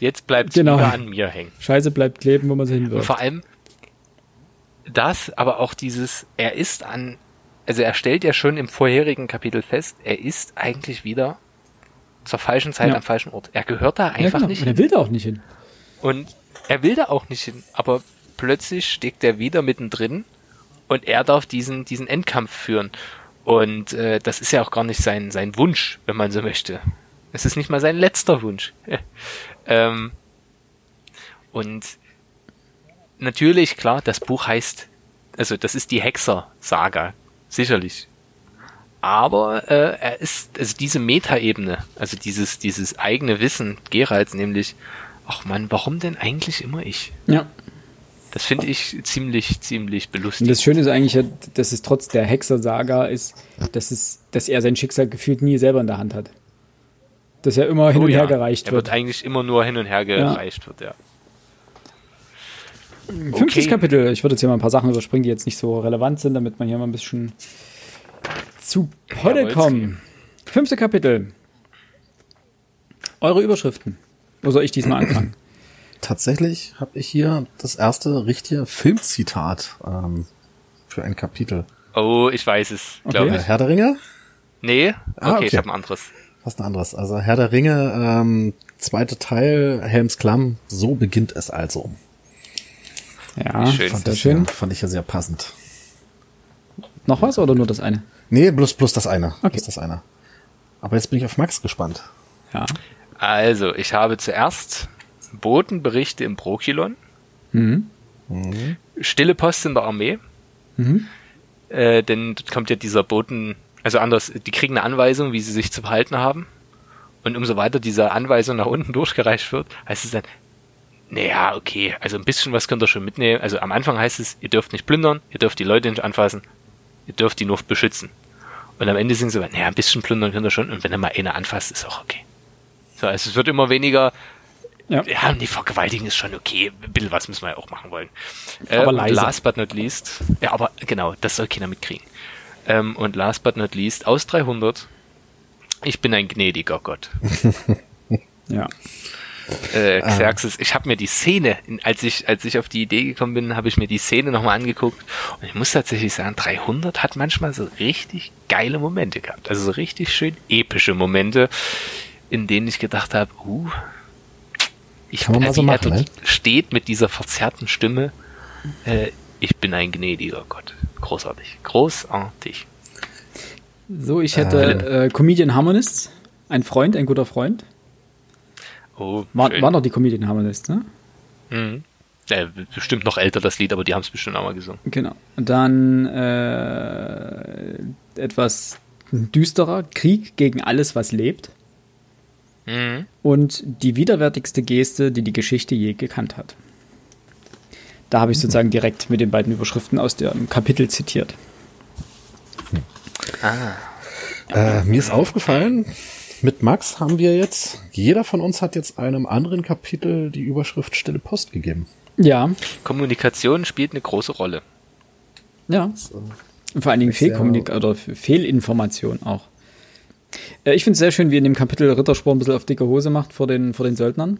Jetzt bleibt es genau. wieder an mir hängen. Scheiße bleibt kleben, wo man es hin will. Vor allem das, aber auch dieses, er ist an, also er stellt ja schon im vorherigen Kapitel fest, er ist eigentlich wieder zur falschen Zeit ja. am falschen Ort. Er gehört da einfach ja, genau. nicht hin. Und er will da auch nicht hin. Und er will da auch nicht hin, aber plötzlich steckt er wieder mittendrin und er darf diesen, diesen Endkampf führen. Und äh, das ist ja auch gar nicht sein, sein Wunsch, wenn man so möchte. Es ist nicht mal sein letzter Wunsch. ähm, und natürlich, klar, das Buch heißt, also das ist die Hexer-Saga, sicherlich. Aber äh, er ist, also diese Metaebene, also dieses, dieses eigene Wissen Geralds, nämlich, ach man, warum denn eigentlich immer ich? Ja. Das finde ich ziemlich, ziemlich belustigend. Und das Schöne ist eigentlich, dass es trotz der Hexer-Saga ist, dass, es, dass er sein Schicksal gefühlt nie selber in der Hand hat. Dass er immer hin oh, und her gereicht wird. Er wird eigentlich immer nur hin und her gereicht, ja. wird, ja. Fünftes okay. Kapitel. Ich würde jetzt hier mal ein paar Sachen überspringen, die jetzt nicht so relevant sind, damit man hier mal ein bisschen zu Potte kommen. Fünfte Kapitel. Eure Überschriften. Wo soll ich diesmal anfangen? tatsächlich habe ich hier das erste richtige Filmzitat ähm, für ein Kapitel. Oh, ich weiß es, glaube okay. ich. Herr der Ringe? Nee, okay, ah, okay. ich habe ein anderes. Was ein anderes. Also Herr der Ringe, ähm, zweiter Teil, Helms Klamm, so beginnt es also. Ja, schön. Fand, ich, schön. Ja, fand ich ja sehr passend. Noch was oder nur das eine? Nee, bloß, bloß das eine. Okay. Bloß das eine. Aber jetzt bin ich auf Max gespannt. Ja. Also, ich habe zuerst Botenberichte im Prokilon. Mhm. Mhm. Stille Post in der Armee. Mhm. Äh, denn dort kommt ja dieser Boten, also anders, die kriegen eine Anweisung, wie sie sich zu verhalten haben. Und umso weiter diese Anweisung nach unten durchgereicht wird, heißt es dann, naja, okay, also ein bisschen was könnt ihr schon mitnehmen. Also am Anfang heißt es, ihr dürft nicht plündern, ihr dürft die Leute nicht anfassen, ihr dürft die nur beschützen. Und am Ende sind sie so, naja, ein bisschen plündern könnt ihr schon und wenn ihr mal eine anfasst, ist auch okay. So, also es wird immer weniger, ja. ja, nee, vergewaltigen ist schon okay. Ein bisschen was müssen wir ja auch machen wollen. Aber ähm, leise. Last but not least, ja, aber genau, das soll keiner mitkriegen. Ähm, und last but not least, aus 300, ich bin ein gnädiger Gott. ja. äh, Xerxes. Ich habe mir die Szene, als ich als ich auf die Idee gekommen bin, habe ich mir die Szene nochmal angeguckt und ich muss tatsächlich sagen, 300 hat manchmal so richtig geile Momente gehabt, also so richtig schön epische Momente, in denen ich gedacht habe, uh, ich Kann man mal so machen, ne? steht mit dieser verzerrten Stimme. Äh, ich bin ein gnädiger Gott. Großartig. Großartig. So, ich hätte äh, Comedian Harmonists. Ein Freund, ein guter Freund. Oh, War, waren doch die Comedian Harmonists, ne? Mhm. Äh, bestimmt noch älter das Lied, aber die haben es bestimmt auch mal gesungen. Genau. Dann äh, etwas düsterer. Krieg gegen alles, was lebt. Mhm. Und die widerwärtigste Geste, die die Geschichte je gekannt hat. Da habe ich sozusagen direkt mit den beiden Überschriften aus dem Kapitel zitiert. Äh, mir ist aufgefallen, mit Max haben wir jetzt, jeder von uns hat jetzt einem anderen Kapitel die Überschrift Stille Post gegeben. Ja, Kommunikation spielt eine große Rolle. ja. Und vor allen Dingen Fehlkommunik oder Fehlinformation auch. Äh, Ich finde es sehr schön, wie in dem Kapitel Ritterspor ein bisschen auf dicke Hose macht vor den, vor den Söldnern.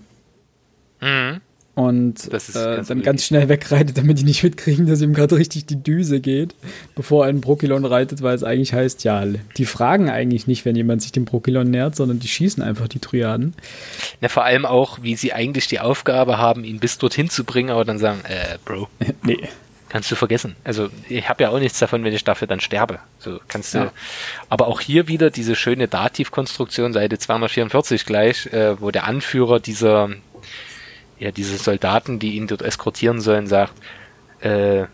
Und Das ist äh, ganz dann ganz schnell wegreitet, damit die nicht mitkriegen, dass ihm gerade richtig die Düse geht, bevor er einen Brokilon reitet, weil es eigentlich heißt, ja, die fragen eigentlich nicht, wenn jemand sich dem Brokilon nähert, sondern die schießen einfach die Triaden. Na, vor allem auch, wie sie eigentlich die Aufgabe haben, ihn bis dorthin zu bringen, aber dann sagen, äh, Bro, nee. kannst du vergessen. Also ich habe ja auch nichts davon, wenn ich dafür dann sterbe. So kannst du. Ja. Aber auch hier wieder diese schöne Dativkonstruktion, Seite 244 gleich, äh, wo der Anführer dieser, ja, diese Soldaten, die ihn dort eskortieren sollen, sagt, äh,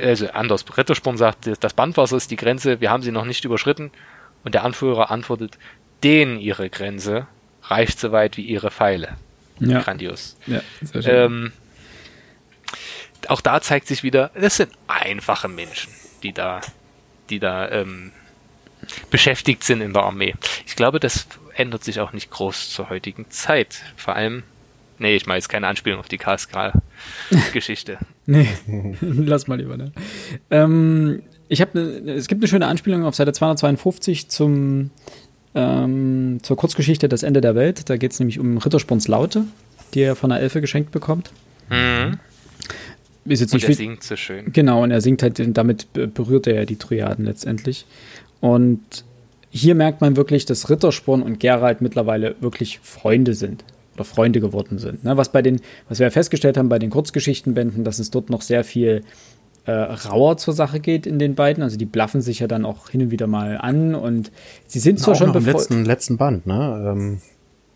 also anders, Rittersporn sagt, das Bandwasser ist die Grenze, wir haben sie noch nicht überschritten. Und der Anführer antwortet, denen ihre Grenze reicht so weit wie ihre Pfeile. Ja, Grandios. ja sehr schön. Ähm, auch da zeigt sich wieder, das sind einfache Menschen, die da, die da ähm, beschäftigt sind in der Armee. Ich glaube, das ändert sich auch nicht groß zur heutigen Zeit. Vor allem, nee, ich mache jetzt keine Anspielung auf die Kaskral-Geschichte. Nee, lass mal lieber, ne? Ähm, ich habe ne, es gibt eine schöne Anspielung auf Seite 252 zum ähm, zur Kurzgeschichte Das Ende der Welt. Da geht es nämlich um Rittersporns Laute, die er von einer Elfe geschenkt bekommt. mhm. Ist jetzt Und nicht er viel, singt so schön. Genau, und er singt halt, damit be- berührt er ja die Triaden letztendlich. Und hier merkt man wirklich, dass Rittersporn und Geralt mittlerweile wirklich Freunde sind oder Freunde geworden sind. Ne? Was bei den, was wir ja festgestellt haben bei den Kurzgeschichtenbänden, dass es dort noch sehr viel äh, rauer zur Sache geht in den beiden. Also die blaffen sich ja dann auch hin und wieder mal an und sie sind zwar auch schon im letzten, letzten Band, ne? Ähm,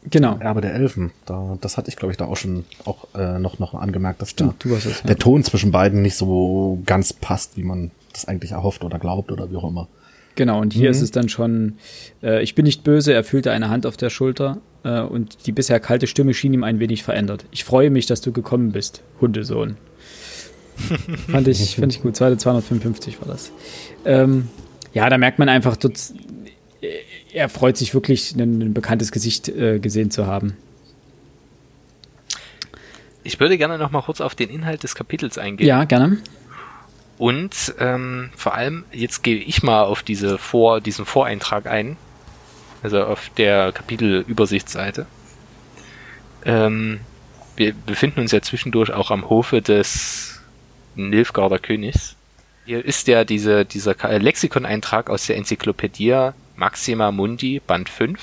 Genau. Erbe der Elfen. Da, das hatte ich, glaube ich, da auch schon auch äh, noch, noch angemerkt, dass Stimmt, da es, ja. der Ton zwischen beiden nicht so ganz passt, wie man das eigentlich erhofft oder glaubt oder wie auch immer. Genau, und hier ist es dann schon, äh, ich bin nicht böse, er fühlte eine Hand auf der Schulter äh, und die bisher kalte Stimme schien ihm ein wenig verändert. Ich freue mich, dass du gekommen bist, Hundesohn. fand, ich, fand ich gut, Seite 255 war das. Ähm, ja, da merkt man einfach, dort, äh, er freut sich wirklich, ein, ein bekanntes Gesicht äh, gesehen zu haben. Ich würde gerne noch mal kurz auf den Inhalt des Kapitels eingehen. Ja, gerne. Und ähm, vor allem, jetzt gehe ich mal auf diese Vor, diesen Voreintrag ein, also auf der Kapitelübersichtsseite. Ähm, wir befinden uns ja zwischendurch auch am Hofe des Nilfgaarder Königs. Hier ist ja diese, dieser äh, Lexikon-Eintrag aus der Enzyklopädie Maxima Mundi, Band 5,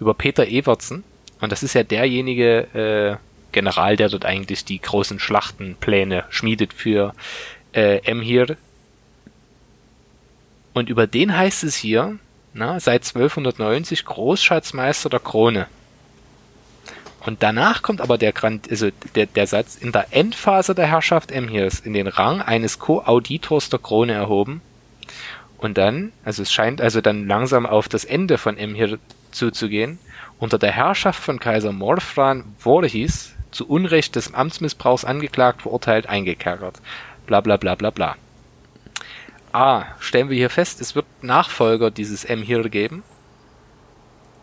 über Peter Evertsen. Und das ist ja derjenige äh, General, der dort eigentlich die großen Schlachtenpläne schmiedet für äh, Emhir. Und über den heißt es hier, na, seit 1290 Großschatzmeister der Krone. Und danach kommt aber der, Grand, also der, der Satz, in der Endphase der Herrschaft Emhirs in den Rang eines Co-Auditors der Krone erhoben. Und dann, also es scheint also dann langsam auf das Ende von Emhir zuzugehen, unter der Herrschaft von Kaiser Morfran Vorhis zu Unrecht des Amtsmissbrauchs angeklagt, verurteilt, eingekerkert. Bla bla bla bla bla. A. Stellen wir hier fest, es wird Nachfolger dieses Emhir geben.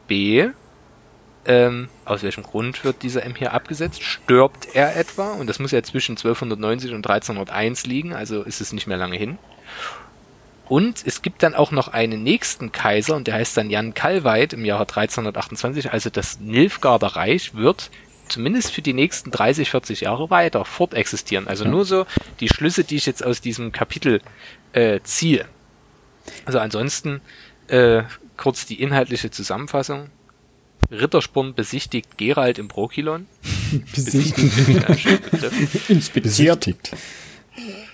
B. Ähm, aus welchem Grund wird dieser Emhir abgesetzt? Stirbt er etwa? Und das muss ja zwischen 1290 und 1301 liegen, also ist es nicht mehr lange hin. Und es gibt dann auch noch einen nächsten Kaiser und der heißt dann Jan Kalweit im Jahre 1328. Also das Nilfgaarder Reich wird zumindest für die nächsten 30, 40 Jahre weiter fortexistieren. Also ja. nur so die Schlüsse, die ich jetzt aus diesem Kapitel äh, ziehe. Also ansonsten äh, kurz die inhaltliche Zusammenfassung. Rittersporn besichtigt Gerald im Prokilon. besichtigt. Inspiziert.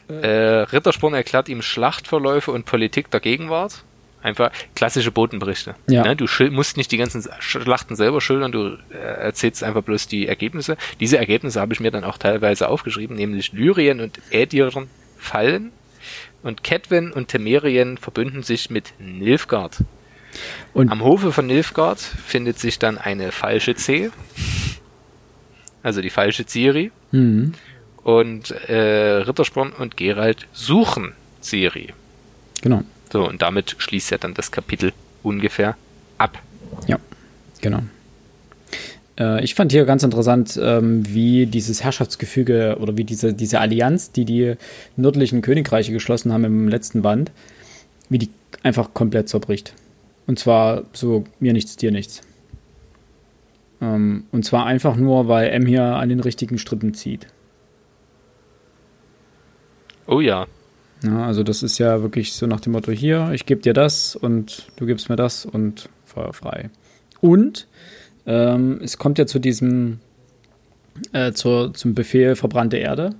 Äh, Rittersporn erklärt ihm Schlachtverläufe und Politik der Gegenwart. Einfach klassische Botenberichte. Ja. Ne? Du musst nicht die ganzen Schlachten selber schildern, du äh, erzählst einfach bloß die Ergebnisse. Diese Ergebnisse habe ich mir dann auch teilweise aufgeschrieben, nämlich Lyrien und Ädiren fallen und Kedwen und Temerien verbünden sich mit Nilfgaard. Und Am Hofe von Nilfgaard findet sich dann eine falsche C, also die falsche Ciri. Mhm. Und äh, Rittersporn und Gerald suchen Ciri. Genau. So, und damit schließt er dann das Kapitel ungefähr ab. Ja, genau. Äh, ich fand hier ganz interessant, ähm, wie dieses Herrschaftsgefüge oder wie diese, diese Allianz, die die nördlichen Königreiche geschlossen haben im letzten Band, wie die einfach komplett zerbricht. Und zwar so mir nichts, dir nichts. Ähm, und zwar einfach nur, weil M hier an den richtigen Strippen zieht. Oh ja. Ja, also das ist ja wirklich so nach dem Motto, hier, ich gebe dir das und du gibst mir das und Feuer frei. Und ähm, es kommt ja zu diesem, äh, zur, zum Befehl verbrannte Erde.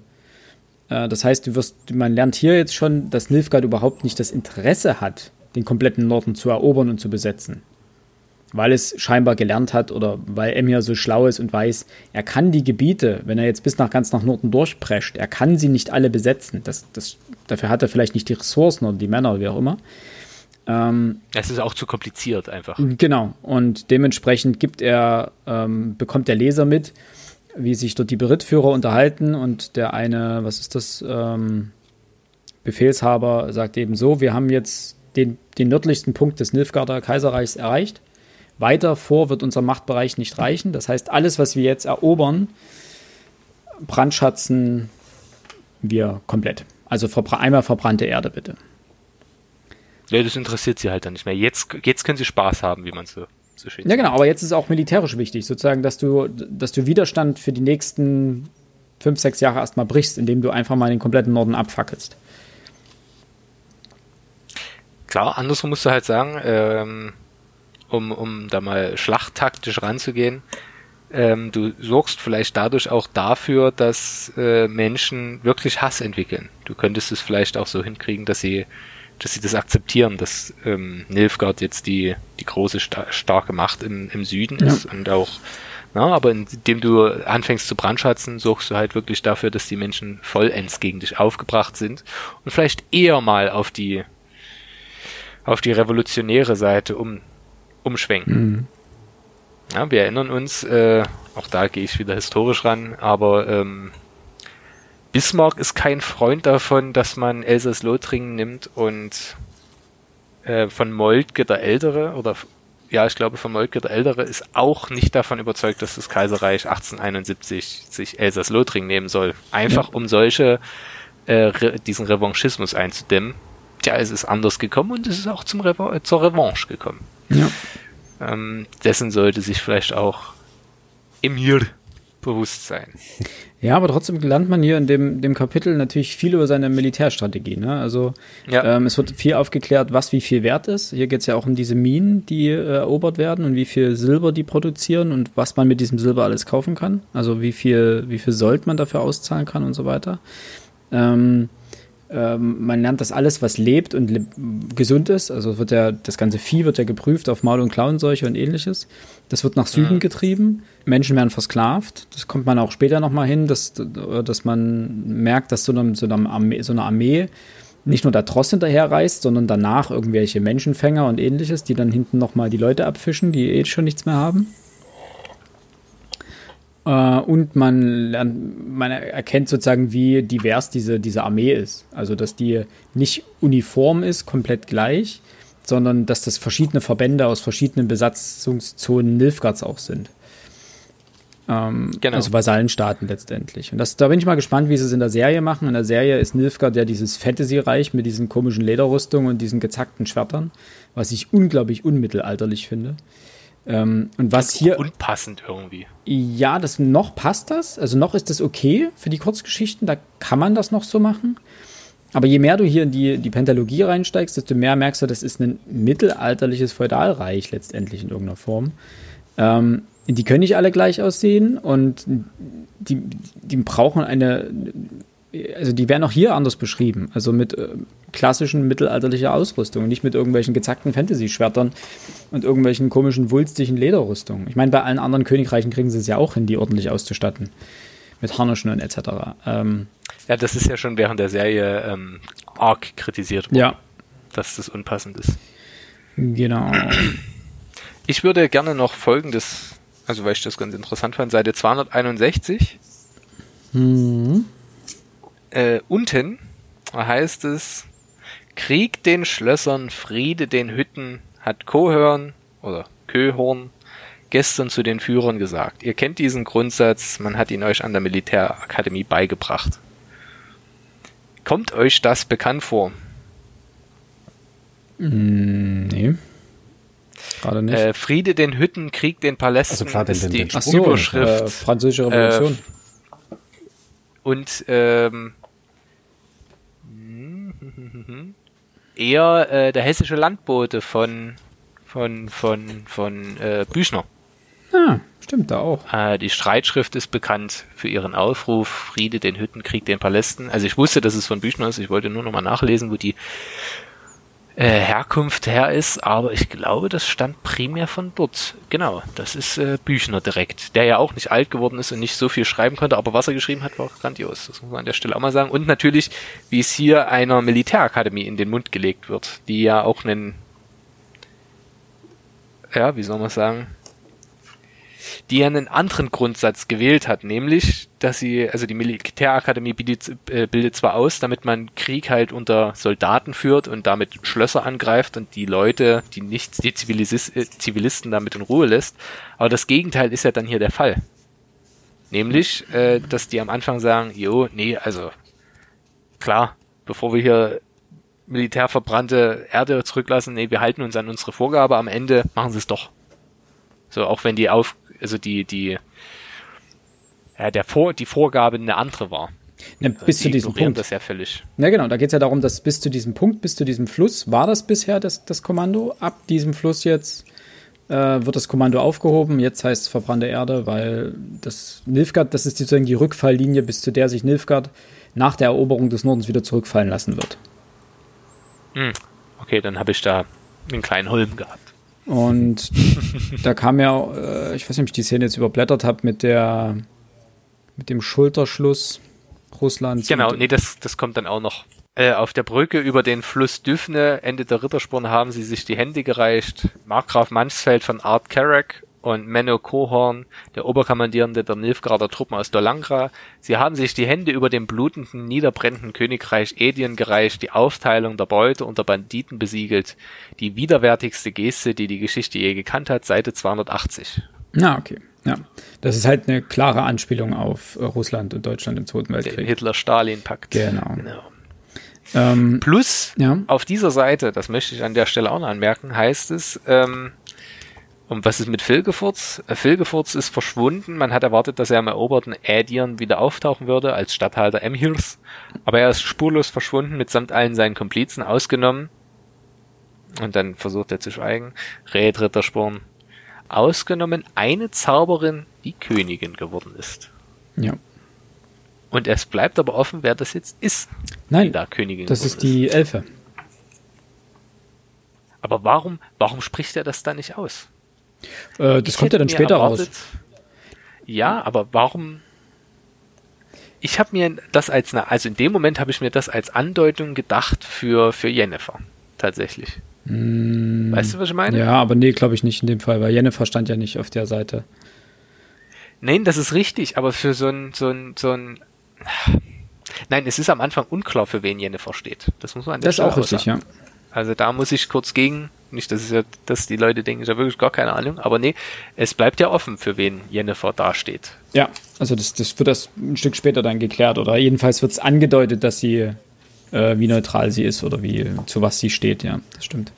Äh, das heißt, du wirst, man lernt hier jetzt schon, dass Nilfgaard überhaupt nicht das Interesse hat, den kompletten Norden zu erobern und zu besetzen. Weil es scheinbar gelernt hat oder weil Emir so schlau ist und weiß, er kann die Gebiete, wenn er jetzt bis nach ganz nach Norden durchprescht, er kann sie nicht alle besetzen. Das, das, dafür hat er vielleicht nicht die Ressourcen oder die Männer oder wie auch immer. Ähm, es ist auch zu kompliziert einfach. Genau. Und dementsprechend gibt er, ähm, bekommt der Leser mit, wie sich dort die Berittführer unterhalten und der eine, was ist das, ähm, Befehlshaber sagt eben so, wir haben jetzt den, den nördlichsten Punkt des Nilfgaarder Kaiserreichs erreicht. Weiter vor wird unser Machtbereich nicht reichen. Das heißt, alles, was wir jetzt erobern, brandschatzen wir komplett. Also verbra einmal verbrannte Erde bitte. Ja, das interessiert sie halt dann nicht mehr. Jetzt, jetzt können sie Spaß haben, wie man so, so schön Ja, genau, aber jetzt ist auch militärisch wichtig, sozusagen, dass du, dass du Widerstand für die nächsten fünf, sechs Jahre erstmal brichst, indem du einfach mal den kompletten Norden abfackelst. Klar, andersrum musst du halt sagen, ähm, um, um da mal schlachttaktisch ranzugehen, ähm, du sorgst vielleicht dadurch auch dafür, dass äh, Menschen wirklich Hass entwickeln. Du könntest es vielleicht auch so hinkriegen, dass sie dass sie das akzeptieren, dass ähm, Nilfgaard jetzt die, die große, sta starke Macht im, im Süden ja. ist und auch, na, aber indem du anfängst zu brandschatzen, sorgst du halt wirklich dafür, dass die Menschen vollends gegen dich aufgebracht sind und vielleicht eher mal auf die, auf die revolutionäre Seite um, umschwenken. Mhm. Ja, wir erinnern uns, äh, auch da gehe ich wieder historisch ran, aber ähm, Bismarck ist kein Freund davon, dass man Elsass-Lothringen nimmt und äh, von Moltke der Ältere oder ja, ich glaube von Moltke der Ältere ist auch nicht davon überzeugt, dass das Kaiserreich 1871 sich Elsass-Lothringen nehmen soll. Einfach ja. um solche äh, re diesen Revanchismus einzudämmen. Tja, es ist anders gekommen und es ist auch zum Reva zur Revanche gekommen. Ja. Ähm, dessen sollte sich vielleicht auch Emir bewusst sein. Ja, aber trotzdem lernt man hier in dem, dem Kapitel natürlich viel über seine Militärstrategie. Ne? Also ja. ähm, es wird viel aufgeklärt, was wie viel wert ist. Hier geht es ja auch um diese Minen, die äh, erobert werden und wie viel Silber die produzieren und was man mit diesem Silber alles kaufen kann. Also wie viel, wie viel Sold man dafür auszahlen kann und so weiter. Ähm, ähm, man lernt, dass alles, was lebt und le gesund ist, also wird ja, das ganze Vieh wird ja geprüft auf Maul- und Klauenseuche und ähnliches. Das wird nach Süden mhm. getrieben. Menschen werden versklavt. Das kommt man auch später nochmal hin, dass, dass man merkt, dass so eine, so eine, Armee, so eine Armee nicht nur der Tross hinterher reist, sondern danach irgendwelche Menschenfänger und ähnliches, die dann hinten nochmal die Leute abfischen, die eh schon nichts mehr haben. Äh, und man lernt, man erkennt sozusagen, wie divers diese, diese Armee ist. Also, dass die nicht uniform ist, komplett gleich, sondern dass das verschiedene Verbände aus verschiedenen Besatzungszonen Nilfgaards auch sind. Ähm, genau. Also Vasallenstaaten letztendlich. Und das, da bin ich mal gespannt, wie sie es in der Serie machen. In der Serie ist Nilfgaard ja dieses Fantasy-Reich mit diesen komischen Lederrüstungen und diesen gezackten Schwertern, was ich unglaublich unmittelalterlich finde. Ähm, und was hier. Unpassend irgendwie. Ja, das noch passt das. Also noch ist das okay für die Kurzgeschichten. Da kann man das noch so machen. Aber je mehr du hier in die, die Pentalogie reinsteigst, desto mehr merkst du, das ist ein mittelalterliches Feudalreich letztendlich in irgendeiner Form. Ähm, die können nicht alle gleich aussehen und die, die brauchen eine, also die werden auch hier anders beschrieben, also mit äh, klassischen mittelalterlicher Ausrüstung, nicht mit irgendwelchen gezackten Fantasy-Schwertern und irgendwelchen komischen, wulstigen Lederrüstungen. Ich meine, bei allen anderen Königreichen kriegen sie es ja auch hin, die ordentlich auszustatten. Mit Harnischen und etc. Ähm, ja, das ist ja schon während der Serie ähm, arg kritisiert worden, ja. dass das unpassend ist. Genau. Ich würde gerne noch folgendes also weil ich das ganz interessant fand, Seite 261. Mhm. Äh, unten heißt es, Krieg den Schlössern, Friede den Hütten, hat Kohörn oder Köhorn gestern zu den Führern gesagt. Ihr kennt diesen Grundsatz, man hat ihn euch an der Militärakademie beigebracht. Kommt euch das bekannt vor? Mm, nee. Gerade nicht. Äh, Friede den Hütten, Krieg den Palästen also klar, den, ist den, die den so, Überschrift. Äh, Französische Revolution. Äh, und ähm, eher äh, der hessische Landbote von von von von äh, Büchner. Ja, stimmt da auch. Äh, die Streitschrift ist bekannt für ihren Aufruf Friede den Hütten, Krieg den Palästen. Also ich wusste, dass es von Büchner ist. Ich wollte nur noch mal nachlesen, wo die äh, Herkunft her ist, aber ich glaube, das stammt primär von dort. Genau, das ist äh, Büchner direkt, der ja auch nicht alt geworden ist und nicht so viel schreiben konnte, aber was er geschrieben hat, war grandios. Das muss man an der Stelle auch mal sagen. Und natürlich, wie es hier einer Militärakademie in den Mund gelegt wird, die ja auch einen, ja, wie soll man sagen, die ja einen anderen Grundsatz gewählt hat, nämlich, dass sie, also die Militärakademie bildet, äh, bildet zwar aus, damit man Krieg halt unter Soldaten führt und damit Schlösser angreift und die Leute, die nicht, die Zivilis äh, Zivilisten damit in Ruhe lässt, aber das Gegenteil ist ja dann hier der Fall. Nämlich, äh, dass die am Anfang sagen, jo, nee, also klar, bevor wir hier militärverbrannte Erde zurücklassen, nee, wir halten uns an unsere Vorgabe, am Ende machen sie es doch. So, auch wenn die auf, also die, die, ja, der Vor, die Vorgabe eine andere war. Ja, bis zu diesem Punkt. das ja völlig. Ja, genau. Da geht es ja darum, dass bis zu diesem Punkt, bis zu diesem Fluss, war das bisher das, das Kommando. Ab diesem Fluss jetzt äh, wird das Kommando aufgehoben. Jetzt heißt es verbrannte Erde, weil das Nilfgaard, das ist sozusagen die Rückfalllinie, bis zu der sich Nilfgaard nach der Eroberung des Nordens wieder zurückfallen lassen wird. Hm. Okay, dann habe ich da einen kleinen Holm gehabt. Und da kam ja, äh, ich weiß nicht, ob ich die Szene jetzt überblättert habe, mit der mit dem Schulterschluss Russlands. Genau, nee, das, das kommt dann auch noch. Äh, auf der Brücke über den Fluss Düfne, Ende der Rittersporn, haben sie sich die Hände gereicht. Markgraf Mansfeld von Art Carrack und Menno Kohorn, der Oberkommandierende der Nilfgaarder Truppen aus Dolangra. Sie haben sich die Hände über dem blutenden, niederbrennenden Königreich Edien gereicht, die Aufteilung der Beute unter Banditen besiegelt. Die widerwärtigste Geste, die die Geschichte je gekannt hat, Seite 280. Na, okay. Ja, das ist halt eine klare Anspielung auf äh, Russland und Deutschland im Zweiten Weltkrieg. Hitler-Stalin-Pakt. Genau. genau. Ähm, Plus, ja. auf dieser Seite, das möchte ich an der Stelle auch noch anmerken, heißt es, ähm, und was ist mit Filgefurz? Äh, Filgefurz ist verschwunden. Man hat erwartet, dass er im eroberten Ädion wieder auftauchen würde als Statthalter Emhirs. Aber er ist spurlos verschwunden, mitsamt allen seinen Komplizen ausgenommen. Und dann versucht er zu schweigen. Red Rittersporn. Ausgenommen eine Zauberin, die Königin geworden ist. Ja. Und es bleibt aber offen, wer das jetzt ist. Nein, da Königin das ist die Elfe. Aber warum, warum spricht er das da nicht aus? Äh, das ich kommt ja dann später erwartet, raus. Ja, aber warum? Ich habe mir das als, also in dem Moment habe ich mir das als Andeutung gedacht für, für Jennifer. Tatsächlich. Mm, weißt du, was ich meine? Ja, aber nee, glaube ich nicht in dem Fall, weil Jennifer stand ja nicht auf der Seite. Nein, das ist richtig, aber für so ein, so ein, so ein, Nein, es ist am Anfang unklar, für wen Jennifer steht. Das muss man an der Das ist auch richtig, sagen. ja. Also da muss ich kurz gegen Nicht, dass, es ja, dass die Leute denken, ich habe wirklich gar keine Ahnung. Aber nee, es bleibt ja offen, für wen Jennifer dasteht. Ja, also das, das wird das ein Stück später dann geklärt. Oder jedenfalls wird es angedeutet, dass sie, äh, wie neutral sie ist oder wie zu was sie steht. Ja, das stimmt.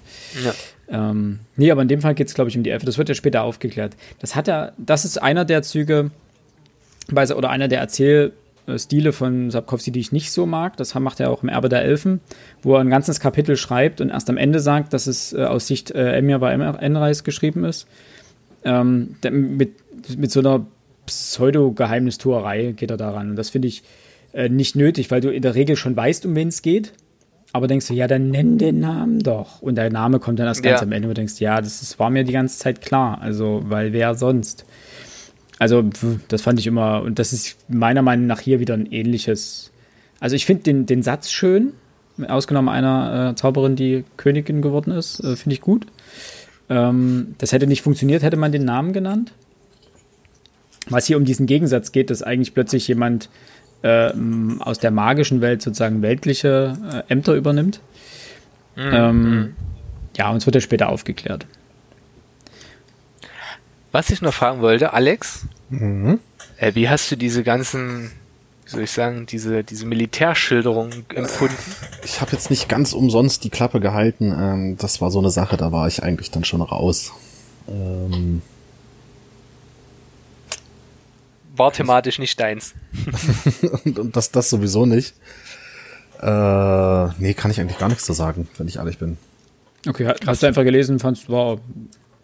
Ja. Ähm, nee, aber in dem Fall geht es, glaube ich, um die Elfe. Das wird ja später aufgeklärt. Das hat ja, das ist einer der Züge, oder einer der Erzählstile von Sapkowski, die ich nicht so mag. Das macht er auch im Erbe der Elfen, wo er ein ganzes Kapitel schreibt und erst am Ende sagt, dass es äh, aus Sicht äh, Emir bei Enreis geschrieben ist. Ähm, mit, mit so einer Pseudo-Geheimnistuerei geht er daran. Und das finde ich äh, nicht nötig, weil du in der Regel schon weißt, um wen es geht. Aber denkst du, ja, dann nenn den Namen doch. Und der Name kommt dann erst ganz ja. am Ende, du denkst, ja, das, das war mir die ganze Zeit klar. Also, weil wer sonst? Also, das fand ich immer, und das ist meiner Meinung nach hier wieder ein ähnliches. Also, ich finde den, den Satz schön, ausgenommen einer äh, Zauberin, die Königin geworden ist, äh, finde ich gut. Ähm, das hätte nicht funktioniert, hätte man den Namen genannt. Was hier um diesen Gegensatz geht, dass eigentlich plötzlich jemand äh, aus der magischen Welt sozusagen weltliche äh, Ämter übernimmt. Mhm. Ähm, ja, und es wird ja später aufgeklärt. Was ich noch fragen wollte, Alex, mhm. äh, wie hast du diese ganzen, wie soll ich sagen, diese, diese Militärschilderung empfunden? Ich habe jetzt nicht ganz umsonst die Klappe gehalten. Ähm, das war so eine Sache, da war ich eigentlich dann schon raus. Ähm war thematisch nicht deins. und das, das sowieso nicht. Äh, nee, kann ich eigentlich gar nichts zu sagen, wenn ich ehrlich bin. Okay, hast du einfach gelesen, fandst, war,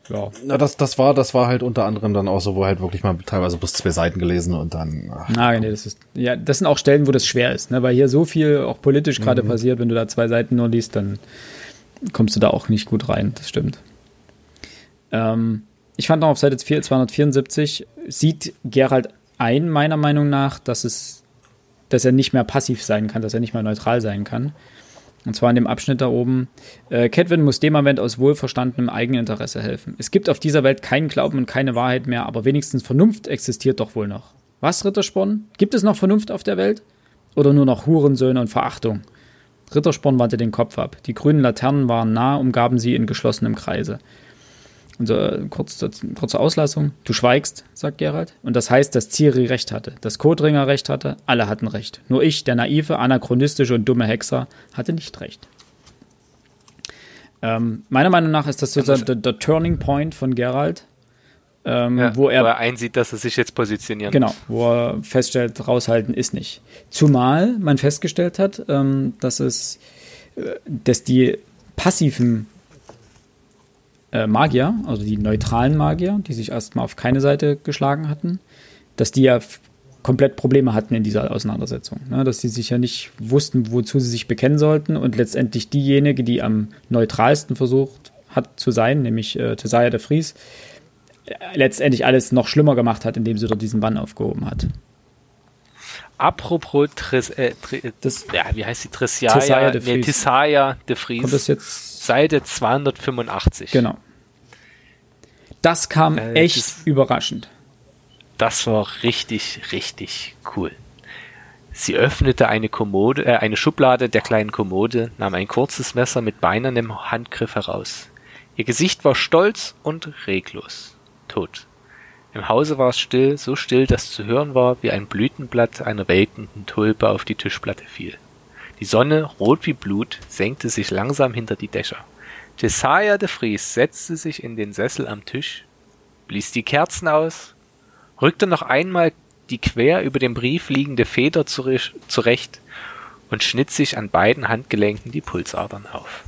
ja. Na, das, das war, das war halt unter anderem dann auch so, wo halt wirklich mal teilweise bis zwei Seiten gelesen und dann. Ach, ah, nee, das ist, ja, das sind auch Stellen, wo das schwer ist, ne, weil hier so viel auch politisch gerade mhm. passiert, wenn du da zwei Seiten nur liest, dann kommst du da auch nicht gut rein, das stimmt. Ähm, ich fand noch auf Seite 274 sieht Gerald ein, meiner Meinung nach, dass es, dass er nicht mehr passiv sein kann, dass er nicht mehr neutral sein kann. Und zwar in dem Abschnitt da oben. Äh, Kedwin muss dem Moment aus wohlverstandenem Eigeninteresse helfen. Es gibt auf dieser Welt keinen Glauben und keine Wahrheit mehr, aber wenigstens Vernunft existiert doch wohl noch. Was, Rittersporn? Gibt es noch Vernunft auf der Welt? Oder nur noch Hurensöhne und Verachtung? Rittersporn wandte den Kopf ab. Die grünen Laternen waren nah, umgaben sie in geschlossenem Kreise. Also äh, kurz, kurze Auslassung. Du schweigst, sagt Gerald. Und das heißt, dass Ciri recht hatte, dass Kodringer recht hatte, alle hatten recht. Nur ich, der naive, anachronistische und dumme Hexer, hatte nicht recht. Ähm, meiner Meinung nach ist das so der, der, Turning Point von Gerald. Ähm, ja, wo, er, wo er einsieht, dass er sich jetzt positionieren Genau, muss. wo er feststellt, raushalten ist nicht. Zumal man festgestellt hat, ähm, dass es, äh, dass die passiven äh, Magier, also die neutralen Magier, die sich erstmal auf keine Seite geschlagen hatten, dass die ja komplett Probleme hatten in dieser Auseinandersetzung. Ne? Dass sie sich ja nicht wussten, wozu sie sich bekennen sollten und letztendlich diejenige, die am neutralsten versucht hat zu sein, nämlich äh, Tesaya de Vries, äh, letztendlich alles noch schlimmer gemacht hat, indem sie dort diesen Bann aufgehoben hat. Apropos Tris, äh, das, ja, wie heißt die Trisaya? Tesaya de Vries. Nee, Tesaya de Vries. Kommt das jetzt Seite 285. Genau. Das kam äh, echt das, überraschend. Das war richtig, richtig cool. Sie öffnete eine Kommode, äh, eine Schublade der kleinen Kommode, nahm ein kurzes Messer mit beinernem Handgriff heraus. Ihr Gesicht war stolz und reglos. Tot. Im Hause war es still, so still, dass zu hören war, wie ein Blütenblatt einer welkenden Tulpe auf die Tischplatte fiel. Die Sonne, rot wie Blut, senkte sich langsam hinter die Dächer. Jesaja de Vries setzte sich in den Sessel am Tisch, blies die Kerzen aus, rückte noch einmal die quer über dem Brief liegende Feder zurecht und schnitt sich an beiden Handgelenken die Pulsadern auf.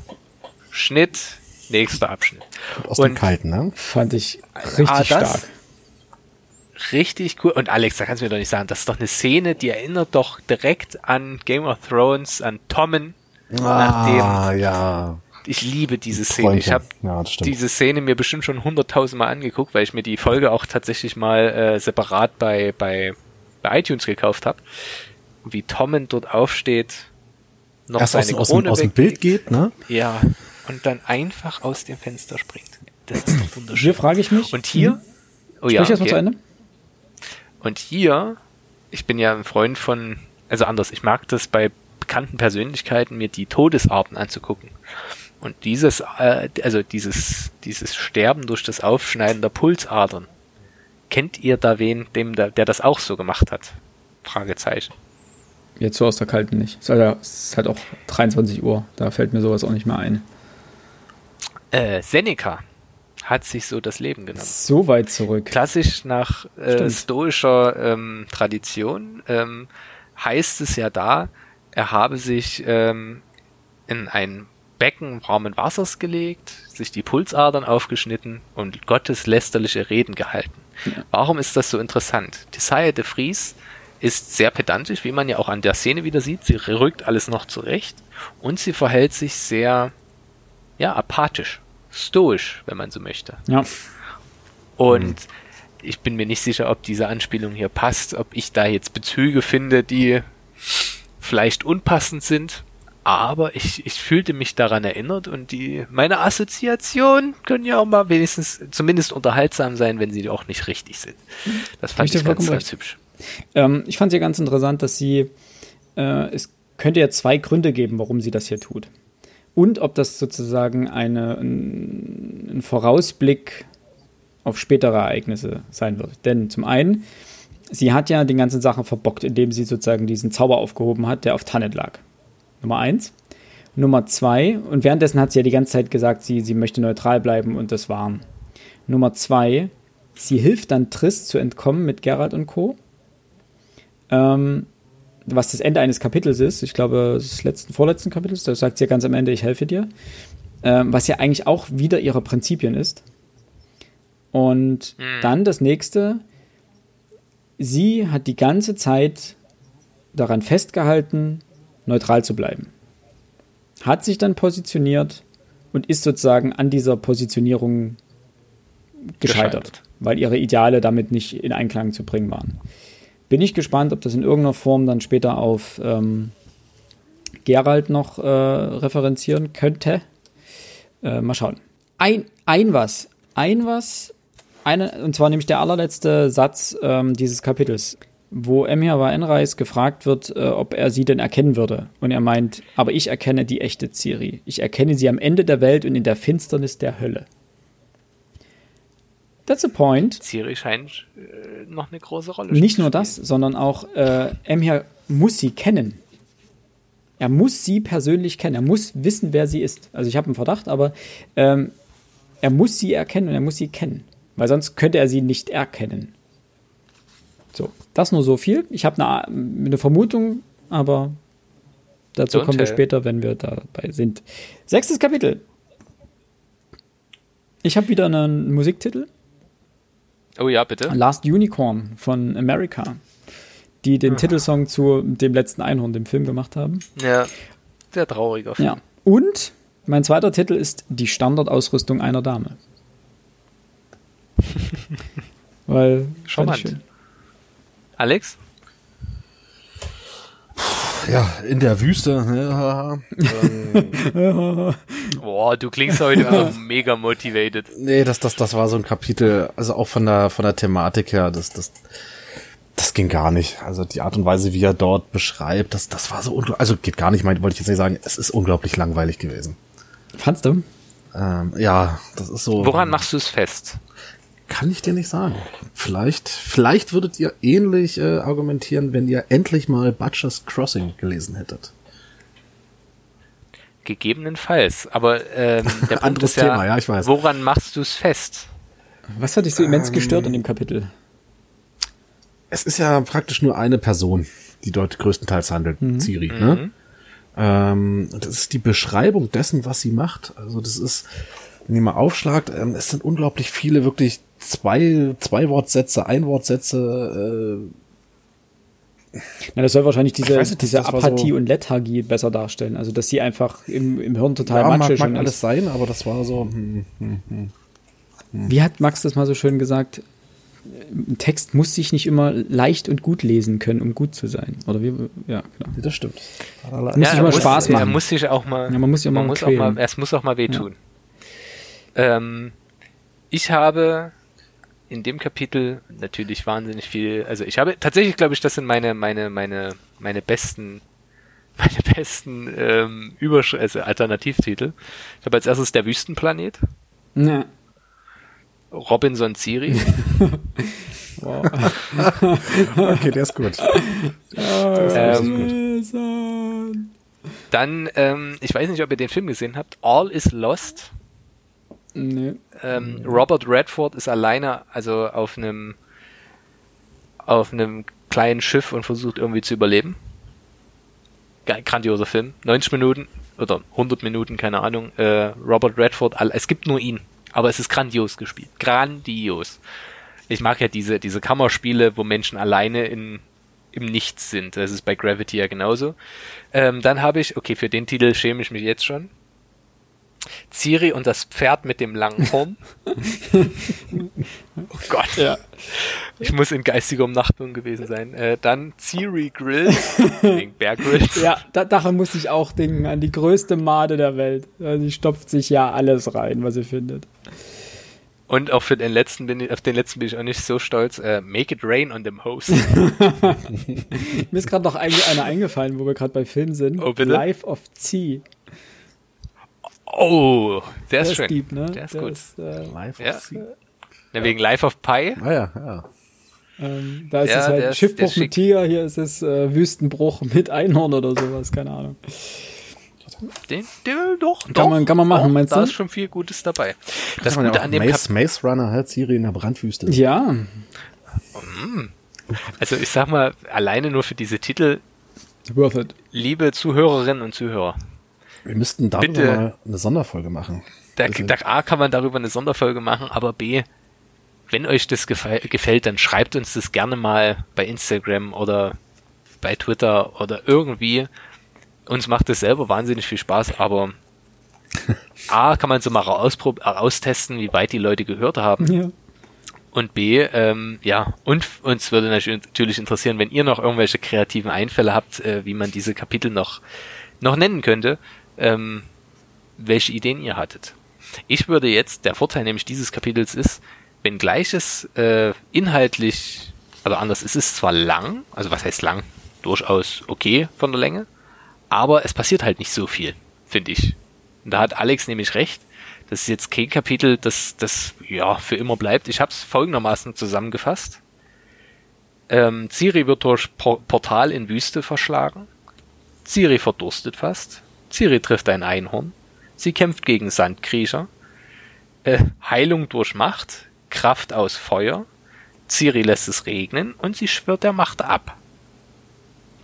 Schnitt, nächster Abschnitt. Aus und dem Kalten, ne? Fand ich richtig ah, stark richtig cool. Und Alex, da kannst du mir doch nicht sagen, das ist doch eine Szene, die erinnert doch direkt an Game of Thrones, an Tommen. Ah, ja. Ich liebe diese Szene. Ich habe ja, diese Szene mir bestimmt schon hunderttausend Mal angeguckt, weil ich mir die Folge auch tatsächlich mal äh, separat bei, bei, bei iTunes gekauft habe. Wie Tommen dort aufsteht, noch Erst seine aus, Krone aus, dem, aus dem Bild geht, ne? Ja. Und dann einfach aus dem Fenster springt. Das ist doch wunderschön. Hier frage ich mich. Und hier. Oh ja. Sprich okay. zu Ende. Und hier, ich bin ja ein Freund von, also anders, ich mag das bei bekannten Persönlichkeiten, mir die Todesarten anzugucken. Und dieses, äh, also dieses, dieses Sterben durch das Aufschneiden der Pulsadern, kennt ihr da wen, dem, der, der das auch so gemacht hat? Fragezeichen. Jetzt so aus der Kalten nicht. Es ist halt, es ist halt auch 23 Uhr, da fällt mir sowas auch nicht mehr ein. Äh, Seneca hat sich so das Leben genommen. So weit zurück. Klassisch nach äh, stoischer ähm, Tradition ähm, heißt es ja da, er habe sich ähm, in ein Becken warmen Wassers gelegt, sich die Pulsadern aufgeschnitten und Gottes lästerliche Reden gehalten. Warum ist das so interessant? Desire de Vries ist sehr pedantisch, wie man ja auch an der Szene wieder sieht. Sie rückt alles noch zurecht und sie verhält sich sehr, ja, apathisch, stoisch, wenn man so möchte. Ja. Und ich bin mir nicht sicher, ob diese Anspielung hier passt, ob ich da jetzt Bezüge finde, die vielleicht unpassend sind. Aber ich, ich fühlte mich daran erinnert und die, meine Assoziationen können ja auch mal wenigstens zumindest unterhaltsam sein, wenn sie auch nicht richtig sind. Das fand ich ich ganz, ganz hübsch. Ähm, ich fand es ja ganz interessant, dass sie, äh, es könnte ja zwei Gründe geben, warum sie das hier tut. Und ob das sozusagen eine, ein, Vorausblick auf spätere Ereignisse sein wird. Denn zum einen, sie hat ja die ganzen Sachen verbockt, indem sie sozusagen diesen Zauber aufgehoben hat, der auf Tannet lag. Nummer eins. Nummer zwei, und währenddessen hat sie ja die ganze Zeit gesagt, sie, sie möchte neutral bleiben und das war. Nummer zwei, sie hilft dann Triss zu entkommen mit Geralt und Co. Ähm, was das Ende eines Kapitels ist, ich glaube, des letzten, vorletzten Kapitels, da sagt sie ja ganz am Ende, ich helfe dir. Ähm, was ja eigentlich auch wieder ihre Prinzipien ist. Und dann das nächste, sie hat die ganze Zeit daran festgehalten, neutral zu bleiben. Hat sich dann positioniert und ist sozusagen an dieser Positionierung gescheitert, Gescheitert. weil ihre Ideale damit nicht in Einklang zu bringen waren. Bin ich gespannt, ob das in irgendeiner Form dann später auf ähm, Gerald noch äh, referenzieren könnte. Äh, mal schauen. Ein, ein was, ein was, eine, und zwar nämlich der allerletzte Satz ähm, dieses Kapitels, wo Emir Enreis gefragt wird, äh, ob er sie denn erkennen würde. Und er meint, aber ich erkenne die echte Ciri. Ich erkenne sie am Ende der Welt und in der Finsternis der Hölle. That's a point. Ciri scheint äh, noch eine große Rolle Nicht zu nur spielen. das, sondern auch äh, Emir muss sie kennen. Er muss sie persönlich kennen. Er muss wissen, wer sie ist. Also ich habe einen Verdacht, aber ähm, er muss sie erkennen und er muss sie kennen. Weil sonst könnte er sie nicht erkennen. So, das nur so viel. Ich habe eine, eine Vermutung, aber dazu Don't kommen wir später, wenn wir dabei sind. Sechstes Kapitel. Ich habe wieder einen Musiktitel. Oh ja, bitte. Last Unicorn von America, die den Titelsong zu dem letzten Einhorn, dem Film, gemacht haben. Ja. Sehr trauriger Film. Ja. Und mein zweiter Titel ist Die Standardausrüstung einer Dame. Weil, Charmant. Alex? Ja, in der Wüste. ne, ähm, Boah, du klingst heute auch mega motivated. nee, das, das, das war so ein Kapitel, also auch von der, von der Thematik her, das, das, das ging gar nicht. Also die Art und Weise, wie er dort beschreibt, das, das war so unglaublich, also geht gar nicht, mein, wollte ich jetzt nicht sagen, es ist unglaublich langweilig gewesen. Fandst du? Ähm, ja, das ist so. Woran machst du es fest? Kann ich dir nicht sagen. Vielleicht, vielleicht würdet ihr ähnlich äh, argumentieren, wenn ihr endlich mal Butcher's Crossing gelesen hättet. Gegebenenfalls. Aber ähm, der Anderes ist ja, Thema, ja, ich weiß. woran machst du es fest? Was hat dich so immens gestört in dem Kapitel? Es ist ja praktisch nur eine Person, die dort größtenteils handelt, Ciri. Ne? Ähm, das ist die Beschreibung dessen, was sie macht. Also das ist, wenn ihr mal aufschlagt, ähm, es sind unglaublich viele wirklich zwei, zwei Wortsätze, Einwortsätze, Na, das soll wahrscheinlich diese, nicht, diese das Apathie so- und Lethargie besser darstellen. Also, dass sie einfach im, im Hirn äh, total ja, matschig mag und alles sein, aber das war so, hm, hm, hm. Wie hat Max das mal so schön gesagt? Ein Text muss sich nicht immer leicht und gut lesen können, um gut zu sein. Oder wie? Ja, genau. das stimmt. Muss Ja, sich er mal muss, Spaß Er machen. muss sich auch mal, Ja, man muss sich auch man mal muss auch mal, es muss auch mal wehtun. Ähm, ich habe in dem Kapitel natürlich wahnsinnig viel, also ich habe tatsächlich, glaube ich, das sind meine, meine, meine, meine besten meine besten ähm, Übersch also Alternativtitel. Ich habe als erstes der Wüstenplanet. Ja. Robinson. Wow. Okay, der ist gut. ähm, dann, ähm, ich weiß nicht, ob ihr den Film gesehen habt. All is Lost. Nee. Ähm, Robert Redford ist alleine, also auf einem auf einem kleinen Schiff und versucht irgendwie zu überleben. Grandioser Film. 90 Minuten oder 100 Minuten, keine Ahnung. Äh, Robert Redford, es gibt nur ihn, aber es ist grandios gespielt. Grandios. Ich mag ja diese, diese Kammerspiele, wo Menschen alleine in, im Nichts sind. Das ist bei Gravity ja genauso. Ähm, dann habe ich, okay, für den Titel schäme ich mich jetzt schon. Ciri und das Pferd mit dem langen Horn. oh Gott. Ja. Ich muss in geistiger Umnachtung gewesen sein. Äh, dann Ciri Grills, wegen Bear Grills. Ja, da, daran musste ich auch denken, an die größte Made der Welt. Sie stopft sich ja alles rein, was sie findet. Und auch für den letzten bin ich, auf den letzten bin ich auch nicht so stolz. Äh, Make it rain on them host. Mir ist gerade noch eigentlich einer eingefallen, wo wir gerade bei Film sind. Oh, bitte? Life of T. Oh, der ist Der schön. deep, ne? Der ist gut. Ist, äh, Live Ja. of. Na, wegen Life of Pi. Ah ja, ja. ähm, da ist Ja, es der halt ist- der Schiffbruch ist mit. Tiger, hier ist es äh, Wüstenbruch mit Einhorn oder sowas, keine Ahnung. Den, den, doch, Kann doch, man- kann man machen, doch, meinst da du? ist schon viel Gutes dabei. Das man ja an dem Maze, Runner halt Siri in der Brandwüste. Ja, also ich sag mal, alleine nur für diese Titel, worth it. liebe Zuhörerinnen und Zuhörer, Wir müssten darüber Bitte. mal eine Sonderfolge machen. Da, Also- da A kann man darüber eine Sonderfolge machen, aber B, wenn euch das gefällt, dann schreibt uns das gerne mal bei Instagram oder bei Twitter oder irgendwie. Uns macht das selber wahnsinnig viel Spaß, aber A kann man so mal austesten, wie weit die Leute gehört haben. Ja. Und B, ähm, ja, und uns würde natürlich interessieren, wenn ihr noch irgendwelche kreativen Einfälle habt, äh, wie man diese Kapitel noch, noch nennen könnte, ähm, welche Ideen ihr hattet. Ich würde jetzt, der Vorteil nämlich dieses Kapitels ist, wenn gleiches äh, inhaltlich, also anders, es ist zwar lang, also was heißt lang? Durchaus okay von der Länge, aber es passiert halt nicht so viel, finde ich. Und da hat Alex nämlich recht. Das ist jetzt kein Kapitel, das, das ja für immer bleibt. Ich habe es folgendermaßen zusammengefasst. Ähm, Ciri wird durch Por Portal in Wüste verschlagen. Ciri verdurstet fast. Ciri trifft ein Einhorn. Sie kämpft gegen Sandkriecher. Äh, Heilung durch Macht. Kraft aus Feuer. Ciri lässt es regnen und sie schwört der Macht ab.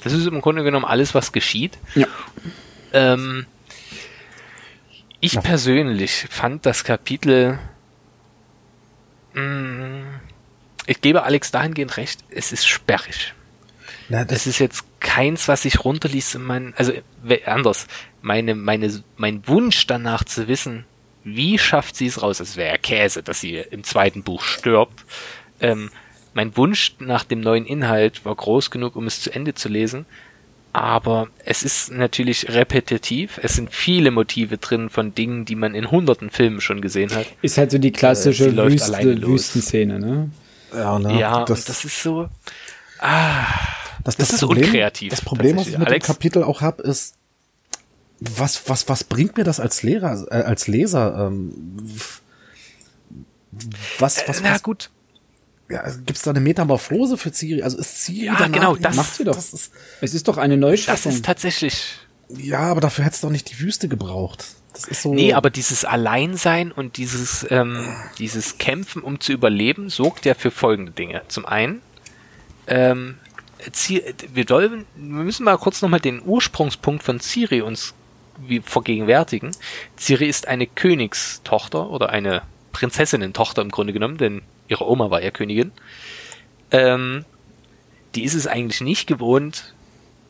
Das ist im Grunde genommen alles, was geschieht. Ja. Ähm, ich Ja. persönlich fand das Kapitel. Mh, ich gebe Alex dahingehend recht, es ist sperrig. Na, Es ist jetzt keins, was ich runterließ in meinen, also anders. Meine, meine, mein Wunsch danach zu wissen, wie schafft sie es raus? Es wäre ja Käse, dass sie im zweiten Buch stirbt. Ähm, mein Wunsch nach dem neuen Inhalt war groß genug, um es zu Ende zu lesen. Aber es ist natürlich repetitiv. Es sind viele Motive drin von Dingen, die man in hunderten Filmen schon gesehen hat. Ist halt so die klassische Äh, Wüste. Wüstenszene, ne? ja, ne, ja, das, und das ist so. Das, das ist unkreativ, Das Problem, was ich mit Alex? dem Kapitel auch hab, ist, was, was, was bringt mir das als Lehrer, äh, als Leser? Ähm, was, was, Na was gut, ja, gibt's da eine Metamorphose für Ciri? Also ist Ciri Ja, danach, genau, das macht sie doch. Das ist, Es ist doch eine das Neuschaffung. ist tatsächlich. ja, aber dafür hätt's doch nicht die Wüste gebraucht. Das ist so. Nee, aber dieses Alleinsein und dieses, ähm, dieses Kämpfen, um zu überleben, sorgt ja für folgende Dinge. Zum einen, ähm, wir, sollen, wir müssen mal kurz nochmal den Ursprungspunkt von Ciri uns vergegenwärtigen. Ciri ist eine Königstochter oder eine Prinzessinnen-Tochter im Grunde genommen, denn ihre Oma war ja Königin. Ähm, die ist es eigentlich nicht gewohnt,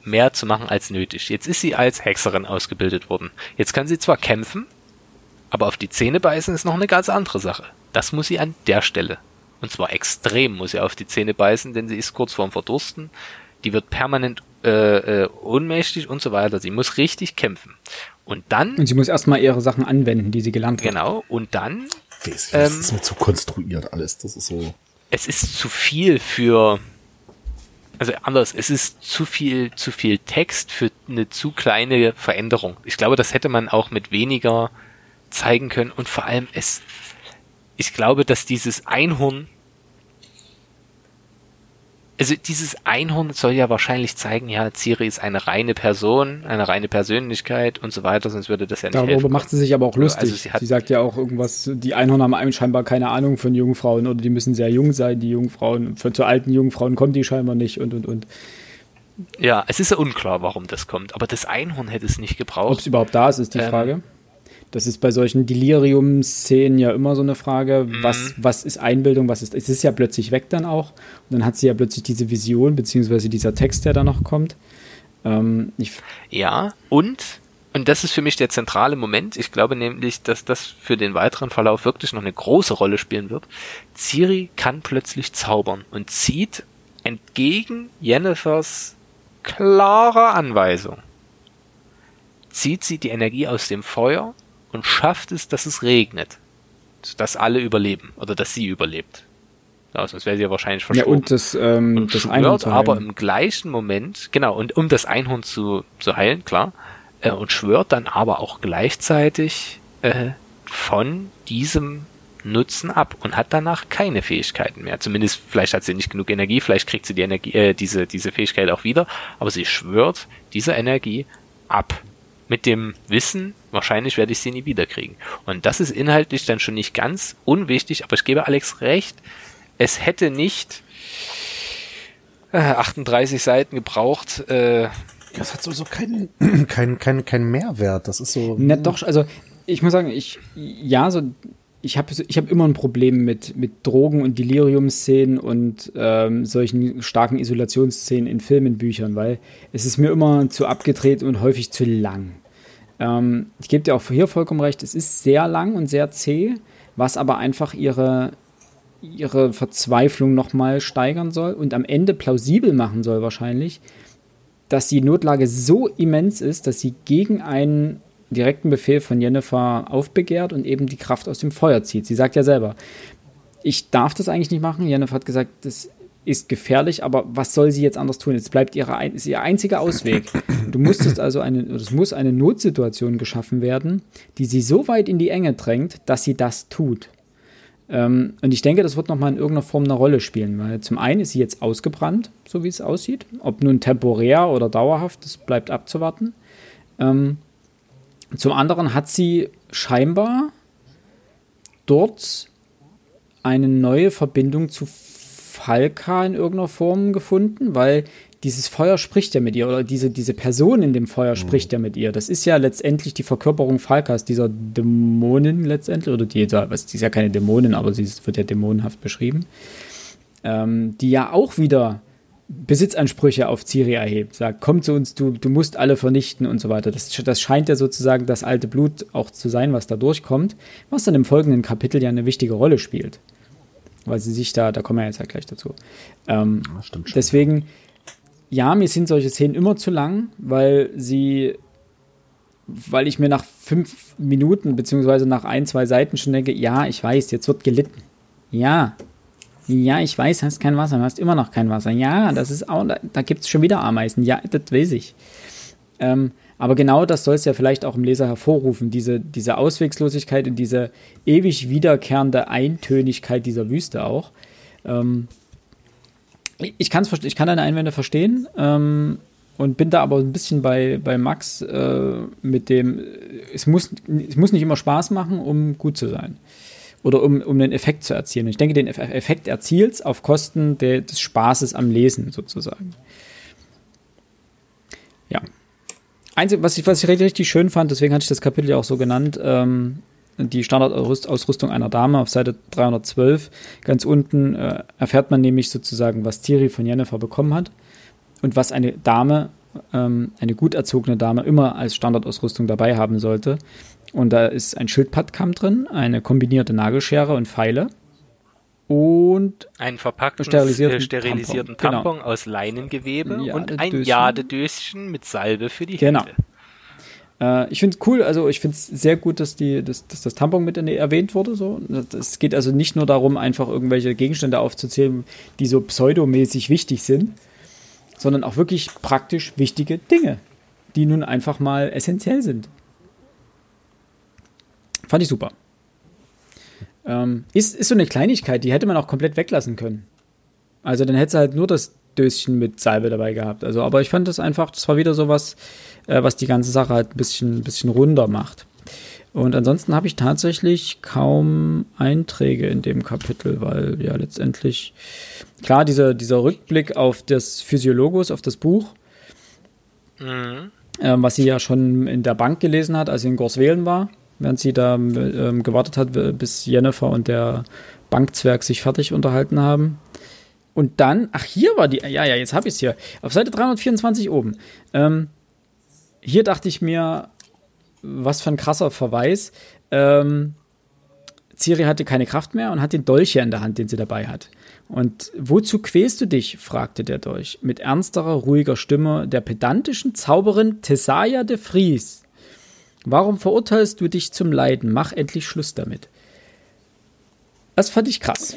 mehr zu machen als nötig. Jetzt ist sie als Hexerin ausgebildet worden. Jetzt kann sie zwar kämpfen, aber auf die Zähne beißen ist noch eine ganz andere Sache. Das muss sie an der Stelle. Und zwar extrem muss sie auf die Zähne beißen, denn sie ist kurz vorm Verdursten. Die wird permanent äh, äh, ohnmächtig und so weiter. Sie muss richtig kämpfen. Und dann, Und sie muss erstmal ihre Sachen anwenden, die sie gelernt hat. genau, und dann das ähm, ist mir zu konstruiert alles. Das ist so. es ist zu viel für also anders, es ist zu viel, zu viel Text für eine zu kleine Veränderung. Ich glaube, das hätte man auch mit weniger zeigen können und vor allem es, ich glaube, dass dieses Einhorn also dieses Einhorn soll ja wahrscheinlich zeigen, ja, Ciri ist eine reine Person, eine reine Persönlichkeit und so weiter, sonst würde das ja nicht Darüber helfen. macht sie sich aber auch lustig. Also sie, sie, sagt ja auch irgendwas, die Einhorn haben scheinbar keine Ahnung von Jungfrauen oder die müssen sehr jung sein, die Jungfrauen. Für zu alten Jungfrauen kommen die scheinbar nicht und und und. Ja, es ist ja unklar, warum das kommt, aber das Einhorn hätte es nicht gebraucht. Ob es überhaupt da ist, ist die ähm, Frage. Das ist bei solchen Delirium-Szenen ja immer so eine Frage, mhm. was, was ist Einbildung, was ist, es ist ja plötzlich weg dann auch. Und dann hat sie ja plötzlich diese Vision, beziehungsweise dieser Text, der da noch kommt. Ähm, ja, und, und das ist für mich der zentrale Moment. Ich glaube nämlich, dass das für den weiteren Verlauf wirklich noch eine große Rolle spielen wird. Ciri kann plötzlich zaubern und zieht entgegen Jennifers klarer Anweisung zieht sie die Energie aus dem Feuer und schafft es, dass es regnet. Dass alle überleben oder dass sie überlebt. Ja, sonst wäre sie ja wahrscheinlich verstorben. Ja, und das, ähm, und das Einhorn zu heilen. aber im gleichen Moment, genau, und um das Einhorn zu, zu heilen, klar, äh, und schwört dann aber auch gleichzeitig äh, von diesem Nutzen ab und hat danach keine Fähigkeiten mehr. Zumindest vielleicht hat sie nicht genug Energie, vielleicht kriegt sie die Energie, äh, diese, diese Fähigkeit auch wieder, aber sie schwört diese Energie ab mit dem Wissen, wahrscheinlich werde ich sie nie wiederkriegen. Und das ist inhaltlich dann schon nicht ganz unwichtig, aber ich gebe Alex recht, es hätte nicht äh, 38 Seiten gebraucht. Äh, das hat sowieso keinen kein, kein, kein Mehrwert. Das ist so. Na, doch, also ich muss sagen, ich, ja, so ich habe ich hab immer ein Problem mit, mit Drogen- und Delirium-Szenen und ähm, solchen starken Isolationsszenen in Filmen, Büchern, weil es ist mir immer zu abgedreht und häufig zu lang. Ähm, ich gebe dir auch hier vollkommen recht, es ist sehr lang und sehr zäh, was aber einfach ihre, ihre Verzweiflung nochmal steigern soll und am Ende plausibel machen soll wahrscheinlich, dass die Notlage so immens ist, dass sie gegen einen direkten Befehl von Jennifer aufbegehrt und eben die Kraft aus dem Feuer zieht. Sie sagt ja selber, ich darf das eigentlich nicht machen. Jennifer hat gesagt, das ist gefährlich, aber was soll sie jetzt anders tun? Jetzt bleibt ihre, ist ihr einziger Ausweg. Du musstest also eine, es muss eine Notsituation geschaffen werden, die sie so weit in die Enge drängt, dass sie das tut. Ähm, und ich denke, das wird nochmal in irgendeiner Form eine Rolle spielen, weil zum einen ist sie jetzt ausgebrannt, so wie es aussieht. Ob nun temporär oder dauerhaft, das bleibt abzuwarten. Ähm, zum anderen hat sie scheinbar dort eine neue Verbindung zu Falka in irgendeiner Form gefunden, weil dieses Feuer spricht ja mit ihr oder diese, diese Person in dem Feuer mhm. spricht ja mit ihr. Das ist ja letztendlich die Verkörperung Falkas, dieser Dämonin letztendlich, oder die, was, die ist ja keine Dämonin, aber sie wird ja dämonenhaft beschrieben, ähm, die ja auch wieder Besitzansprüche auf Ciri erhebt, sagt, komm zu uns, du, du musst alle vernichten und so weiter. Das, das scheint ja sozusagen das alte Blut auch zu sein, was da durchkommt, was dann im folgenden Kapitel ja eine wichtige Rolle spielt. Weil sie sich da, da kommen wir jetzt ja gleich dazu. Ähm, ja, stimmt schon. Deswegen, ja, mir sind solche Szenen immer zu lang, weil sie, weil ich mir nach fünf Minuten beziehungsweise nach ein, zwei Seiten schon denke, ja, ich weiß, jetzt wird gelitten. Ja, ja, ich weiß, hast kein Wasser, du hast immer noch kein Wasser. Ja, das ist auch, da, da gibt es schon wieder Ameisen. Ja, das weiß ich. Ähm, aber genau das soll es ja vielleicht auch im Leser hervorrufen, diese, diese Auswegslosigkeit und diese ewig wiederkehrende Eintönigkeit dieser Wüste auch. Ähm, ich, kann's, ich kann deine Einwände verstehen ähm, und bin da aber ein bisschen bei, bei Max äh, mit dem, es muss, es muss nicht immer Spaß machen, um gut zu sein oder um, um einen Effekt zu erzielen. Ich denke, den Effekt erzielt es auf Kosten der, des Spaßes am Lesen sozusagen. Ja. Einzig, was ich, was ich richtig, richtig schön fand, deswegen hatte ich das Kapitel ja auch so genannt, ähm, die Standardausrüstung einer Dame auf Seite 312. Ganz unten äh, erfährt man nämlich sozusagen, was Thierry von Jennifer bekommen hat und was eine Dame, ähm, eine gut erzogene Dame immer als Standardausrüstung dabei haben sollte. Und da ist ein Schildpadkamm drin, eine kombinierte Nagelschere und Pfeile. Und einen verpackten, sterilisierten, sterilisierten Tampon, Tampon genau. aus Leinengewebe ja, und ein Jadedöschen mit Salbe für die genau. Hände. Äh, ich finde es cool, also ich finde es sehr gut, dass, die, dass, dass das Tampon mit erwähnt wurde. So. Es geht also nicht nur darum, einfach irgendwelche Gegenstände aufzuzählen, die so pseudomäßig wichtig sind, sondern auch wirklich praktisch wichtige Dinge, die nun einfach mal essentiell sind. Fand ich super. Ähm, ist, ist so eine Kleinigkeit, die hätte man auch komplett weglassen können. Also dann hätte sie halt nur das Döschen mit Salbe dabei gehabt. Also, aber ich fand das einfach, das war wieder so was, äh, was die ganze Sache halt ein bisschen, bisschen runder macht. Und ansonsten habe ich tatsächlich kaum Einträge in dem Kapitel, weil ja letztendlich, klar, dieser, dieser Rückblick auf das Physiologus, auf das Buch, mhm. äh, was sie ja schon in der Bank gelesen hat, als sie in Gorswelen war, während sie da äh, gewartet hat, bis Jennifer und der Bankzwerg sich fertig unterhalten haben. Und dann, ach, hier war die, ja, ja, jetzt habe ich es hier, auf Seite 324 oben. Ähm, hier dachte ich mir, was für ein krasser Verweis. Ähm, Ciri hatte keine Kraft mehr und hat den Dolch hier in der Hand, den sie dabei hat. Und wozu quälst du dich? fragte der Dolch mit ernsterer, ruhiger Stimme der pedantischen Zauberin Thesaya de Vries. Warum verurteilst du dich zum Leiden? Mach endlich Schluss damit. Das fand ich krass.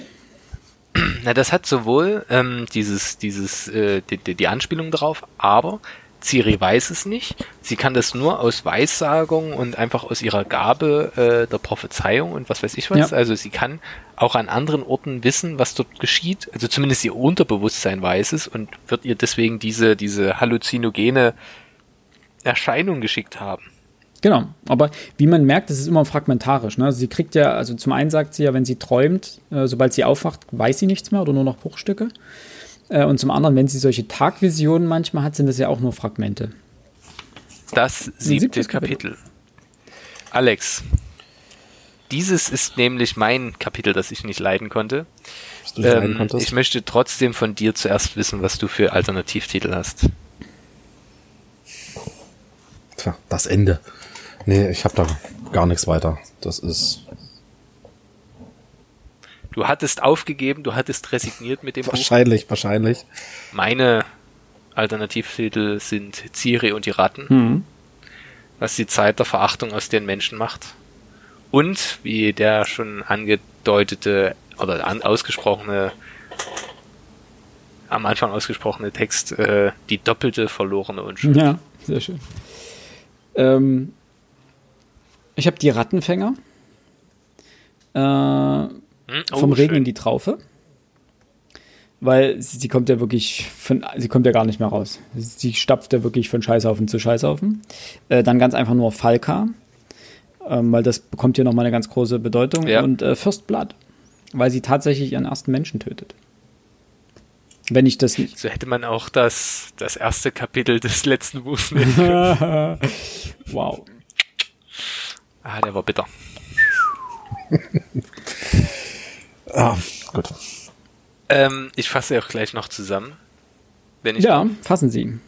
Na, das hat sowohl ähm, dieses, dieses, äh, die, die Anspielung darauf, aber Ciri weiß es nicht. Sie kann das nur aus Weissagung und einfach aus ihrer Gabe äh, der Prophezeiung und was weiß ich was. Ja. Also sie kann auch an anderen Orten wissen, was dort geschieht. Also zumindest ihr Unterbewusstsein weiß es und wird ihr deswegen diese, diese halluzinogene Erscheinung geschickt haben. Genau, aber wie man merkt, das ist immer fragmentarisch. Ne? Sie kriegt ja, also zum einen sagt sie ja, wenn sie träumt, äh, sobald sie aufwacht, weiß sie nichts mehr oder nur noch Bruchstücke. Äh, und zum anderen, wenn sie solche Tagvisionen manchmal hat, sind das ja auch nur Fragmente. Das siebte Kapitel. Kapitel. Alex, dieses ist nämlich mein Kapitel, das ich nicht leiden konnte. Ähm, ich möchte trotzdem von dir zuerst wissen, was du für Alternativtitel hast. Tja, das Ende. Nee, ich habe da gar nichts weiter. Das ist Du hattest aufgegeben, du hattest resigniert mit dem wahrscheinlich, Buch. Wahrscheinlich, wahrscheinlich. Meine Alternativtitel sind Ciri und die Ratten, mhm. was die Zeit der Verachtung aus den Menschen macht. Und, wie der schon angedeutete oder an, ausgesprochene, am Anfang ausgesprochene Text, äh, die doppelte verlorene Unschuld. Ja, sehr schön. Ähm, ich habe die Rattenfänger. Äh, hm? Oh, vom Regen in die Traufe. Weil sie, sie, kommt ja wirklich von, sie kommt ja gar nicht mehr raus. Sie stapft ja wirklich von Scheißhaufen zu Scheißhaufen. Äh, dann ganz einfach nur Falka, ähm, weil das bekommt hier nochmal eine ganz große Bedeutung. Ja. Und äh, First Blood, weil sie tatsächlich ihren ersten Menschen tötet. Wenn ich das nicht. So hätte man auch das, das erste Kapitel des letzten Buchs nehmen können. wow. Ah, der war bitter. Ah, gut. Ähm, ich fasse auch gleich noch zusammen. Wenn ich ja, fassen Sie.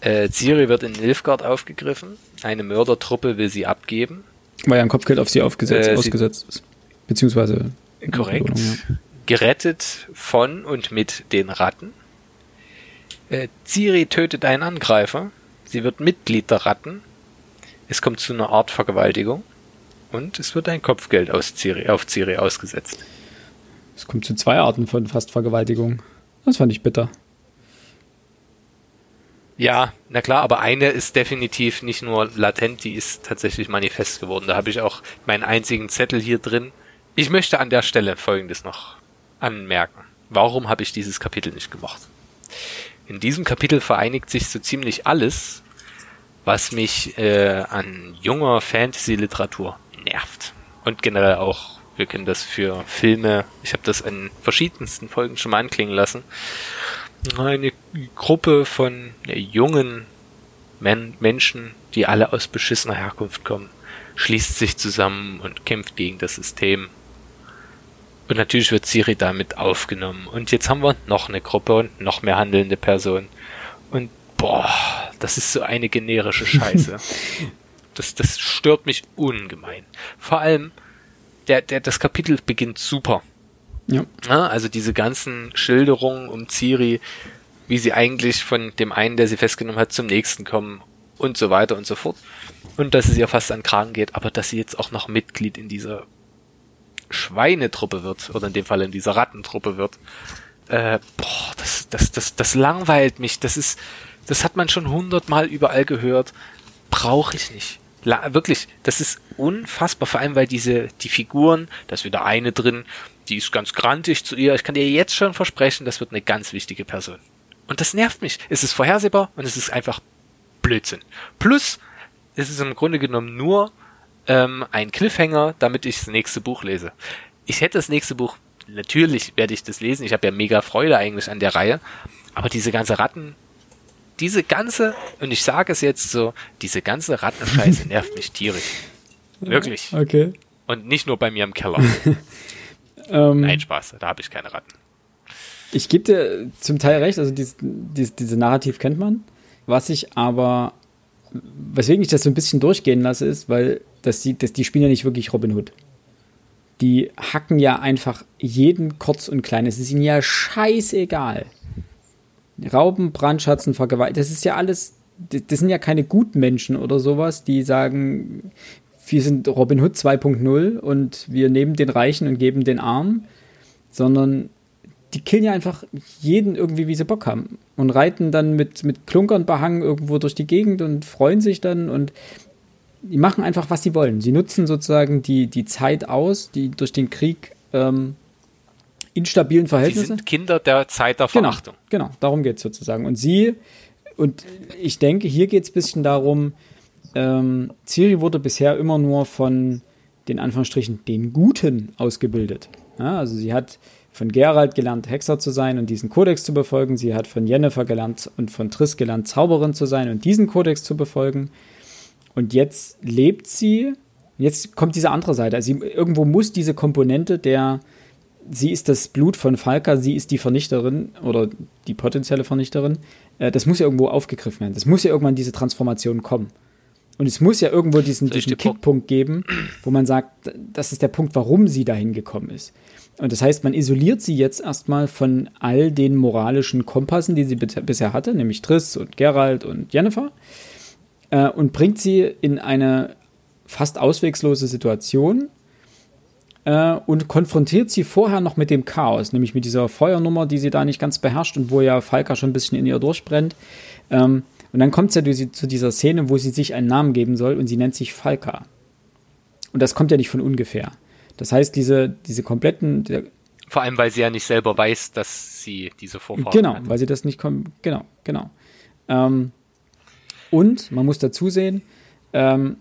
Äh, Ciri wird in Nilfgaard aufgegriffen. Eine Mördertruppe will sie abgeben. Weil ja ein Kopfgeld auf sie aufgesetzt, äh, ausgesetzt ist. Beziehungsweise. Korrekt. Belohnung, ja. Gerettet von und mit den Ratten. Äh, Ciri tötet einen Angreifer. Sie wird Mitglied der Ratten. Es kommt zu einer Art Vergewaltigung. Und es wird ein Kopfgeld aus Ciri, auf Ciri ausgesetzt. Es kommt zu zwei Arten von Fastvergewaltigung. Das fand ich bitter. Ja, na klar, aber eine ist definitiv nicht nur latent, die ist tatsächlich manifest geworden. Da habe ich auch meinen einzigen Zettel hier drin. Ich möchte an der Stelle Folgendes noch anmerken. Warum habe ich dieses Kapitel nicht gemocht? In diesem Kapitel vereinigt sich so ziemlich alles, was mich äh, an junger Fantasy-Literatur nervt. Und generell auch, wir kennen das für Filme, ich habe das in verschiedensten Folgen schon mal anklingen lassen. Eine Gruppe von jungen Men Menschen, die alle aus beschissener Herkunft kommen, schließt sich zusammen und kämpft gegen das System. Und natürlich wird Siri damit aufgenommen. Und jetzt haben wir noch eine Gruppe und noch mehr handelnde Personen. Und boah, das ist so eine generische Scheiße. Das, das stört mich ungemein. Vor allem, der, der, das Kapitel beginnt super. Ja. ja. Also diese ganzen Schilderungen um Ciri, wie sie eigentlich von dem einen, der sie festgenommen hat, zum nächsten kommen und so weiter und so fort. Und dass es ihr fast an Kragen geht, aber dass sie jetzt auch noch Mitglied in dieser Schweinetruppe wird, oder in dem Fall in dieser Rattentruppe wird. Äh, boah, das, das, das, das, das langweilt mich. Das ist, das hat man schon hundertmal überall gehört. Brauche ich nicht. La wirklich, das ist unfassbar, vor allem weil diese, die Figuren, da ist wieder eine drin, die ist ganz grantig zu ihr. Ich kann dir jetzt schon versprechen, das wird eine ganz wichtige Person. Und das nervt mich. Es ist vorhersehbar und es ist einfach Blödsinn. Plus, es ist im Grunde genommen nur ähm, ein Cliffhanger, damit ich das nächste Buch lese. Ich hätte das nächste Buch, natürlich werde ich das lesen. Ich habe ja mega Freude eigentlich an der Reihe. Aber diese ganze Ratten, diese ganze, und ich sage es jetzt so, diese ganze Rattenscheiße nervt mich tierisch. Wirklich. Okay. Und nicht nur bei mir im Keller. Ähm, Nein, Spaß, da habe ich keine Ratten. Ich gebe dir zum Teil recht, also dies, dies, diese Narrativ kennt man. Was ich aber, weswegen ich das so ein bisschen durchgehen lasse, ist, weil das, die, das, die spielen ja nicht wirklich Robin Hood. Die hacken ja einfach jeden kurz und klein. Es ist ihnen ja scheißegal. Rauben, Brandschatzen, Vergewaltigung, das ist ja alles, das, sind ja keine Gutmenschen oder sowas, die sagen, wir sind Robin Hood 2.0 und wir nehmen den Reichen und geben den Armen, sondern die killen ja einfach jeden irgendwie, wie sie Bock haben. Und reiten dann mit, mit Klunkern behangen irgendwo durch die Gegend und freuen sich dann und die machen einfach, was sie wollen. Sie nutzen sozusagen die, die Zeit aus, die durch den Krieg ähm, instabilen Sie Verhältnisse. sind Kinder der Zeit der Genau, Verachtung. genau, darum geht es sozusagen. Und sie, und ich denke, hier geht es ein bisschen darum, ähm, Ciri wurde bisher immer nur von den Anführungsstrichen den Guten ausgebildet. Ja, also sie hat von Geralt gelernt, Hexer zu sein und diesen Kodex zu befolgen. Sie hat von Yennefer gelernt und von Triss gelernt, Zauberin zu sein und diesen Kodex zu befolgen. Und jetzt lebt sie, jetzt kommt diese andere Seite. Also sie, irgendwo muss diese Komponente der, sie ist das Blut von Falka, sie ist die Vernichterin oder die potenzielle Vernichterin, äh, das muss ja irgendwo aufgegriffen werden. Das muss ja irgendwann diese Transformation kommen. Und es muss ja irgendwo diesen, diesen Kickpunkt geben, wo man sagt, das ist der Punkt, warum sie dahin gekommen ist. Und das heißt, man isoliert sie jetzt erstmal von all den moralischen Kompassen, die sie bisher hatte, nämlich Triss und Geralt und Jennifer, äh, und bringt sie in eine fast auswegslose Situation äh, und konfrontiert sie vorher noch mit dem Chaos, nämlich mit dieser Feuernummer, die sie da nicht ganz beherrscht und wo ja Falka schon ein bisschen in ihr durchbrennt. Ähm, und dann kommt es ja zu dieser Szene, wo sie sich einen Namen geben soll und sie nennt sich Falka. Und das kommt ja nicht von ungefähr. Das heißt, diese, diese kompletten, Vor allem, weil sie ja nicht selber weiß, dass sie diese Vorfahren Genau, hat. weil sie das nicht kommen. Genau, genau. Ähm, und man muss dazu sehen, ähm,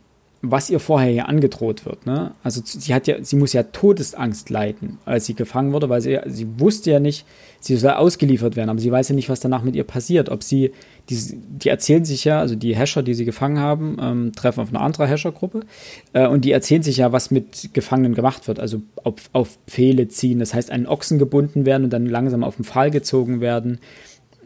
was ihr vorher hier angedroht wird. Ne? Also sie hat ja, sie muss ja Todesangst leiden, als sie gefangen wurde, weil sie, sie wusste ja nicht, sie soll ausgeliefert werden, aber sie weiß ja nicht, was danach mit ihr passiert. Ob sie, die, die erzählen sich ja, also die Häscher, die sie gefangen haben, ähm, treffen auf eine andere Häschergruppe äh, und die erzählen sich ja, was mit Gefangenen gemacht wird. Also auf, auf Pfähle ziehen, das heißt, einen Ochsen gebunden werden und dann langsam auf den Pfahl gezogen werden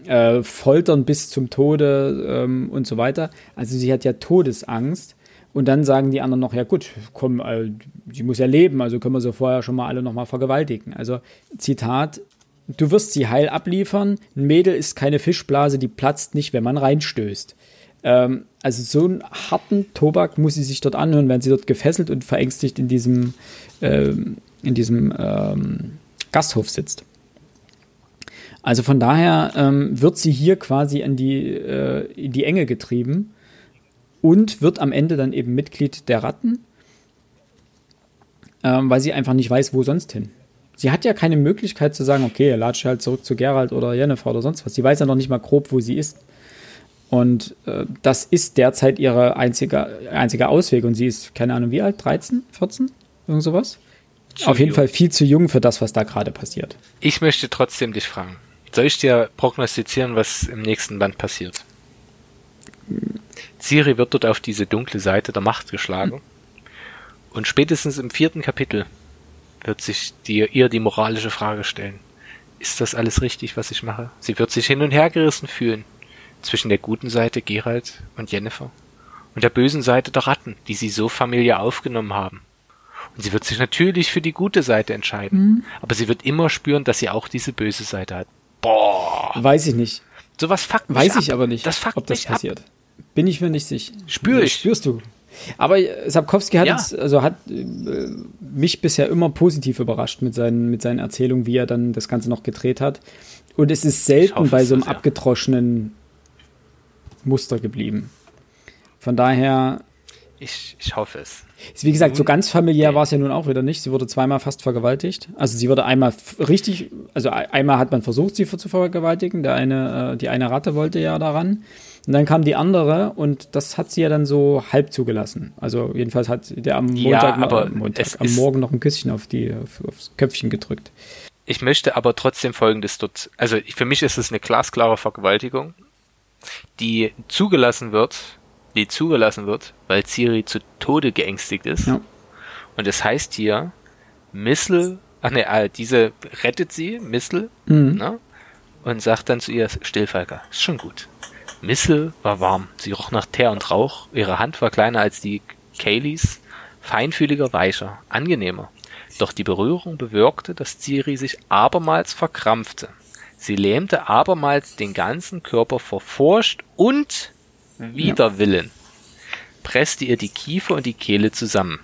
äh, foltern bis zum Tode ähm, und so weiter. Also sie hat ja Todesangst. Und dann sagen die anderen noch, ja gut, komm, äh, sie muss ja leben, also können wir sie vorher schon mal alle noch mal vergewaltigen. Also Zitat, du wirst sie heil abliefern, ein Mädel ist keine Fischblase, die platzt nicht, wenn man reinstößt. Ähm, also so einen harten Tobak muss sie sich dort anhören, wenn sie dort gefesselt und verängstigt in diesem, ähm, in diesem ähm, Gasthof sitzt. Also von daher ähm, wird sie hier quasi in die, äh, in die Enge getrieben und wird am Ende dann eben Mitglied der Ratten, ähm, weil sie einfach nicht weiß, wo sonst hin. Sie hat ja keine Möglichkeit zu sagen, okay, latsche halt zurück zu Geralt oder Jennifer oder sonst was. Sie weiß ja noch nicht mal grob, wo sie ist. Und äh, das ist derzeit ihre einzige, einzige Ausweg. Und sie ist, keine Ahnung, wie alt? 13? 14? Irgend sowas? Zu Auf jeden jung. Fall viel zu jung für das, was da gerade passiert. Ich möchte trotzdem dich fragen. Soll ich dir prognostizieren, was im nächsten Band passiert? Ciri wird dort auf diese dunkle Seite der Macht geschlagen. Und spätestens im vierten Kapitel wird sich dir, ihr die moralische Frage stellen. Ist das alles richtig, was ich mache? Sie wird sich hin und her gerissen fühlen. Zwischen der guten Seite Geralt und Jennifer und der bösen Seite der Ratten, die sie so familiär aufgenommen haben. Und sie wird sich natürlich für die gute Seite entscheiden. Aber sie wird immer spüren, dass sie auch diese böse Seite hat. Boah, Weiß ich nicht. sowas fuckt mich Weiß ab. ich aber nicht, Das fuckt ob das passiert. Bin ich mir nicht sicher. Spür ich. Spürst du. Aber äh, Sapkowski hat, Ja. uns, also hat äh, mich bisher immer positiv überrascht mit seinen, mit seinen Erzählungen, wie er dann das Ganze noch gedreht hat. Und es ist selten bei so einem abgedroschenen Muster geblieben. Von daher. Ich, ich hoffe es. Wie gesagt, so ganz familiär war es ja nun auch wieder nicht. Sie wurde zweimal fast vergewaltigt. Also sie wurde einmal richtig, also einmal hat man versucht, sie zu vergewaltigen. Der eine, äh, die eine Ratte wollte ja daran. Und dann kam die andere und das hat sie ja dann so halb zugelassen. Also jedenfalls hat der am Montag, ja, aber Montag am Morgen noch ein Küsschen auf die, auf, aufs Köpfchen gedrückt. Ich möchte aber trotzdem Folgendes dort, also für mich ist es eine glasklare Vergewaltigung, die zugelassen wird, die zugelassen wird, weil Ciri zu Tode geängstigt ist. Ja. Und das heißt hier, Missel, ach ne, diese rettet sie, Missel, mhm. ne, und sagt dann zu ihr, Stillfalker, ist schon gut. Missel war warm, sie roch nach Teer und Rauch, ihre Hand war kleiner als die Kayleys, feinfühliger, weicher, angenehmer. Doch die Berührung bewirkte, dass Ciri sich abermals verkrampfte. Sie lähmte abermals den ganzen Körper vor Furcht und Widerwillen, presste ihr die Kiefer und die Kehle zusammen.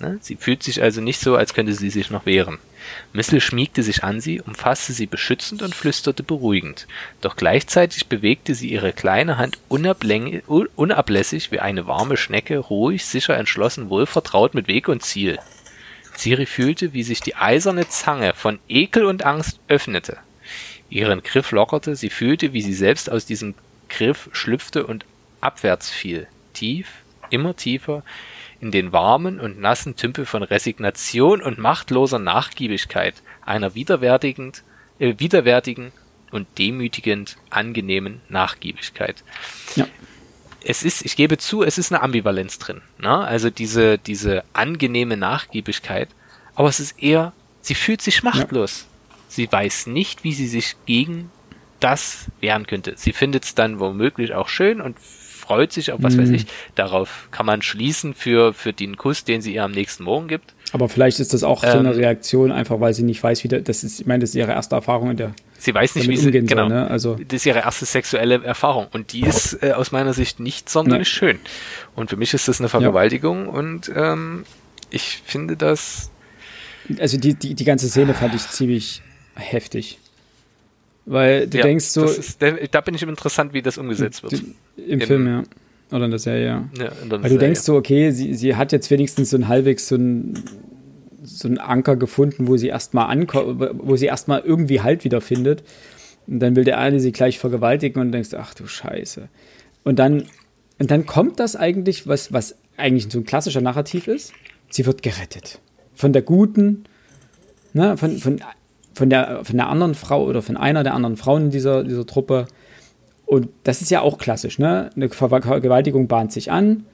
Ne? Sie fühlt sich also nicht so, als könnte sie sich noch wehren. Missel schmiegte sich an sie, umfasste sie beschützend und flüsterte beruhigend. Doch gleichzeitig bewegte sie ihre kleine Hand unablässig wie eine warme Schnecke, ruhig, sicher, entschlossen, wohlvertraut mit Weg und Ziel. Ciri fühlte, wie sich die eiserne Zange von Ekel und Angst öffnete. Ihren Griff lockerte, sie fühlte, wie sie selbst aus diesem Griff schlüpfte und abwärts fiel, tief, immer tiefer, in den warmen und nassen Tümpel von Resignation und machtloser Nachgiebigkeit, einer widerwärtigend, äh, widerwärtigen und demütigend angenehmen Nachgiebigkeit. Ja. Es ist, ich gebe zu, es ist eine Ambivalenz drin. Ne? Also diese, diese angenehme Nachgiebigkeit, aber es ist eher, sie fühlt sich machtlos. Ja. Sie weiß nicht, wie sie sich gegen das wehren könnte. Sie findet es dann womöglich auch schön und freut sich auf was mhm. weiß ich. Darauf kann man schließen für, für den Kuss, den sie ihr am nächsten Morgen gibt. Aber vielleicht ist das auch ähm, so eine ähm, Reaktion, einfach weil sie nicht weiß, wie der, das ist, ich meine, das ist ihre erste Erfahrung in der. Sie weiß nicht, wie sie, genau, soll, ne? also. Das ist ihre erste sexuelle Erfahrung und die ist äh, aus meiner Sicht nicht sonderlich ja. schön. Und für mich ist das eine Vergewaltigung ja. und ähm, ich finde das. Also die, die, die ganze Szene fand ich ziemlich heftig. Weil du ja, denkst so. Ist, da bin ich interessant, wie das umgesetzt wird. Im, Im Film, ja. Oder in der Serie, ja. ja in der Weil du Serie. denkst so, okay, sie, sie hat jetzt wenigstens so ein halbwegs so ein so einen Anker gefunden, wo sie erstmal ankommt, wo sie erstmal irgendwie Halt wiederfindet. Und dann will der eine sie gleich vergewaltigen und denkst, ach du Scheiße. Und dann, und dann kommt das eigentlich, was, was eigentlich so ein klassischer Narrativ ist. Sie wird gerettet. Von der guten, ne, von, von von der, von der anderen Frau oder von einer der anderen Frauen in dieser, dieser Truppe. Und das ist ja auch klassisch, ne? Eine Vergewaltigung bahnt sich an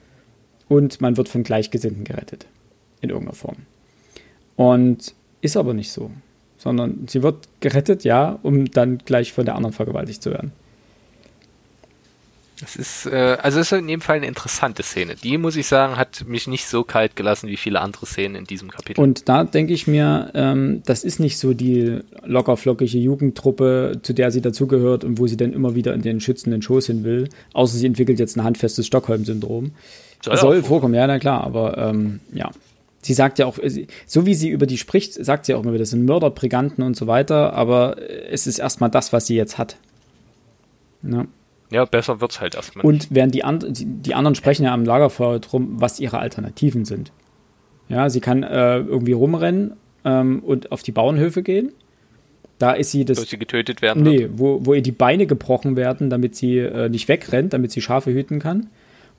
und man wird von Gleichgesinnten gerettet. In irgendeiner Form. Und ist aber nicht so. Sondern sie wird gerettet, ja, um dann gleich von der anderen vergewaltigt zu werden. Es ist, äh, also es ist in jedem Fall eine interessante Szene. Die, muss ich sagen, hat mich nicht so kalt gelassen wie viele andere Szenen in diesem Kapitel. Und da denke ich mir, ähm, das ist nicht so die lockerflockige Jugendtruppe, zu der sie dazugehört und wo sie dann immer wieder in den schützenden Schoß hin will. Außer sie entwickelt jetzt ein handfestes Stockholm-Syndrom. Soll, Soll vorkommen, ja, na klar, aber ähm, ja. Sie sagt ja auch, äh, so wie sie über die spricht, sagt sie auch immer wieder, das sind Mörder, Briganten und so weiter, aber es ist erstmal das, was sie jetzt hat. Ja. Ja, besser wird's halt erstmal. Und während die, and die anderen sprechen ja am Lagerfeuer drum, was ihre Alternativen sind. Ja, sie kann äh, irgendwie rumrennen ähm, und auf die Bauernhöfe gehen. Da ist sie das. Wo sie getötet werden. Nee, wo, wo ihr die Beine gebrochen werden, damit sie äh, nicht wegrennt, damit sie Schafe hüten kann.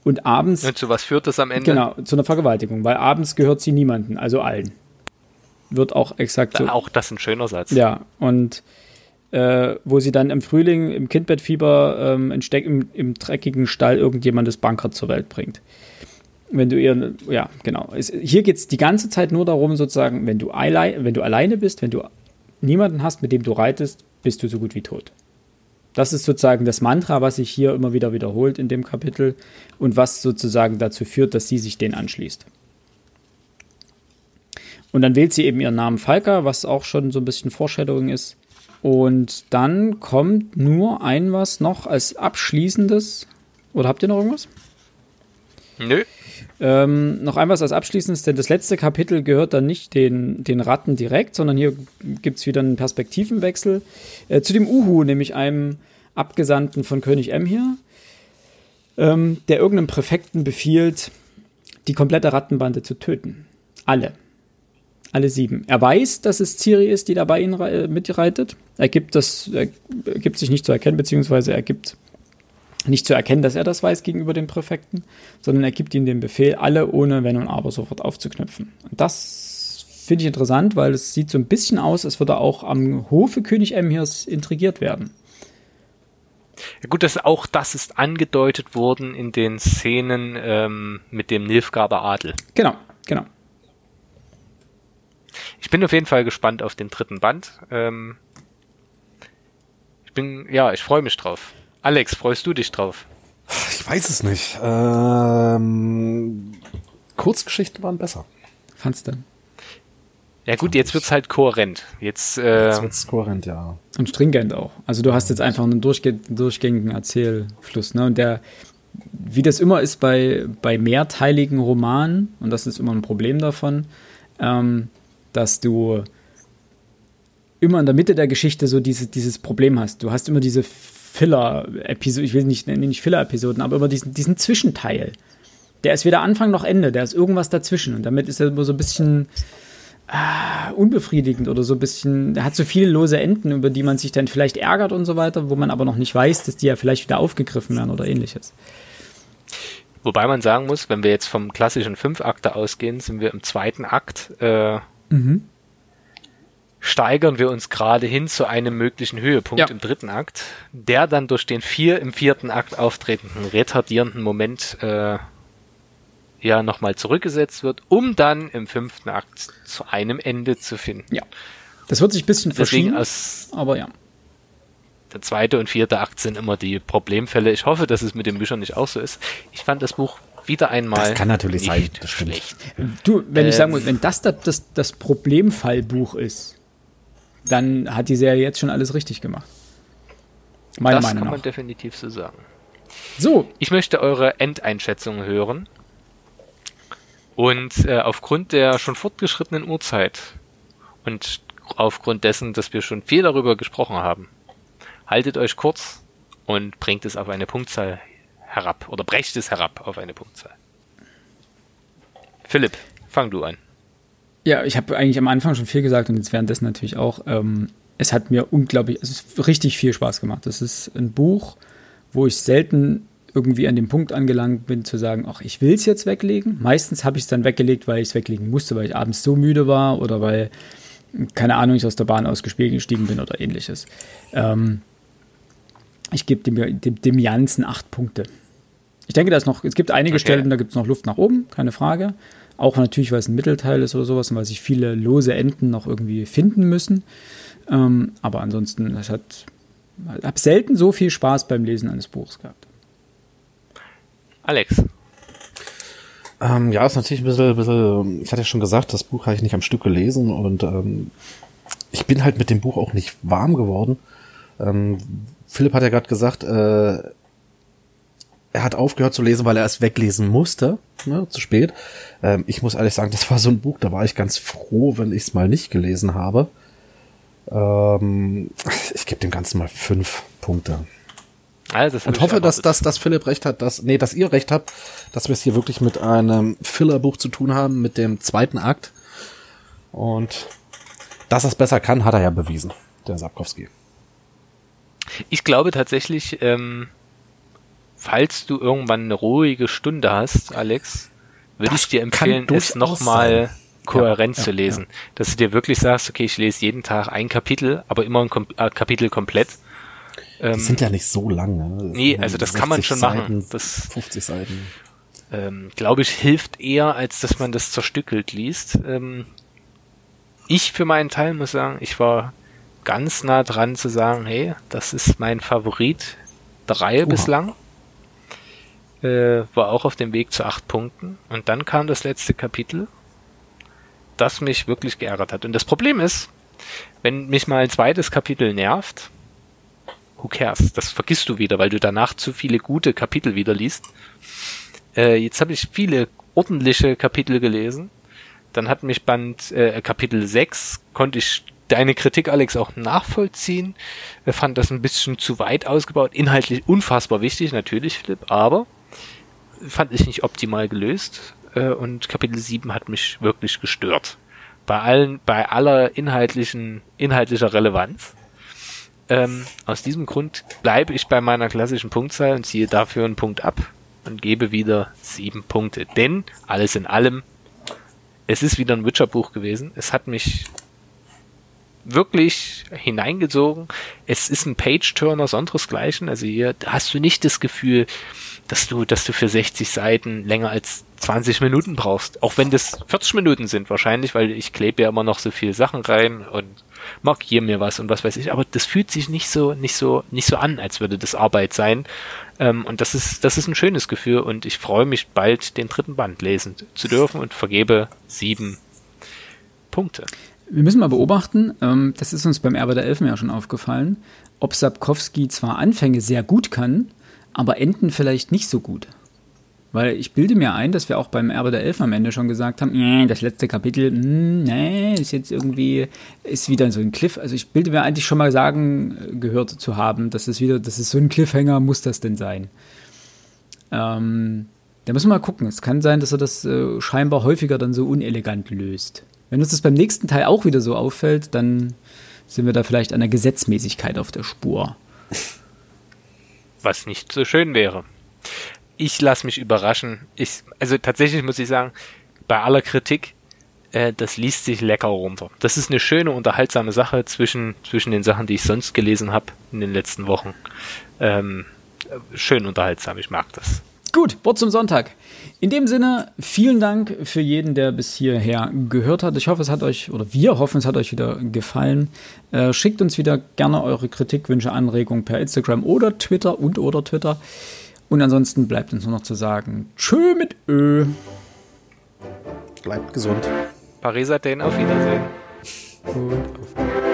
Und abends. Und zu was führt das am Ende? Genau, zu einer Vergewaltigung, weil abends gehört sie niemanden, also allen. Wird auch exakt so. Auch das ein schöner Satz. Ja, und äh, wo sie dann im Frühling im Kindbettfieber ähm, in Steck, im, im, dreckigen Stall irgendjemandes Banker zur Welt bringt. Wenn du ihr, ja, genau. Es, hier geht es die ganze Zeit nur darum, sozusagen, wenn du, allein, wenn du alleine bist, wenn du niemanden hast, mit dem du reitest, bist du so gut wie tot. Das ist sozusagen das Mantra, was sich hier immer wieder wiederholt in dem Kapitel und was sozusagen dazu führt, dass sie sich den anschließt. Und dann wählt sie eben ihren Namen Falka, was auch schon so ein bisschen Foreshadowing ist. Und dann kommt nur ein was noch als abschließendes. Oder habt ihr noch irgendwas? Nö. Ähm, noch einmal als Abschließendes, denn das letzte Kapitel gehört dann nicht den, den Ratten direkt, sondern hier gibt es wieder einen Perspektivenwechsel äh, zu dem Uhu, nämlich einem Abgesandten von König M hier, ähm, der irgendeinem Präfekten befiehlt, die komplette Rattenbande zu töten. Alle. Alle sieben. Er weiß, dass es Ciri ist, die dabei ihn äh, mitreitet. Er gibt, das, er gibt sich nicht zu erkennen, beziehungsweise er gibt nicht zu erkennen, dass er das weiß gegenüber dem Präfekten, sondern er gibt ihm den Befehl, alle ohne Wenn und Aber sofort aufzuknüpfen. Und das finde ich interessant, weil es sieht so ein bisschen aus, als würde auch am Hofe König Emhirs intrigiert werden. Ja gut, das, auch das ist angedeutet worden in den Szenen ähm, mit dem Nilfgaarder Adel. Genau, genau. Ich bin auf jeden Fall gespannt auf den dritten Band. Ähm, ich bin, ja, ich freue mich drauf. Alex, freust du dich drauf? Ich weiß es nicht. Ähm, Kurzgeschichten waren besser. Fand's denn? Ja gut, jetzt wird's halt kohärent. Jetzt, äh, Jetzt wird's kohärent, ja. Und stringent auch. Also du hast jetzt einfach einen durchge durchgängigen Erzählfluss, ne? Und der, wie das immer ist bei, bei mehrteiligen Romanen, und das ist immer ein Problem davon, ähm, dass du immer in der Mitte der Geschichte so diese, dieses Problem hast. Du hast immer diese Filler-Episoden, ich will nicht nennen, nicht Filler-Episoden, aber immer diesen, diesen Zwischenteil. Der ist weder Anfang noch Ende, der ist irgendwas dazwischen. Und damit ist er immer so ein bisschen ah, unbefriedigend oder so ein bisschen, der hat so viele lose Enden, über die man sich dann vielleicht ärgert und so weiter, wo man aber noch nicht weiß, dass die ja vielleicht wieder aufgegriffen werden oder ähnliches. wobei man sagen muss, wenn wir jetzt vom klassischen Fünfakter ausgehen, sind wir im zweiten Akt, äh, steigern wir uns gerade hin zu einem möglichen Höhepunkt Ja. im dritten Akt, der dann durch den vier im vierten Akt auftretenden retardierenden Moment äh, ja nochmal zurückgesetzt wird, um dann im fünften Akt zu einem Ende zu finden. Ja. Das wird sich ein bisschen Deswegen verschieben, aber ja. der zweite und vierte Akt sind immer die Problemfälle. Ich hoffe, dass es mit dem Büchern nicht auch so ist. Ich fand das Buch wieder einmal Das kann natürlich sein, nicht das stimmt. schlecht. Du, wenn ich Ähm. sagen muss, wenn das das, das das Problemfallbuch ist, dann hat die Serie jetzt schon alles richtig gemacht. Meiner das Meinung kann man nach. definitiv so sagen. So, Ich möchte eure Endeinschätzung hören. Und äh, aufgrund der schon fortgeschrittenen Uhrzeit und aufgrund dessen, dass wir schon viel darüber gesprochen haben, haltet euch kurz und bringt es auf eine Punktzahl herab oder brecht es herab auf eine Punktzahl. Philipp, fang du an. ja, ich habe eigentlich am Anfang schon viel gesagt und jetzt währenddessen natürlich auch. Ähm, es hat mir unglaublich, es ist richtig viel Spaß gemacht. Es ist ein Buch, wo ich selten irgendwie an dem Punkt angelangt bin, zu sagen, ach, ich will es jetzt weglegen. Meistens habe ich es dann weggelegt, weil ich es weglegen musste, weil ich abends so müde war oder weil, keine Ahnung, ich aus der Bahn ausgestiegen bin oder ähnliches. Ähm, ich gebe dem, dem, dem Jansen acht Punkte. Ich denke, da ist noch, es gibt einige Okay. Stellen, da gibt es noch Luft nach oben, keine Frage. Auch natürlich, weil es ein Mittelteil ist oder sowas und weil sich viele lose Enden noch irgendwie finden müssen. Ähm, aber ansonsten, es hat, ich habe selten so viel Spaß beim Lesen eines Buchs gehabt. Alex, Ähm, ja, ist natürlich ein bisschen, bisschen, ich hatte ja schon gesagt, das Buch habe ich nicht am Stück gelesen und ähm, ich bin halt mit dem Buch auch nicht warm geworden. Ähm, Philipp hat ja gerade gesagt, äh, er hat aufgehört zu lesen, weil er es weglesen musste, ne, zu spät. Ähm, ich muss ehrlich sagen, das war so ein Buch, da war ich ganz froh, wenn ich es mal nicht gelesen habe. Ähm, ich gebe dem Ganzen mal fünf Punkte. also Und ich hoffe, dass, dass, dass Philipp recht hat, dass, nee, dass ihr recht habt, dass wir es hier wirklich mit einem Filler-Buch zu tun haben, mit dem zweiten Akt. Und dass er es besser kann, hat er ja bewiesen, der Sapkowski. Ich glaube tatsächlich, ähm, falls du irgendwann eine ruhige Stunde hast, Alex, würde ich dir empfehlen, es nochmal kohärent Ja, zu ja, lesen. Dass du dir wirklich sagst, okay, ich lese jeden Tag ein Kapitel, aber immer ein Kom äh, Kapitel komplett. Ähm, Die sind ja nicht so lang. Ne? Nee, also das kann man 60 schon machen. Seiten, Das- 50 Seiten. ähm, glaube ich, hilft eher, als dass man das zerstückelt liest. Ähm, ich für meinen Teil muss sagen, ich war ganz nah dran zu sagen, hey, das ist mein Favorit der Reihe bislang. Äh, war auch auf dem Weg zu acht Punkten. Und dann kam das letzte Kapitel, das mich wirklich geärgert hat. Und das Problem ist, wenn mich mal ein zweites Kapitel nervt, who cares? Das vergisst du wieder, weil du danach zu viele gute Kapitel wieder liest. Äh, jetzt habe ich viele ordentliche Kapitel gelesen. Dann hat mich Band äh, Kapitel 6, konnte ich deine Kritik, Alex, auch nachvollziehen. Er fand das ein bisschen zu weit ausgebaut. Inhaltlich unfassbar wichtig, natürlich, Philipp, aber fand ich nicht optimal gelöst. Äh, und Kapitel 7 hat mich wirklich gestört. Bei allen, bei aller inhaltlichen, inhaltlicher Relevanz. Ähm, aus diesem Grund bleibe ich bei meiner klassischen Punktzahl und ziehe dafür einen Punkt ab und gebe wieder sieben Punkte. Denn alles in allem, es ist wieder ein Witcher-Buch gewesen. Es hat mich wirklich hineingezogen. Es ist ein Page-Turner sonderesgleichen. Also hier hast du nicht das Gefühl, dass du, dass du für 60 Seiten länger als 20 Minuten brauchst. Auch wenn das 40 Minuten sind wahrscheinlich, weil ich klebe ja immer noch so viele Sachen rein und markiere mir was und was weiß ich. Aber das fühlt sich nicht so, nicht so, nicht so an, als würde das Arbeit sein. Ähm, und das ist, das ist ein schönes Gefühl und ich freue mich bald, den dritten Band lesen zu dürfen und vergebe sieben Punkte. Wir müssen mal beobachten, ähm, das ist uns beim Erbe der Elfen ja schon aufgefallen, ob Sapkowski zwar Anfänge sehr gut kann, aber enden vielleicht nicht so gut. Weil ich bilde mir ein, dass wir auch beim Erbe der Elfen am Ende schon gesagt haben, das letzte Kapitel, hm, nee, ist jetzt irgendwie, ist wieder so ein Cliff. Also ich bilde mir eigentlich schon mal sagen äh, gehört zu haben, dass es wieder, das ist so ein Cliffhanger, muss das denn sein? Ähm, da müssen wir mal gucken. Es kann sein, dass er das äh, scheinbar häufiger dann so unelegant löst. Wenn uns das beim nächsten Teil auch wieder so auffällt, dann sind wir da vielleicht an der Gesetzmäßigkeit auf der Spur was nicht so schön wäre. Ich lasse mich überraschen. Ich, also tatsächlich muss ich sagen, bei aller Kritik, äh, das liest sich lecker runter. Das ist eine schöne, unterhaltsame Sache zwischen, zwischen den Sachen, die ich sonst gelesen habe in den letzten Wochen. Ähm, schön unterhaltsam, ich mag das. Gut, Wort zum Sonntag. In dem Sinne, vielen Dank für jeden, der bis hierher gehört hat. Ich hoffe, es hat euch, oder wir hoffen, es hat euch wieder gefallen. Äh, schickt uns wieder gerne eure Kritik, Wünsche, Anregungen per Instagram oder Twitter und oder Twitter. Und ansonsten bleibt uns nur noch zu sagen, tschö mit Ö. Bleibt gesund. Paris Athen, auf Wiedersehen. Und auf